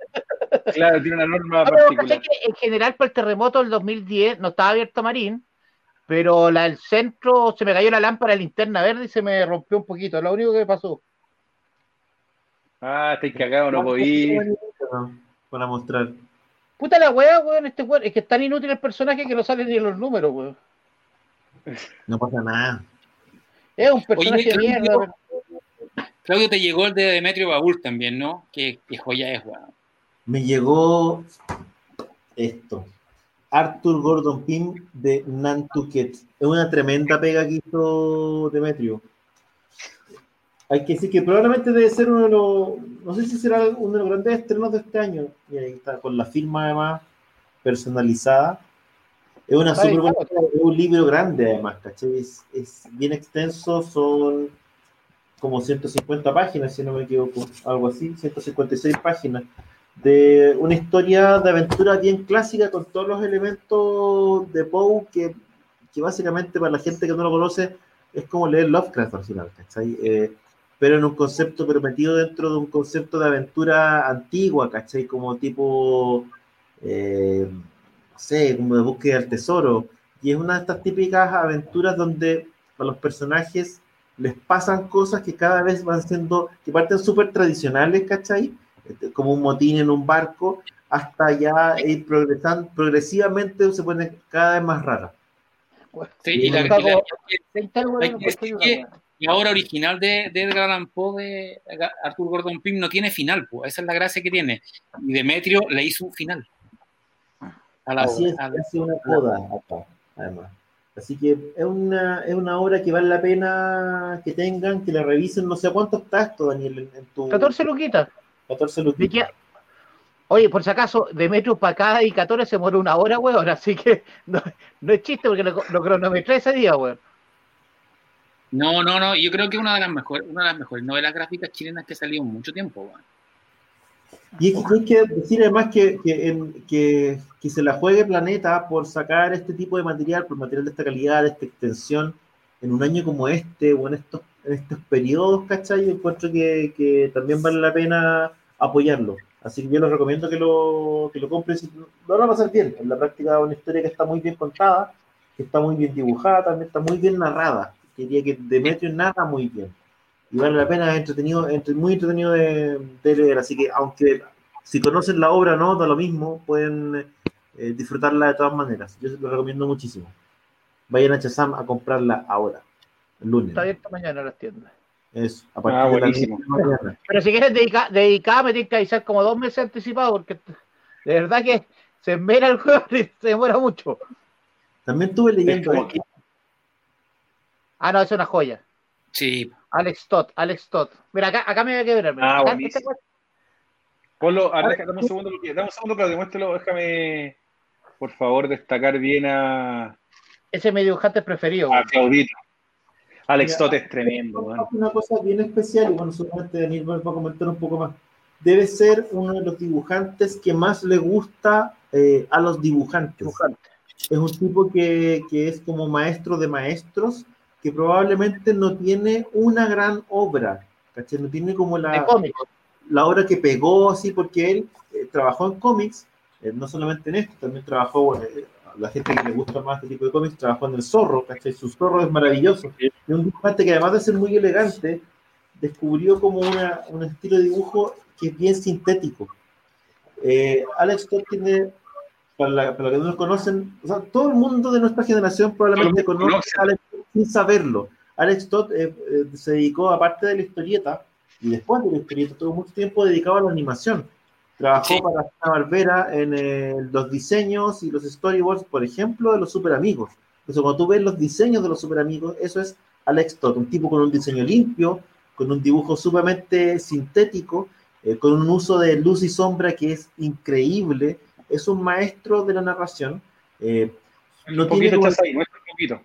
Claro, tiene una norma no, particular. Que en general, por el terremoto del 2010 no estaba abierto Marín pero la del centro se me cayó la lámpara de linterna verde y se me rompió un poquito, es lo único que pasó. Ah, estoy cagado, no podí. Para mostrar. Puta la weá, weón, este weón. Es que es tan inútil el personaje que no sale ni en los números, weón. No pasa nada. Es un personaje de mierda. Claudio, te llegó el de Demetrio Baúl también, ¿no? Qué, qué joya es, weón. Me llegó esto. Arthur Gordon Pym de Nantucket. Es una tremenda pega que hizo Demetrio. Hay que decir que probablemente debe ser uno de los, no sé si será uno de los grandes estrenos de este año. Y ahí está, con la firma además personalizada. Es una super buena, es un libro grande además, ¿cachai? Es, es, bien extenso, son como 150 páginas, si no me equivoco, algo así, 156 páginas de una historia de aventura bien clásica con todos los elementos de Poe que, que, básicamente para la gente que no lo conoce es como leer Lovecraft al final, ¿cachai? Eh, pero en un concepto permitido dentro de un concepto de aventura antigua, ¿cachai? Como tipo, eh, no sé, como de búsqueda del tesoro. Y es una de estas típicas aventuras donde a los personajes les pasan cosas que cada vez van siendo, que parten súper tradicionales, ¿cachai? Como un motín en un barco, hasta ya ir progresando, progresivamente se pone cada vez más rara. Sí, y la, la obra original de, de Edgar Allan Poe, de Arthur Gordon Pym, no tiene final, pues. esa es la gracia que tiene. Y Demetrio le hizo un final. A la Así obra, es, una coda acá, además. Así que es una, es una obra que vale la pena que tengan, que la revisen. No sé cuánto está esto, Daniel, en, tu... 14 luquitas. 14 luquitas. Oye, por si acaso, Demetrio para cada dedicatoria se muere una hora, weón. Así que [LAUGHS] no, es chiste porque lo, lo cronometré ese día, weón. No, no, no. Yo creo que una de las mejores, una de las mejores novelas gráficas chilenas que ha salido en mucho tiempo, weón. Y hay que decir además que, que, que, se la juegue Planeta por sacar este tipo de material, por material de esta calidad, de esta extensión, en un año como este o en estos, en estos periodos, ¿cachai? Yo encuentro que, también vale la pena apoyarlo. Así que yo les recomiendo que lo, que lo compren. Lo van a pasar bien. En la práctica, una historia que está muy bien contada, que está muy bien dibujada, también está muy bien narrada. Quería que Demetrio narra muy bien y vale la pena, es entretenido, muy entretenido de, leer, así que aunque si conocen la obra no, da lo mismo, pueden eh, disfrutarla de todas maneras. Yo lo recomiendo muchísimo. Vayan a Chazam a comprarla ahora, el lunes. Está abierto mañana las tiendas. Eso, a partir ah, buenísimo. De Pero si quieres dedicar, dedicar, me tienes que avisar como dos meses anticipado, porque de verdad que se esmera el juego [LAUGHS] y se demora mucho. También tuve leyendo aquí. Ah, no, es una joya. Sí. Alex Todd, Alex Todd. Mira, acá, acá me voy a quebrar. Ah, buenísimo. Ponlo, a ver, dame un segundo, dame un segundo, Claudio, muéstralo, déjame, por favor, destacar bien a... Ese es mi dibujante preferido. A Claudito. Alex Todd es tremendo. Una cosa bien especial, y bueno, solamente Daniel va a comentar un poco más. Debe ser uno de los dibujantes que más le gusta eh, a los dibujantes. Es un tipo que, que es como maestro de maestros que probablemente no tiene una gran obra, ¿cachai? No tiene como la, la obra que pegó así, porque él eh, trabajó en cómics, eh, no solamente en esto, también trabajó, eh, la gente que le gusta más este tipo de cómics, trabajó en El Zorro, ¿cachai? Su Zorro es maravilloso. Y un dibujante que además de ser muy elegante, descubrió como una, un estilo de dibujo que es bien sintético. Alex Todd tiene para, los que no nos conocen, o sea, todo el mundo de nuestra generación probablemente conoce a Alex sin saberlo. Alex Todd eh, eh, se dedicó, aparte de la historieta, y después de la historieta, tuvo mucho tiempo dedicado a la animación. Trabajó para Hanna Barbera en eh, los diseños y los storyboards, por ejemplo, de los super amigos. Entonces, cuando tú ves los diseños de los super amigos, eso es Alex Todd, un tipo con un diseño limpio, con un dibujo sumamente sintético, con un uso de luz y sombra que es increíble. Es un maestro de la narración. no tiene poquito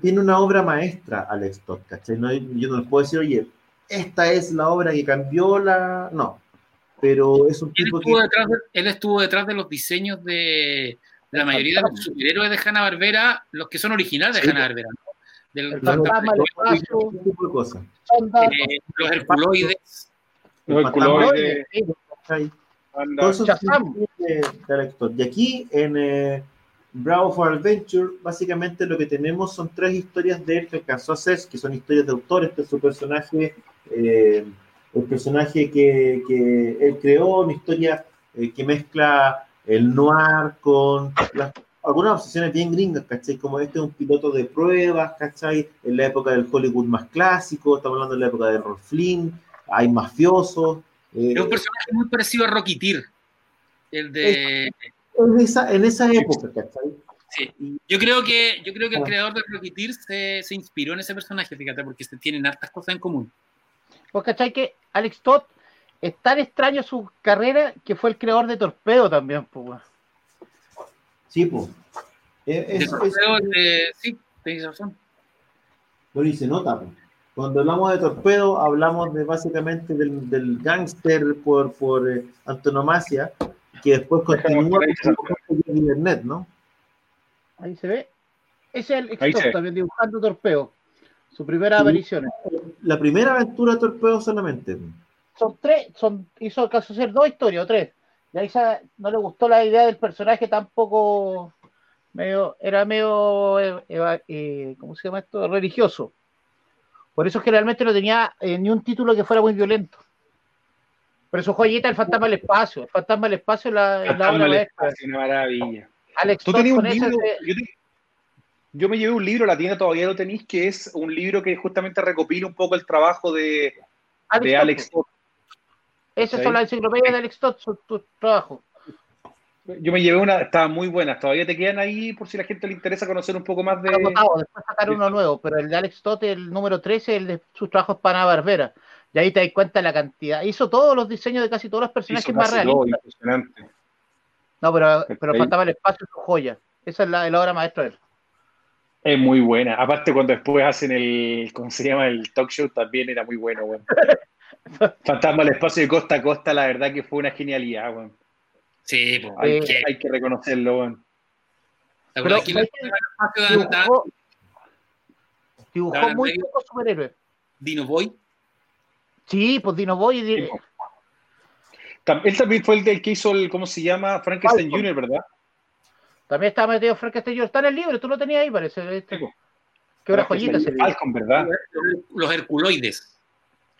tiene una obra maestra, Alex Todd, ¿cachai? No, yo no les puedo decir, oye, esta es la obra que cambió la. No. Pero es un tipo que. él estuvo detrás de los diseños de, de la mayoría de los superhéroes de Hanna Barbera, los que son originales de Hanna Barbera, ¿no? Del, el fantasma, el tipo de cosas. Eh, los herculoides. Los herculoides. Todos esos de, de Alex Todd. Y aquí en. Eh, Bravo for Adventure, básicamente lo que tenemos son tres historias de él que alcanzó a hacer, que son historias de autores, este es su personaje, eh, el personaje que, que, él creó, una historia eh, que mezcla el noir con algunas obsesiones bien gringas, ¿cachai? Como este es un piloto de pruebas, ¿cachai? En la época del Hollywood más clásico, estamos hablando de la época de Rolf Flynn, hay mafiosos. Eh, es un personaje muy parecido a Rocky Tyr, el de en esa, en esa época, ¿cachai? Sí. Yo creo que, yo creo que el ah. creador de Rocketeer se, se inspiró en ese personaje, fíjate, porque se tienen hartas cosas en común. Pues, ¿cachai? Que Alex Todd es tan extraño su carrera que fue el creador de Torpedo también, pues. Sí, pues. Es, torpedo, sí, tenéis razón. Bueno, y se nota, pues. Cuando hablamos de torpedo, hablamos de básicamente del, del gángster por, por eh, antonomasia, que después continúa con internet, ¿no? Ahí se ve. Ese es el Extop también dibujando Torpeo. Su primera aparición. La primera aventura de Torpeo solamente. Son tres, son, hizo caso ser dos historias o tres. Y ahí no le gustó la idea del personaje tampoco medio, era medio eh, eh, ¿cómo se llama esto? religioso. Por eso generalmente no tenía eh, ni un título que fuera muy violento. Pero su joyita, el fantasma del espacio. El fantasma del espacio la, la obra maestra. Una maravilla. Alex, ¿Tú tenías un libro? yo me llevé un libro, la tienda todavía lo tenéis, que es un libro que justamente recopila un poco el trabajo de Alex, de Alex Todd. Esas son las enciclopedias de Alex Todd, su, trabajo. Yo me llevé una, estaban muy buenas. Todavía te quedan ahí por si la gente le interesa conocer un poco más de. después sacar uno nuevo, pero el de Alex Todd, el número 13, el de sus trabajos para Barbera. Y ahí te das cuenta la cantidad. Hizo todos los diseños de casi todos los personajes más realistas. No, pero, pero faltaba el espacio de su joya. Esa es la, la obra maestra de él. Es muy buena. Aparte, cuando después hacen el, ¿cómo se llama? El talk show también era muy bueno, weón. [LAUGHS] Fantasma al espacio de costa a costa, la verdad que fue una genialidad, weón. Sí, pues, hay, que, hay, que, reconocerlo, weón. Pero, dibujó, dibujó muy pocos superhéroes. ¿Dino Boy? Sí, pues Dino Boy. Y... Él también fue el del que hizo el, ¿cómo se llama? Frankenstein Jr., ¿verdad? También estaba metido Frankenstein Jr. Está en el libro, tú lo tenías ahí, parece. Este. Qué hora joyita ese Falcon, ¿verdad? Los Herculoides.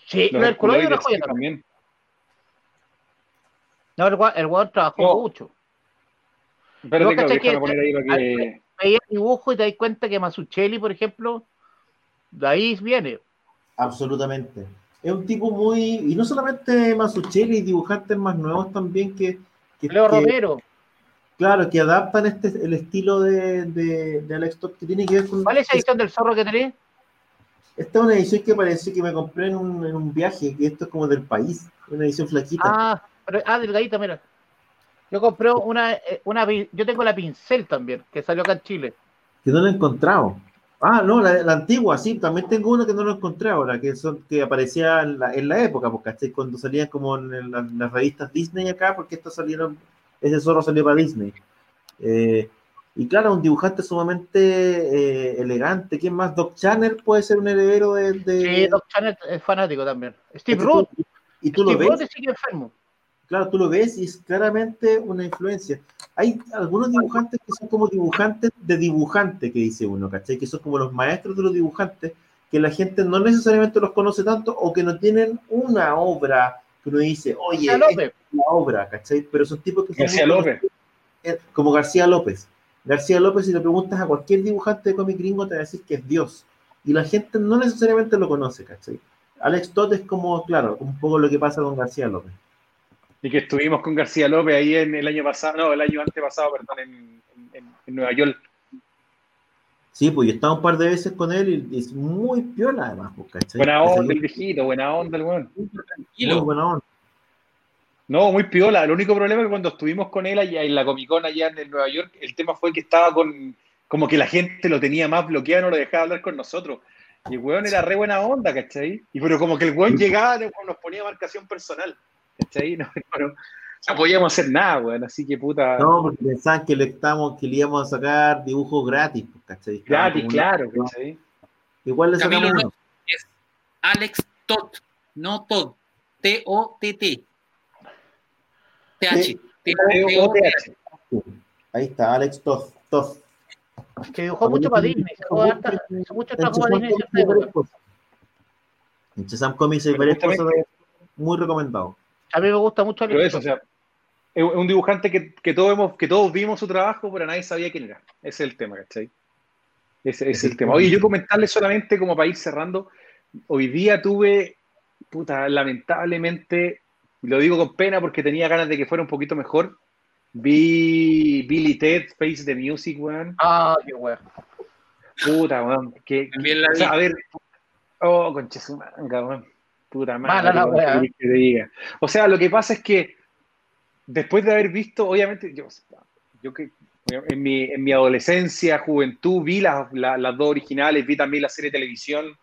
Sí, los, Herculoides, los joyita también. No, el, el trabajó mucho. Pero déjame poner ahí para que... Veía el dibujo y te das cuenta que Masuchelli, por ejemplo, de ahí viene. Absolutamente es un tipo muy. Y no solamente Masuchelli, dibujantes más nuevos también que. que Leo Romero. Claro, que adaptan este, el estilo de, de, Alex Todd que tiene que ver con. ¿Cuál es esa edición del zorro que tenés? Esta es una edición que parece que me compré en un, en un viaje, que esto es como del país, una edición flaquita. Ah, pero, ah delgadita, mira. Yo compré una, eh, una, yo tengo la pincel también, que salió acá en Chile. Que no la he encontrado. Ah, no, la, antigua, sí, también tengo una que no lo encontré ahora, que son que aparecía en la, en la época, porque cuando salían como en, las revistas Disney acá, porque estas salieron, ese zorro salió para Disney. Eh, y claro, un dibujante sumamente eh, elegante. ¿Quién más? Doc Channer puede ser un heredero de. Sí, Doc Channer es fanático también. Steve Root. Y tú lo ves. sigue enfermo. Claro, tú lo ves y es claramente una influencia. Hay algunos dibujantes que son como dibujantes de dibujante, que dice uno, ¿cachai? Que son como los maestros de los dibujantes, que la gente no necesariamente los conoce tanto o que no tienen una obra que uno dice, oye, es la obra, ¿cachai? Pero son tipos que son. García López. Eh, como García López. García López, si le preguntas a cualquier dibujante de cómic gringo, te va a decir que es Dios. Y la gente no necesariamente lo conoce, ¿cachai? Alex Todd es como, claro, un poco lo que pasa con García López. Y que estuvimos con García López ahí en el año pasado, no, el año antepasado, perdón, en, en, Nueva York. Sí, pues yo he estado un par de veces con él y es muy piola además, pues, Buena onda el viejito, buena onda el weón. Muy buena onda. No, muy piola. El único problema es que cuando estuvimos con él allá en la Comic Con allá en Nueva York, el tema fue que estaba con, como que la gente lo tenía más bloqueado, no lo dejaba hablar con nosotros. Y el weón era re buena onda, ¿cachai? Y pero como que el weón llegaba, nos ponía marcación personal. ¿cachai? [LAUGHS] No, podíamos hacer nada, weón, así que puta. No, porque pensaban que le, estamos, que le íbamos a sacar dibujos gratis, pues, ¿cachai? Gratis, claro, ¿cachai? Igual le sacamos uno. Es Alex Todd, no Todd, T-O-T-T. T-H. T-O-T-H. Ahí está, Alex Todd. Todd. Que dibujó mucho para Disney, mucho trabajo para Disney. En Chesam Comics hay varias cosas muy recomendado. A mí me gusta mucho. Pero eso, o sea, es un dibujante que, que, todos hemos, que todos vimos su trabajo, pero nadie sabía quién era. Ese es el tema, ¿cachai? Ese, es el tema. Oye, yo comentarle solamente como para ir cerrando, hoy día tuve, puta, lamentablemente, lo digo con pena porque tenía ganas de que fuera un poquito mejor. Vi Billy Ted, Face the Music, weón. Ah, qué weón. Puta, weón. Que, a ver, oh, conche su manga, weón. Puta O sea, lo que pasa es que después de haber visto, obviamente, yo, yo que en mi, en mi adolescencia, juventud, vi las, las, dos originales, vi también la serie de televisión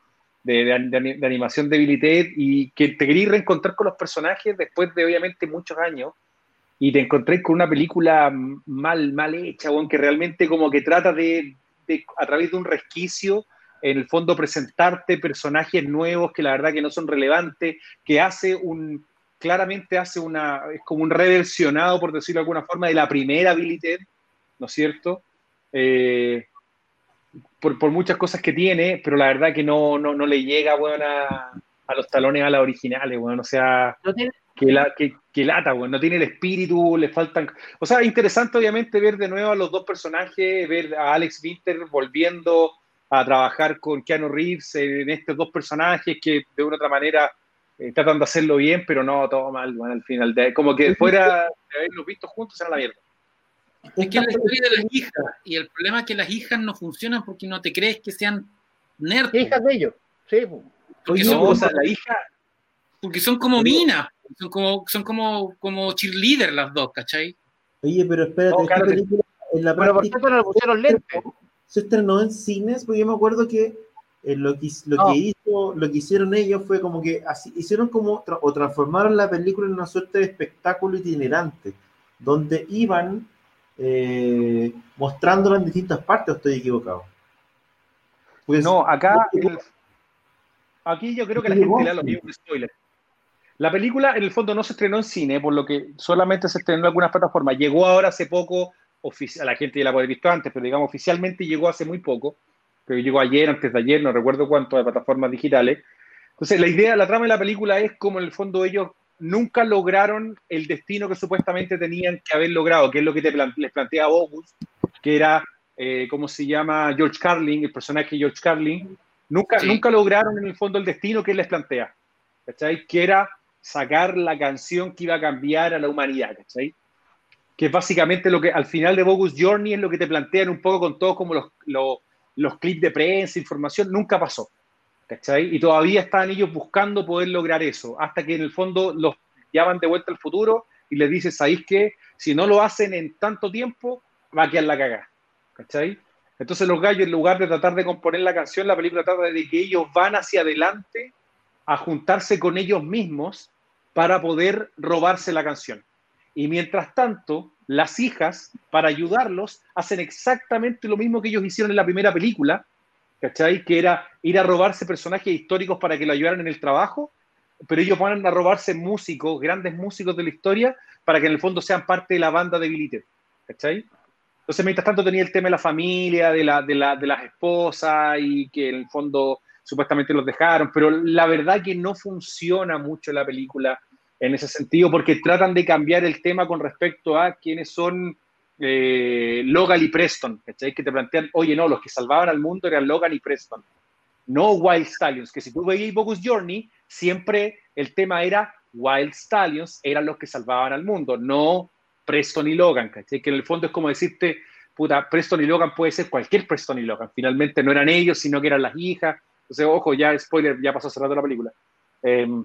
de, de, animación de Billy Ted y que te quería reencontrar con los personajes después de obviamente muchos años y te encontré con una película mal, mal hecha, que realmente como que trata de, a través de un resquicio, en el fondo presentarte personajes nuevos que la verdad que no son relevantes, que hace un, claramente hace una, es como un reversionado, por decirlo de alguna forma, de la primera Billy Ted, ¿no es cierto? Eh, por, muchas cosas que tiene, pero la verdad que no, no, le llega, bueno, a, los talones a las originales, bueno, o sea, que, la, que, que lata, no tiene el espíritu, le faltan... O sea, interesante obviamente ver de nuevo a los dos personajes, ver a Alex Winter volviendo a trabajar con Keanu Reeves en estos dos personajes que de una u otra manera eh, tratan de hacerlo bien, pero no, todo mal, bueno, al final. De, como que fuera de haberlos visto juntos era la mierda. Es que es la historia de las hijas, y el problema es que las hijas no funcionan porque no te crees que sean nerds. Hijas de ellos, sí. Porque son, o sea, la hija... Porque son como minas, son como, son como, como cheerleader las dos, ¿cachai? Oye, pero espérate, oh, esta película, en la pero práctica, no le pusieron lentes. Se estrenó en cines, porque yo me acuerdo que eh, lo, que, lo que hizo, lo que hicieron ellos fue como que así, hicieron como, o transformaron la película en una suerte de espectáculo itinerante, donde iban eh, mostrándola en distintas partes, o estoy equivocado. Pues, no, acá, aquí yo creo que la gente le da lo mismo spoiler. La película en el fondo no se estrenó en cine, por lo que solamente se estrenó en algunas plataformas. Llegó ahora hace poco, a la gente ya la puede haber visto antes, pero digamos oficialmente llegó hace muy poco, pero llegó ayer, antes de ayer, no recuerdo cuánto, de plataformas digitales. Entonces, la idea, la trama de la película es como en el fondo ellos nunca lograron el destino que supuestamente tenían que haber logrado, que es lo que te les plantea August, que era, eh, ¿cómo se llama? George Carlin, el personaje George Carlin. Nunca, nunca lograron en el fondo el destino que él les plantea, ¿cachai? Que era sacar la canción que iba a cambiar a la humanidad, ¿cachai? Que es básicamente lo que al final de Bogus Journey es lo que te plantean un poco con todos como los, los, los clips de prensa, información, nunca pasó. ¿cachai? Y todavía están ellos buscando poder lograr eso, hasta que en el fondo los llaman de vuelta al futuro y les dicen, ¿sabéis que si no lo hacen en tanto tiempo, va a quedar la cagada? ¿Cachai? Entonces los gallos, en lugar de tratar de componer la canción, la película trata de que ellos van hacia adelante a juntarse con ellos mismos para poder robarse la canción. Y mientras tanto, las hijas, para ayudarlos, hacen exactamente lo mismo que ellos hicieron en la primera película, ¿cachai? Que era ir a robarse personajes históricos para que lo ayudaran en el trabajo, pero ellos van a robarse músicos, grandes músicos de la historia, para que en el fondo sean parte de la banda de Billy ¿cachai? Entonces, mientras tanto tenía el tema de la familia, de, la, de, la, de las esposas y que en el fondo supuestamente los dejaron, pero la verdad que no funciona mucho la película en ese sentido porque tratan de cambiar el tema con respecto a quiénes son eh, Logan y Preston, ¿cachai? Que te plantean, oye, no, los que salvaban al mundo eran Logan y Preston, no Wild Stallions, que si tú veías Bogus Journey, siempre el tema era Wild Stallions eran los que salvaban al mundo, no Preston y Logan, ¿cachai? Que en el fondo es como decirte, puta, Preston y Logan puede ser cualquier Preston y Logan, finalmente no eran ellos, sino que eran las hijas, entonces, ojo, ya spoiler, ya pasó cerrado la película. Em,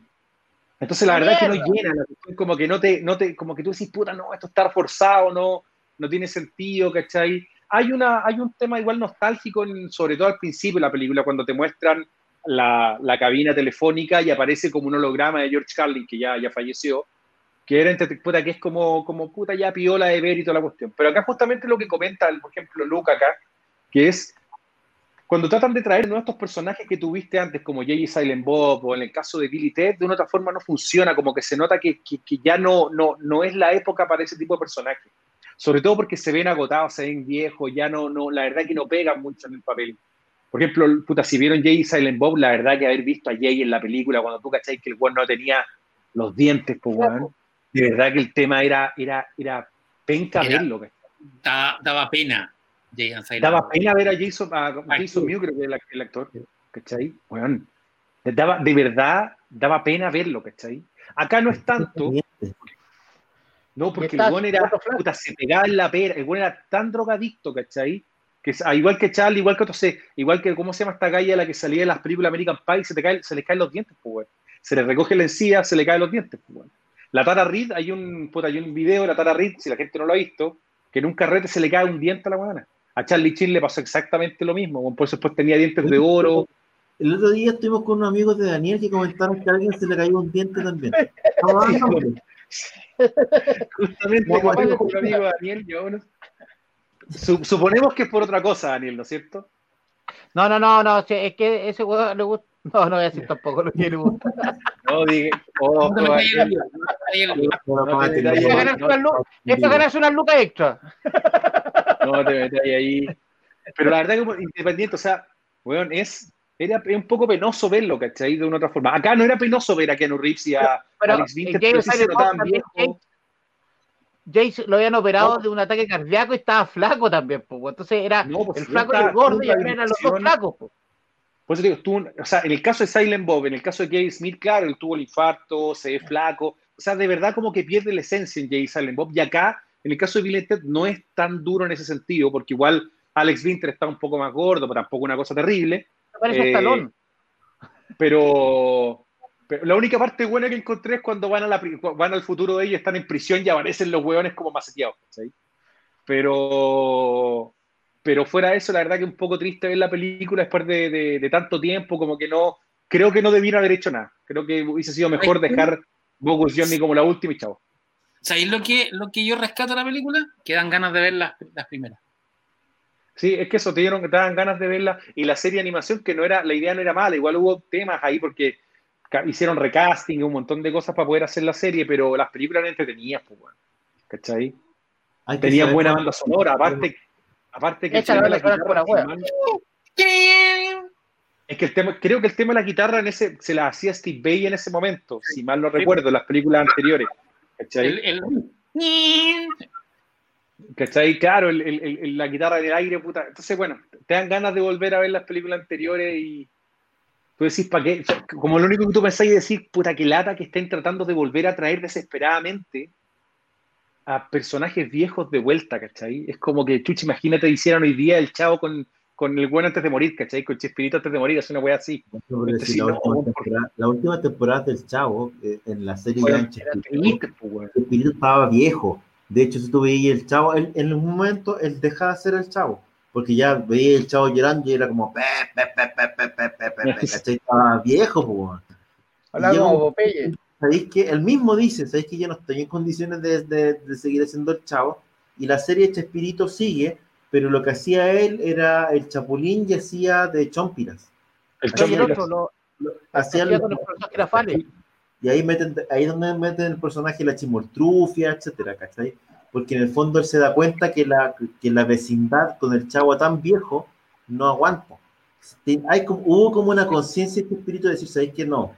entonces, la verdad es que no llena, como que no te, no te, como que tú decís, puta, no, esto está forzado, no, no tiene sentido, ¿cachai? Hay, una, hay un tema igual nostálgico, sobre todo al principio de la película, cuando te muestran la, la, cabina telefónica y aparece como un holograma de George Carlin, que ya, ya falleció, que era entre puta, que es como, como puta ya piola de ver y toda la cuestión. Pero acá justamente lo que comenta, por ejemplo, Luca acá, que es cuando tratan de traer nuevos estos personajes que tuviste antes, como J.J. Silent Bob o en el caso de Billy Ted, de una otra forma no funciona, como que se nota que, que, ya no, no, no es la época para ese tipo de personajes. Sobre todo porque se ven agotados, se ven viejos, ya no, no, la verdad que no pegan mucho en el papel. Por ejemplo, puta, si vieron J.J. Silent Bob, la verdad que haber visto a Jay en la película, cuando tú cacháis que el weón no tenía los dientes, pues weón, de verdad que el tema era, era, era penca verlo. daba pena Daba pena ver a Jason, a Jason Mew, creo que el, el actor, ¿cachai? Bueno, daba, de verdad, daba pena verlo, ¿cachai? Acá no es tanto. No, porque el buen era, puta, se pegaba en la pera, el buen era tan drogadicto, ¿cachai? Que igual que Charlie, igual que otros, igual que, ¿cómo se llama esta calle a la que salía de las películas American Pie? Se, te cae, se le caen los dientes, pues, Se le recoge la encía, se le caen los dientes, pues, La Tara Reid, hay un, puta, hay un video de la Tara Reid, si la gente no lo ha visto, que en un carrete se le cae un diente a la buena. A Charlie Chin le pasó exactamente lo mismo, por eso después tenía dientes de oro. El otro día estuvimos con unos amigos de Daniel que comentaron que a alguien se le cayó un diente también. [LAUGHS] Justamente, con un amigo de Daniel, yo, suponemos que es por otra cosa, Daniel, ¿no es cierto? No, no, no, no, es que ese juego le gusta. No, no voy a decir tampoco lo que le gusta. No, dije. Oh, Esto ganas una lucas extra. No te metas ahí. Pero la verdad que independiente, o sea, weón, es, era un poco penoso verlo, ¿cachai? De una otra forma. Acá no era penoso ver a Keanu Reeves y a, pero Alex Winter, pero sí se notaban. Jace lo habían operado de un ataque cardíaco y estaba flaco también, pues. Entonces era pues, el flaco y el gordo y eran los dos flacos, pues. Por eso digo, tú, o sea, en el caso de Silent Bob, en el caso de Jay Smith, claro, él tuvo el infarto, se ve flaco. O sea, de verdad como que pierde la esencia en Jay Silent Bob. Y acá, en el caso de Ted, no es tan duro en ese sentido, porque igual Alex Winter está un poco más gordo, pero tampoco una cosa terrible. Parece eh, Pero, pero, la única parte buena que encontré es cuando van, a la, van al futuro de ellos, están en prisión y aparecen los hueones como maceteados. ¿sí? Pero, pero fuera de eso, la verdad que es un poco triste ver la película después de, tanto tiempo, como que no, creo que no debieron haber hecho nada. Creo que hubiese sido mejor dejar Bogus Journey como la última y chao. ¿Sabéis lo que, lo que yo rescato de la película? Que dan ganas de ver las, primeras. Sí, es que eso, te dieron, te daban ganas de verla. Y la serie de animación, que no era, la idea no era mala, igual hubo temas ahí porque hicieron recasting y un montón de cosas para poder hacer la serie, pero las películas eran entretenidas, pues, bueno, ¿cachai? Tenían buena banda sonora, aparte Aparte que es que el tema, creo que el tema de la guitarra en ese, se la hacía Steve Bay en ese momento, si mal no recuerdo, en las películas anteriores. ¿Cachai? ¿Cachai? Claro, la guitarra en el aire, puta. Entonces, bueno, te dan ganas de volver a ver las películas anteriores y tú decís, ¿para qué? Como lo único que tú pensáis es decir, puta, que lata que estén tratando de volver a traer desesperadamente a personajes viejos de vuelta, ¿cachai? Es como que, chucha, imagínate, hicieran hoy día el chavo con, con el bueno antes de morir, ¿cachai? Con Chespirito antes de morir, es una wea así. la, última temporada, del chavo, eh, en la serie de Chespirito, pues, Chespirito estaba viejo. De hecho, si tú veías el chavo, en un momento él dejaba de ser el chavo, porque ya veía el chavo llorando y era como, pe, pe, pe, pe, [LAUGHS] ¿cachai? Estaba viejo, pues. Hablaba como Popeye sabéis que él mismo dice, sabéis que ya no estoy en condiciones de, seguir haciendo el chavo, y la serie de espíritu sigue, pero lo que hacía él era el chapulín y hacía de chompiras. El chompiras. hacía el, y ahí meten, ahí es donde meten el personaje la chimoltrufia, etcétera, ¿cachai? Porque en el fondo él se da cuenta que la, que la vecindad con el chavo tan viejo no aguanta. Hay como, hubo como una conciencia este espíritu de decir, ¿sabéis que no?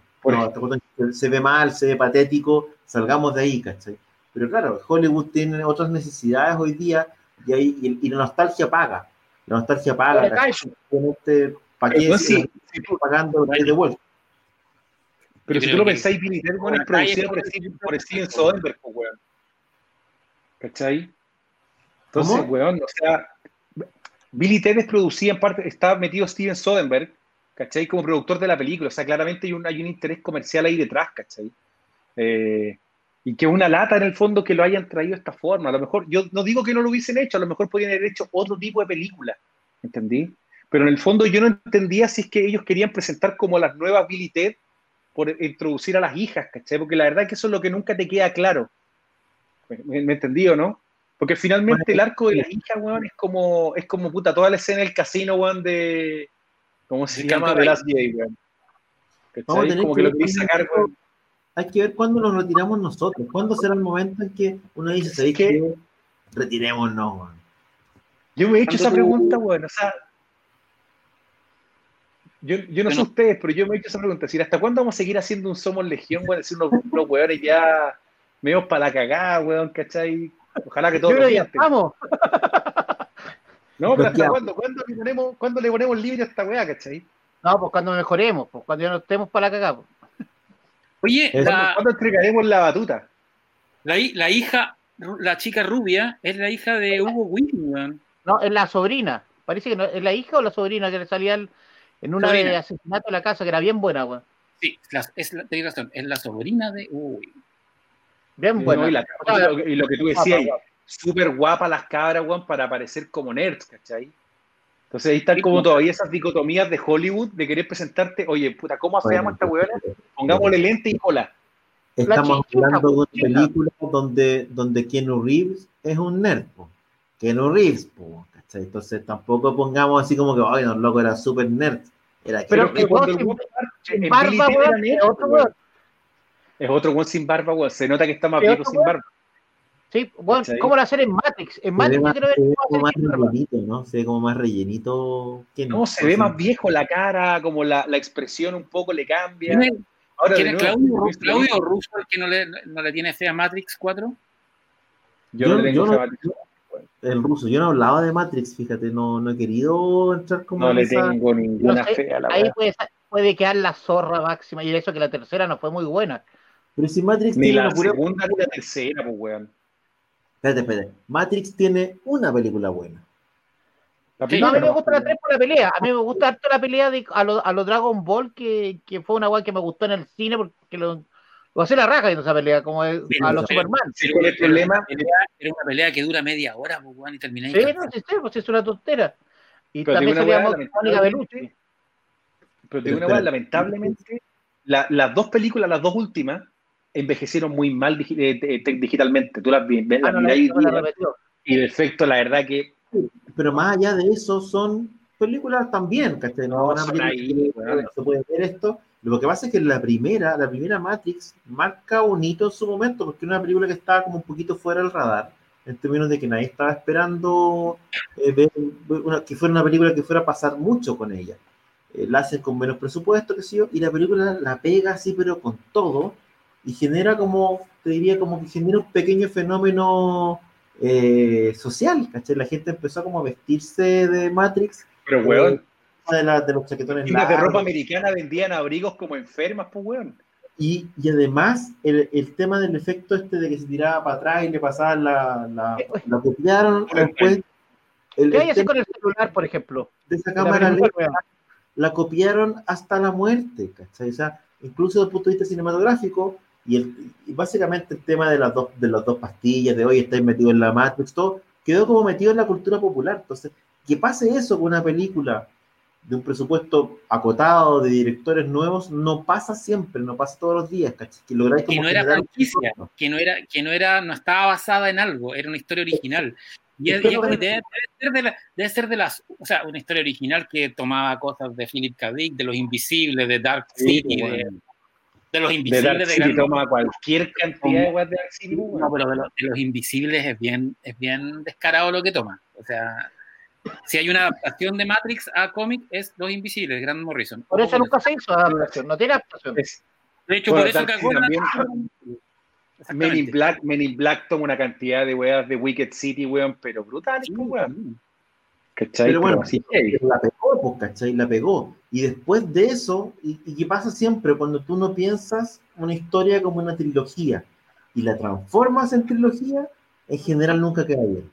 se ve mal, se ve patético, salgamos de ahí, ¿cachai? Pero claro, Hollywood tiene otras necesidades hoy día y, ahí, y, la nostalgia paga. La nostalgia paga. Este paquete sí, pagando de vuelta. Pero si tú lo pensáis, Billy Ted, es producida por, por Steven Soderbergh, weón. ¿Cachai? Entonces, weón, o sea, Billy Ted es producida en parte, está metido Steven Soderbergh, ¿cachai? Como productor de la película, o sea, claramente hay un, hay un interés comercial ahí detrás, ¿cachai? Eh, y que una lata en el fondo que lo hayan traído de esta forma. A lo mejor, yo no digo que no lo hubiesen hecho, a lo mejor podrían haber hecho otro tipo de película, ¿entendí? Pero en el fondo yo no entendía si es que ellos querían presentar como las nuevas Billy Ted por introducir a las hijas, ¿cachai? Porque la verdad es que eso es lo que nunca te queda claro. ¿Me, me entendí o no? Porque finalmente el arco de las hijas, weón, es como, es como puta, toda la escena del casino, weón, de, ¿Cómo se llama? De las Como que, lo que sacar, Hay que ver cuándo nos retiramos nosotros. ¿Cuándo será el momento en que uno dice, ¿sabéis que retirémonos, weón? Yo me he hecho esa pregunta, weón. O sea, yo, yo no sé ustedes, pero yo me he hecho esa pregunta. decir, ¿hasta cuándo vamos a seguir haciendo un Somos Legión, weón? Decir unos, [LAUGHS] unos weones ya medio para la cagada, weón, ¿cachai? Ojalá que todos lo ya estamos. No, pero ¿hasta cuándo? ¿Cuándo le, ponemos, ¿Cuándo le ponemos libre a esta weá, cachai? No, pues cuando mejoremos, pues cuando ya no estemos para la cagada. Pues. Oye, ¿cuándo entregaremos la batuta? La, la, hija, la chica rubia, es la hija de Hugo Weaving, No, es la sobrina. Parece que no, es la hija o la sobrina que le salía en una de asesinato en la casa, que era bien buena, weón. Sí, es la, tenés razón, es la sobrina de Hugo Weaving. Bien buena. y, lo que tú decías, súper guapa las cabras, weón, para parecer como nerds, ¿cachai? Entonces ahí están como todavía esas dicotomías de Hollywood de querer presentarte, oye, puta, ¿cómo afeamos a esta weona? Pongámosle lente y cola. Estamos hablando de una película donde, donde Keanu Reeves es un nerd, po. Keanu Reeves, po, ¿cachai? Entonces tampoco pongamos así como que, ay, no, loco, era súper nerd. Era Pero que cuando el sin, barba, weón, es otro weón. Es otro weón sin barba, weón. Se nota que está más viejo sin barba. Sí, bueno, ¿cómo lo hacer en Matrix? En Matrix yo creo que se ve como más rellenito, ¿no? Se ve como más rellenito que no. se ve más viejo la cara, como la, la expresión un poco le cambia. ¿Quién es Claudio, Claudio Russo el que no le, no le tiene fe a Matrix 4? Yo, no le tengo fe a Matrix 4 el ruso. Yo no hablaba de Matrix, fíjate, no, no he querido entrar como. No le tengo ninguna fe a la Ahí puede, puede, quedar la zorra máxima y eso que la tercera no fue muy buena. Pero si Matrix ni tiene la segunda ni la tercera, pues weón. Espérate, espérate. Matrix tiene una película buena. no, a mí me gusta la 3 por la pelea. A mí me gusta harto la pelea de, a los a Dragon Ball, que, que fue una weá que me gustó en el cine porque lo, lo hace la raja en esa pelea, como a los Superman. el problema? Era una pelea que dura media hora, pues, y terminé. Sí, no, sí, sí, pues es una tontera. Y pero también seríamos Mónica Bellucci. Pero te digo una lamentablemente, las dos películas, las dos últimas, envejecieron muy mal eh, digitalmente. Tú las ves, ah, la, y, y el efecto, la verdad que. Pero más allá de eso, son películas también, ¿cachai? No, no, no se puede ver esto lo que pasa es que la primera, la primera Matrix marca un hito en su momento, porque era una película que estaba como un poquito fuera del radar, en términos de que nadie estaba esperando eh, ver que fuera una película que fuera a pasar mucho con ella. Eh, la hacen con menos presupuesto, que sé yo, y la película la pega así, pero con todo, y genera como, te diría, como que genera un pequeño fenómeno eh, social, ¿cachai? La gente empezó como a vestirse de Matrix. Pero, weón, de, la, de los chaquetones y de ropa americana vendían abrigos como enfermas, pues, weón. Y, y, además, el, el, tema del efecto este de que se tiraba para atrás y le pasaban la, la, la copiaron después. El, ¿Qué hay así con el celular, por ejemplo? De esa cámara la, copiaron hasta la muerte, ¿cachai? O sea, incluso desde el punto de vista cinematográfico, y, el, y básicamente el tema de las dos, de las dos pastillas, de hoy estáis metido en la Matrix, todo, quedó como metido en la cultura popular. Entonces, que pase eso con una película de un presupuesto acotado de directores nuevos no pasa siempre, no pasa todos los días, Que, no era franquicia, que no era, que no era, no estaba basada en algo, era una historia original. Y, debe, ser de debe, ser de las, o sea, una historia original que tomaba cosas de Philip K. Dick, de los invisibles, de Dark City, de, de, los invisibles. De Dark City toma cualquier cantidad de Dark City. No, pero de, de, los invisibles es bien, es bien descarado lo que toma. O sea, si hay una adaptación de Matrix a cómic, es Los Invisibles, Grant Morrison. Por eso nunca se hizo adaptación, no tiene adaptación. de hecho, por eso cagó [LAUGHS] Men in, Black, Men in Black toma una cantidad de weas de Wicked City, weón, pero brutal, sí, weón. ¿Cachai? Pero bueno, sí, la pegó, pues, ¿cachai? La pegó. Y después de eso, y, y qué pasa siempre, cuando tú no piensas una historia como una trilogía y la transformas en trilogía, en general nunca queda bien.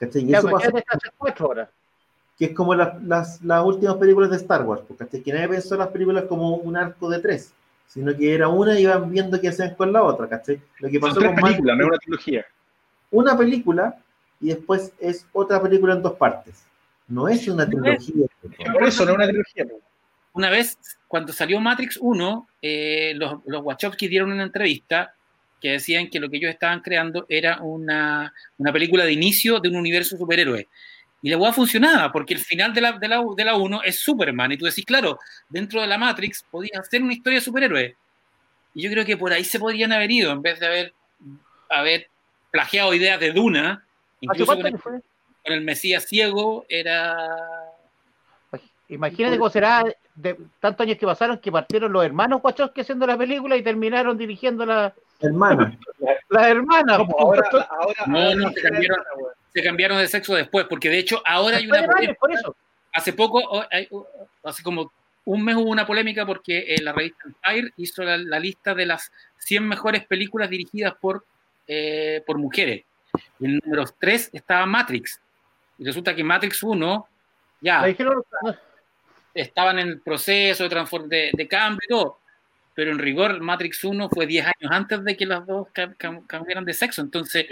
¿Cachai? Y eso pasa, que es como las, las, las, últimas películas de Star Wars, porque ¿cachai? que nadie pensó las películas como un arco de tres, sino que era una y iban viendo qué hacían con la otra, ¿cachai? Lo que pasó Son tres con películas, no es una trilogía. Una película y después es otra película en dos partes. No es una trilogía. Por eso no es una trilogía. Una vez, cuando salió Matrix 1, eh, los, los Wachowski dieron una entrevista que decían que lo que ellos estaban creando era una, una película de inicio de un universo superhéroe. Y la hueá funcionaba, porque el final de la, de, la, de la 1 es Superman. Y tú decís, claro, dentro de la Matrix podías hacer una historia de superhéroe. Y yo creo que por ahí se podrían haber ido, en vez de haber, haber plagiado ideas de Duna, incluso con el, con el, Mesías ciego, era... Imagínate cómo será de tantos años que pasaron que partieron los hermanos Wachowski haciendo la película y terminaron dirigiendo la, Hermana. [LAUGHS] La hermana. Ahora, no, no, se cambiaron, se cambiaron, de sexo después, porque de hecho ahora hay una. Por eso. Hace poco, hace como un mes hubo una polémica porque eh, la revista Empire hizo la, lista de las 100 mejores películas dirigidas por, eh, por mujeres. Y en el número 3 estaba Matrix. Y resulta que Matrix 1 ya estaban en el proceso de, de, de cambio y todo pero en rigor Matrix 1 fue 10 años antes de que las dos cambiaran de sexo. Entonces,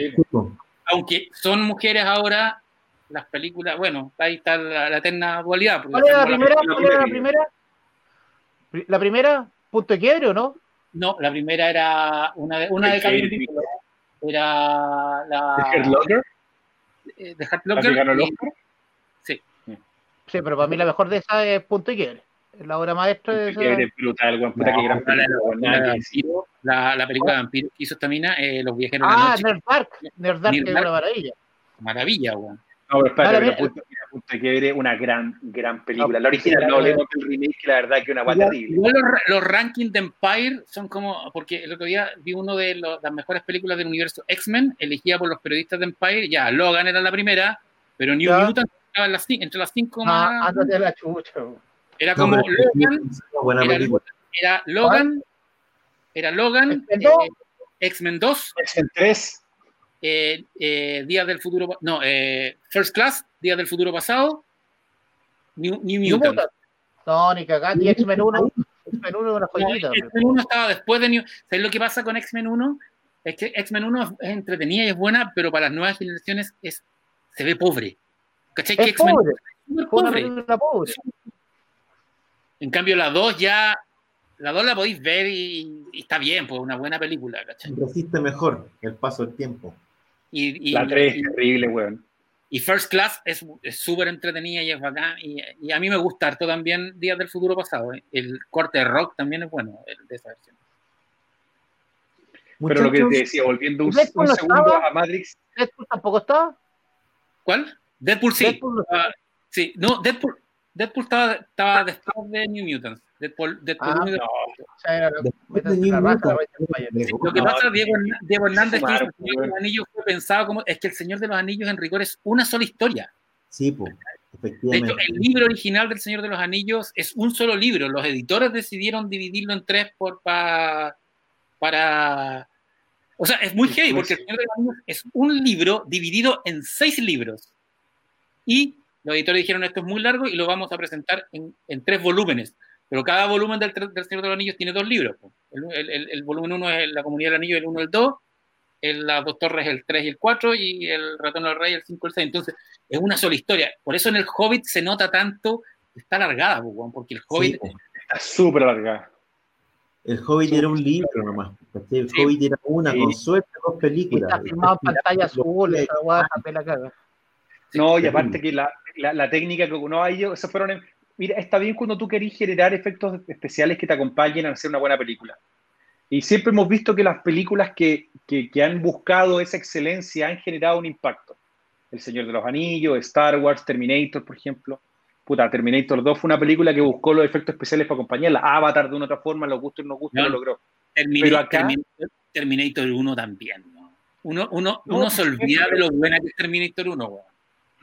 aunque son mujeres ahora, las películas, bueno, ahí está la, eterna dualidad. ¿Cuál era la primera? ¿Cuál era la primera? ¿La primera? ¿Punto de quiebre o no? No, la primera era una de, una de Era la. ¿De Hurt Locker? ¿De Hurt Locker? Sí. Sí, pero para mí la mejor de esas es Punto de quiebre la obra maestra de esa... brutal, no, puta, que gran película. La, la, película de vampiros que hizo esta mina, eh, Los viajeros ah, de la noche. Nerd Dark, Nerd Dark, es una maravilla. Maravilla, weón. No, pero espérate, Punto de una gran, gran película. La original, no leemos el remake, que la verdad que es una guay terrible. Los, los, rankings de Empire son como, porque el otro día vi uno de las mejores películas del universo X-Men, elegida por los periodistas de Empire, ya, Logan era la primera, pero New Mutant estaba las, entre las cinco ah, más... la chucha. Era como Logan, era, Logan, era Logan, X-Men 2, X-Men 3, eh, eh, Días del Futuro, no, eh, First Class, Días del Futuro Pasado, New, New Mutant. No, ni y X-Men 1, X-Men 1 una joyita. X-Men 1 estaba después de New... ¿Sabes lo que pasa con X-Men 1? Es que X-Men 1 es entretenida y es buena, pero para las nuevas generaciones es, se ve pobre. ¿Cachai? que X-Men es pobre. pobre. En cambio, la 2 ya la 2 la podéis ver y, está bien, pues una buena película, ¿cachai? Resiste mejor el paso del tiempo. Y, la 3 es terrible, weón. Y First Class es súper entretenida y es bacán. Y, a mí me gusta harto también Días del Futuro Pasado. ¿eh? El corte de rock también es bueno el, de esa versión. Pero lo que te decía, volviendo un, segundo a Matrix. ¿Deadpool tampoco está? ¿Cuál? Deadpool sí. Deadpool, uh, sí, no, Deadpool, Deadpool estaba, estaba después de New Mutants. Deadpool, Deadpool ah, 1 no. Lo que pasa, Diego, Diego Hernández, que el Señor de los Anillos fue pensado como. Es que el Señor de los Anillos en rigor es una sola historia. Sí, pues. De hecho, el libro original del Señor de los Anillos es un solo libro. Los editores decidieron dividirlo en tres por, pa, para. O sea, es muy heavy porque el Señor de los Anillos es un libro dividido en seis libros. Y los editores dijeron esto es muy largo y lo vamos a presentar en, en tres volúmenes. Pero cada volumen del, del, Señor de los Anillos tiene dos libros. El, el, el, volumen 1 es la Comunidad del Anillo, el 1 y el 2. El, las dos torres el 3 y el 4. Y el Ratón del Rey el 5 y el 6. Entonces, es una sola historia. Por eso en el Hobbit se nota tanto, está alargada, porque el Hobbit... está súper alargada. El Hobbit era un libro nomás. El Hobbit era una, con suerte, dos películas. Está filmado en pantalla azul, esa guapa, la caga. No, y aparte que la, la, la, técnica que uno ha ellos, esos fueron mira, está bien cuando tú querés generar efectos especiales que te acompañen a hacer una buena película. Y siempre hemos visto que las películas que, que, que, han buscado esa excelencia han generado un impacto. El Señor de los Anillos, Star Wars, Terminator, por ejemplo. Puta, Terminator 2 fue una película que buscó los efectos especiales para acompañarla. Avatar de una otra forma, los gustos y no gustos, lo logró. Terminator, Pero acá, Terminator, 1 también. ¿no? Uno, uno, uno se olvida de lo buena que es Terminator 1, weón.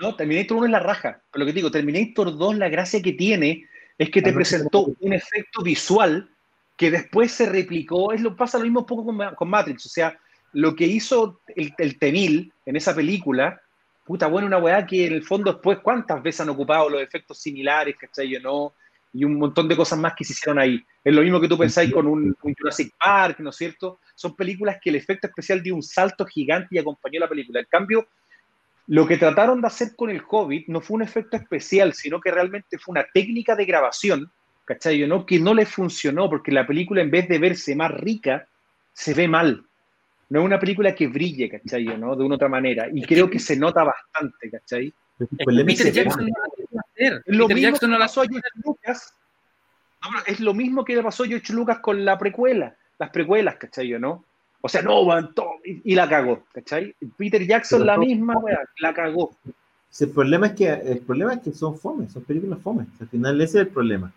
No, Terminator 1 es la raja. Pero lo que digo, Terminator 2, la gracia que tiene es que te presentó un efecto visual que después se replicó. Es lo pasa lo mismo un poco con, Matrix. O sea, lo que hizo el, el Tenil en esa película, puta, bueno, una weá que en el fondo después, ¿cuántas veces han ocupado los efectos similares, ¿cachai? Yo no. Y un montón de cosas más que se hicieron ahí. Es lo mismo que tú pensáis con un, un Jurassic Park, ¿no es cierto? Son películas que el efecto especial dio un salto gigante y acompañó la película. En cambio, lo que trataron de hacer con el Hobbit no fue un efecto especial, sino que realmente fue una técnica de grabación, ¿cachai? ¿no? Que no le funcionó, porque la película en vez de verse más rica, se ve mal. No es una película que brille, ¿cachai? ¿no? De una otra manera. Y creo que se nota bastante, ¿cachai? Peter Jackson no Es lo mismo que le pasó a George Lucas. es lo mismo que le pasó a George Lucas con la precuela, las precuelas, ¿cachai? ¿no? O sea, no, van y, la cagó, ¿cachai? Peter Jackson la misma, weá, la cagó. el problema es que el problema es que son fomes, son películas fomes. Al final ese es el problema.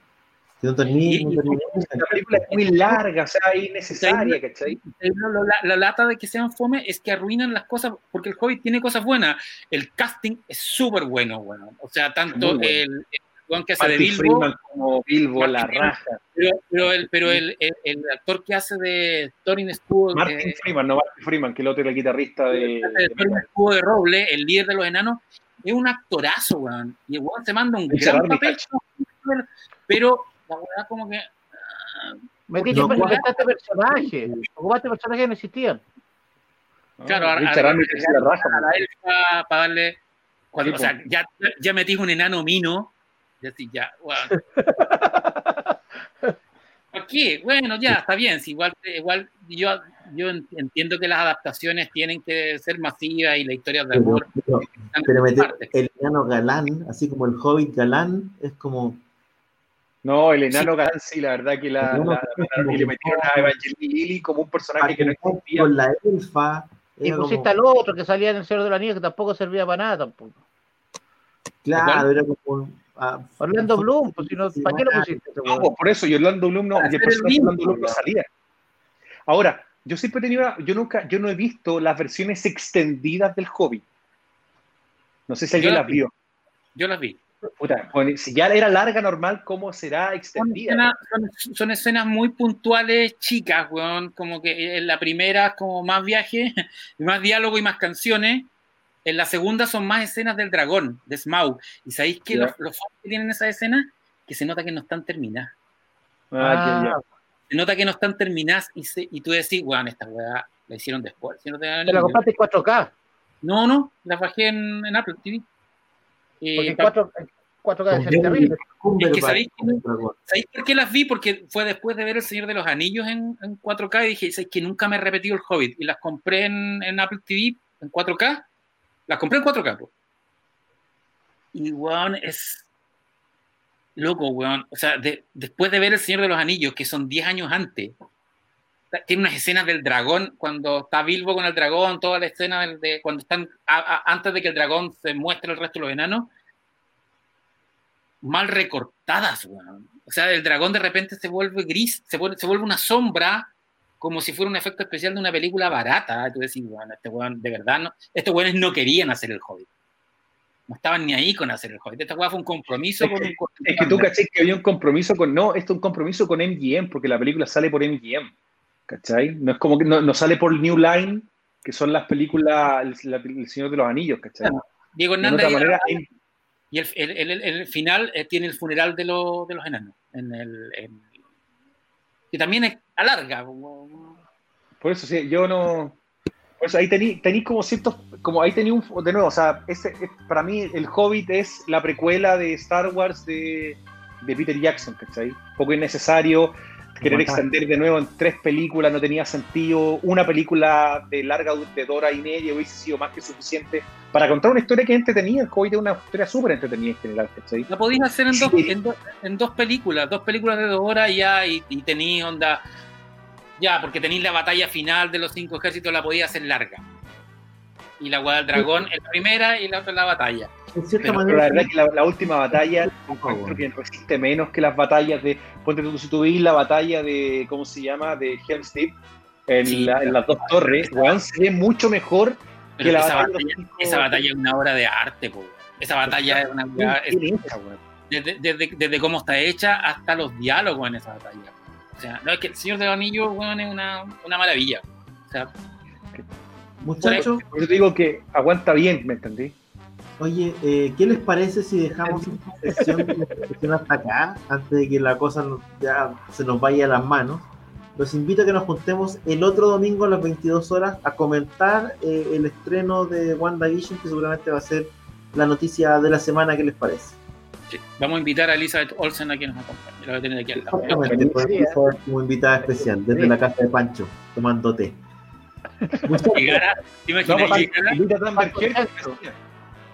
Que no la película es muy larga, o sea, es innecesaria, ¿cachai? La, lata de que sean fome es que arruinan las cosas, porque el Hobbit tiene cosas buenas. El casting es súper bueno, bueno. O sea, tanto el, que hace de Bilbo. Freeman como Bilbo, la raja. Pero, pero, el, pero el, el, actor que hace de Thorin Escudo. Martin Freeman, no Martin Freeman, que el otro era el guitarrista de. Thorin Escudo de Roble, el líder de los enanos, es un actorazo, weón. Y el weón se manda un gran papel. Pero la verdad, como que. Uh, Metiste no, este personaje. Ocupaste personajes que no existían. Claro, a, a, la elfa para darle. o sea, ya, ya metí un enano mino así, ya, Aquí, [LAUGHS] bueno, ya, está bien. Si igual, igual yo, yo entiendo que las adaptaciones tienen que ser masivas y la historia de amor. Pero, meter el enano galán, así como el hobbit galán, es como. No, el enano galán sí, la verdad que la, y le metieron a Evangeline Lilly como un personaje que no existía. Con la elfa. Y pusiste al otro que salía en el Señor de la Nieve que tampoco servía para nada tampoco. Claro, era como un, ah, Orlando Bloom, pues si no, ¿para qué lo pusiste? No, pues, por eso, y Orlando Bloom no, y el Orlando Bloom no salía. Ahora, yo siempre he tenido, yo nunca, yo no he visto las versiones extendidas del Hobbit. No sé si alguien las vio. Yo las vi. Puta, si ya era larga normal, ¿cómo será extendida? Son escenas, muy puntuales, chicas, weón. Como que en la primera es como más viaje, [LAUGHS] más diálogo y más canciones. En la segunda son más escenas del dragón, de Smaug. ¿Y sabéis que los, los que tienen esas escenas? Que se nota que no están terminadas. Ah, se nota que no están terminadas y, y tú decís, weón, esta weá la hicieron después. Si no te ¿La compraste 4K? No, no, la bajé en, Apple TV. Porque 4, 4K es terrible. Es que ¿sabéis, por qué las vi? Porque fue después de ver El Señor de los Anillos en, 4K y dije, ¿sabéis que nunca me he repetido el Hobbit? Y las compré en, Apple TV en 4K. Las compré en 4K, pues. Y, weón, es loco, weón. O sea, después de ver El Señor de los Anillos, que son 10 años antes, tiene unas escenas del dragón, cuando está Bilbo con el dragón, toda la escena de, cuando están antes de que el dragón se muestre el resto de los enanos, mal recortadas, weón. O sea, el dragón de repente se vuelve gris, se se vuelve una sombra, como si fuera un efecto especial de una película barata. Tú decís, bueno, este weón, de verdad, no, estos weones no querían hacer el Hobbit. No estaban ni ahí con hacer el Hobbit. Esta weá fue un compromiso con un Es que tú caché que había un compromiso con. No, esto es un compromiso con MGM, porque la película sale por MGM. ¿Cachai? No es como que no, sale por New Line, que son las películas El, Señor de los Anillos, ¿cachai? Diego Hernández. y el, final eh, tiene el funeral de, los enanos. En el, que también es alarga. Por eso, sí, yo no. Por eso ahí tenéis como ciertos. Como ahí tenía un. De nuevo, o sea, ese, para mí el Hobbit es la precuela de Star Wars de, de Peter Jackson, ¿cachai? Poco innecesario querer extender de nuevo en tres películas no tenía sentido. Una película de larga de hora y media hubiese sido más que suficiente para contar una historia que entretenida. El Hobbit es una historia súper entretenida en general. La podías hacer en, dos, en, dos películas, dos películas de dos horas y ya, y, y onda. Ya, porque tenéis la batalla final de los cinco ejércitos, la podías hacer larga. Y la Guada del Dragón en la primera y la otra en la batalla pero, la verdad es que la, última batalla encuentro que resiste menos que las batallas de. Ponte tú, si tú la batalla de. ¿Cómo se llama? De Helm's Deep en, las dos torres, se ve mucho mejor que la esa batalla. esa batalla es una obra de arte, po. Esa batalla es una. desde, desde, desde, cómo está hecha hasta los diálogos en esa batalla. O sea, no es que el Señor de los Anillos, es una, una maravilla. O sea. Muchachos. Por eso digo que aguanta bien, ¿me entendí? Oye, eh, ¿qué les parece si dejamos [LAUGHS] esta sesión, hasta acá, antes de que la cosa ya se nos vaya a las manos? Los invito a que nos juntemos el otro domingo a las 22 horas a comentar eh, el estreno de WandaVision, que seguramente va a ser la noticia de la semana. ¿Qué les parece? Sí. Vamos a invitar a Elizabeth Olsen a quien nos acompañe. La voy a tener aquí al lado. Exactamente, como invitada especial, desde la casa de Pancho, tomando té. Llegara,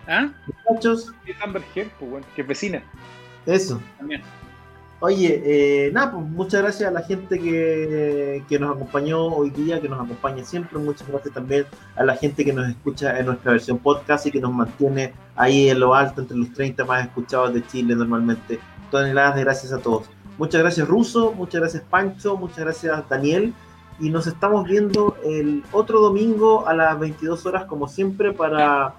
¿Ah? Muchachos. Pues, que vecina. Eso. También. Oye, eh, nada, pues muchas gracias a la gente que, que, nos acompañó hoy día, que nos acompaña siempre. Muchas gracias también a la gente que nos escucha en nuestra versión podcast y que nos mantiene ahí en lo alto, entre los 30 más escuchados de Chile normalmente. Toneladas de gracias a todos. Muchas gracias Ruso, muchas gracias Pancho, muchas gracias Daniel. Y nos estamos viendo el otro domingo a las 22 horas, como siempre, para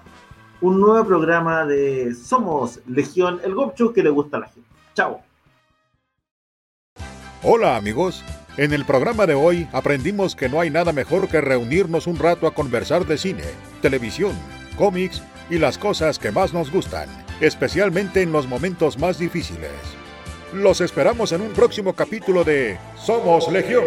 un nuevo programa de Somos Legión, el Gopchu que le gusta a la gente. Chao. Hola amigos. En el programa de hoy aprendimos que no hay nada mejor que reunirnos un rato a conversar de cine, televisión, cómics y las cosas que más nos gustan, especialmente en los momentos más difíciles. Los esperamos en un próximo capítulo de Somos Legión,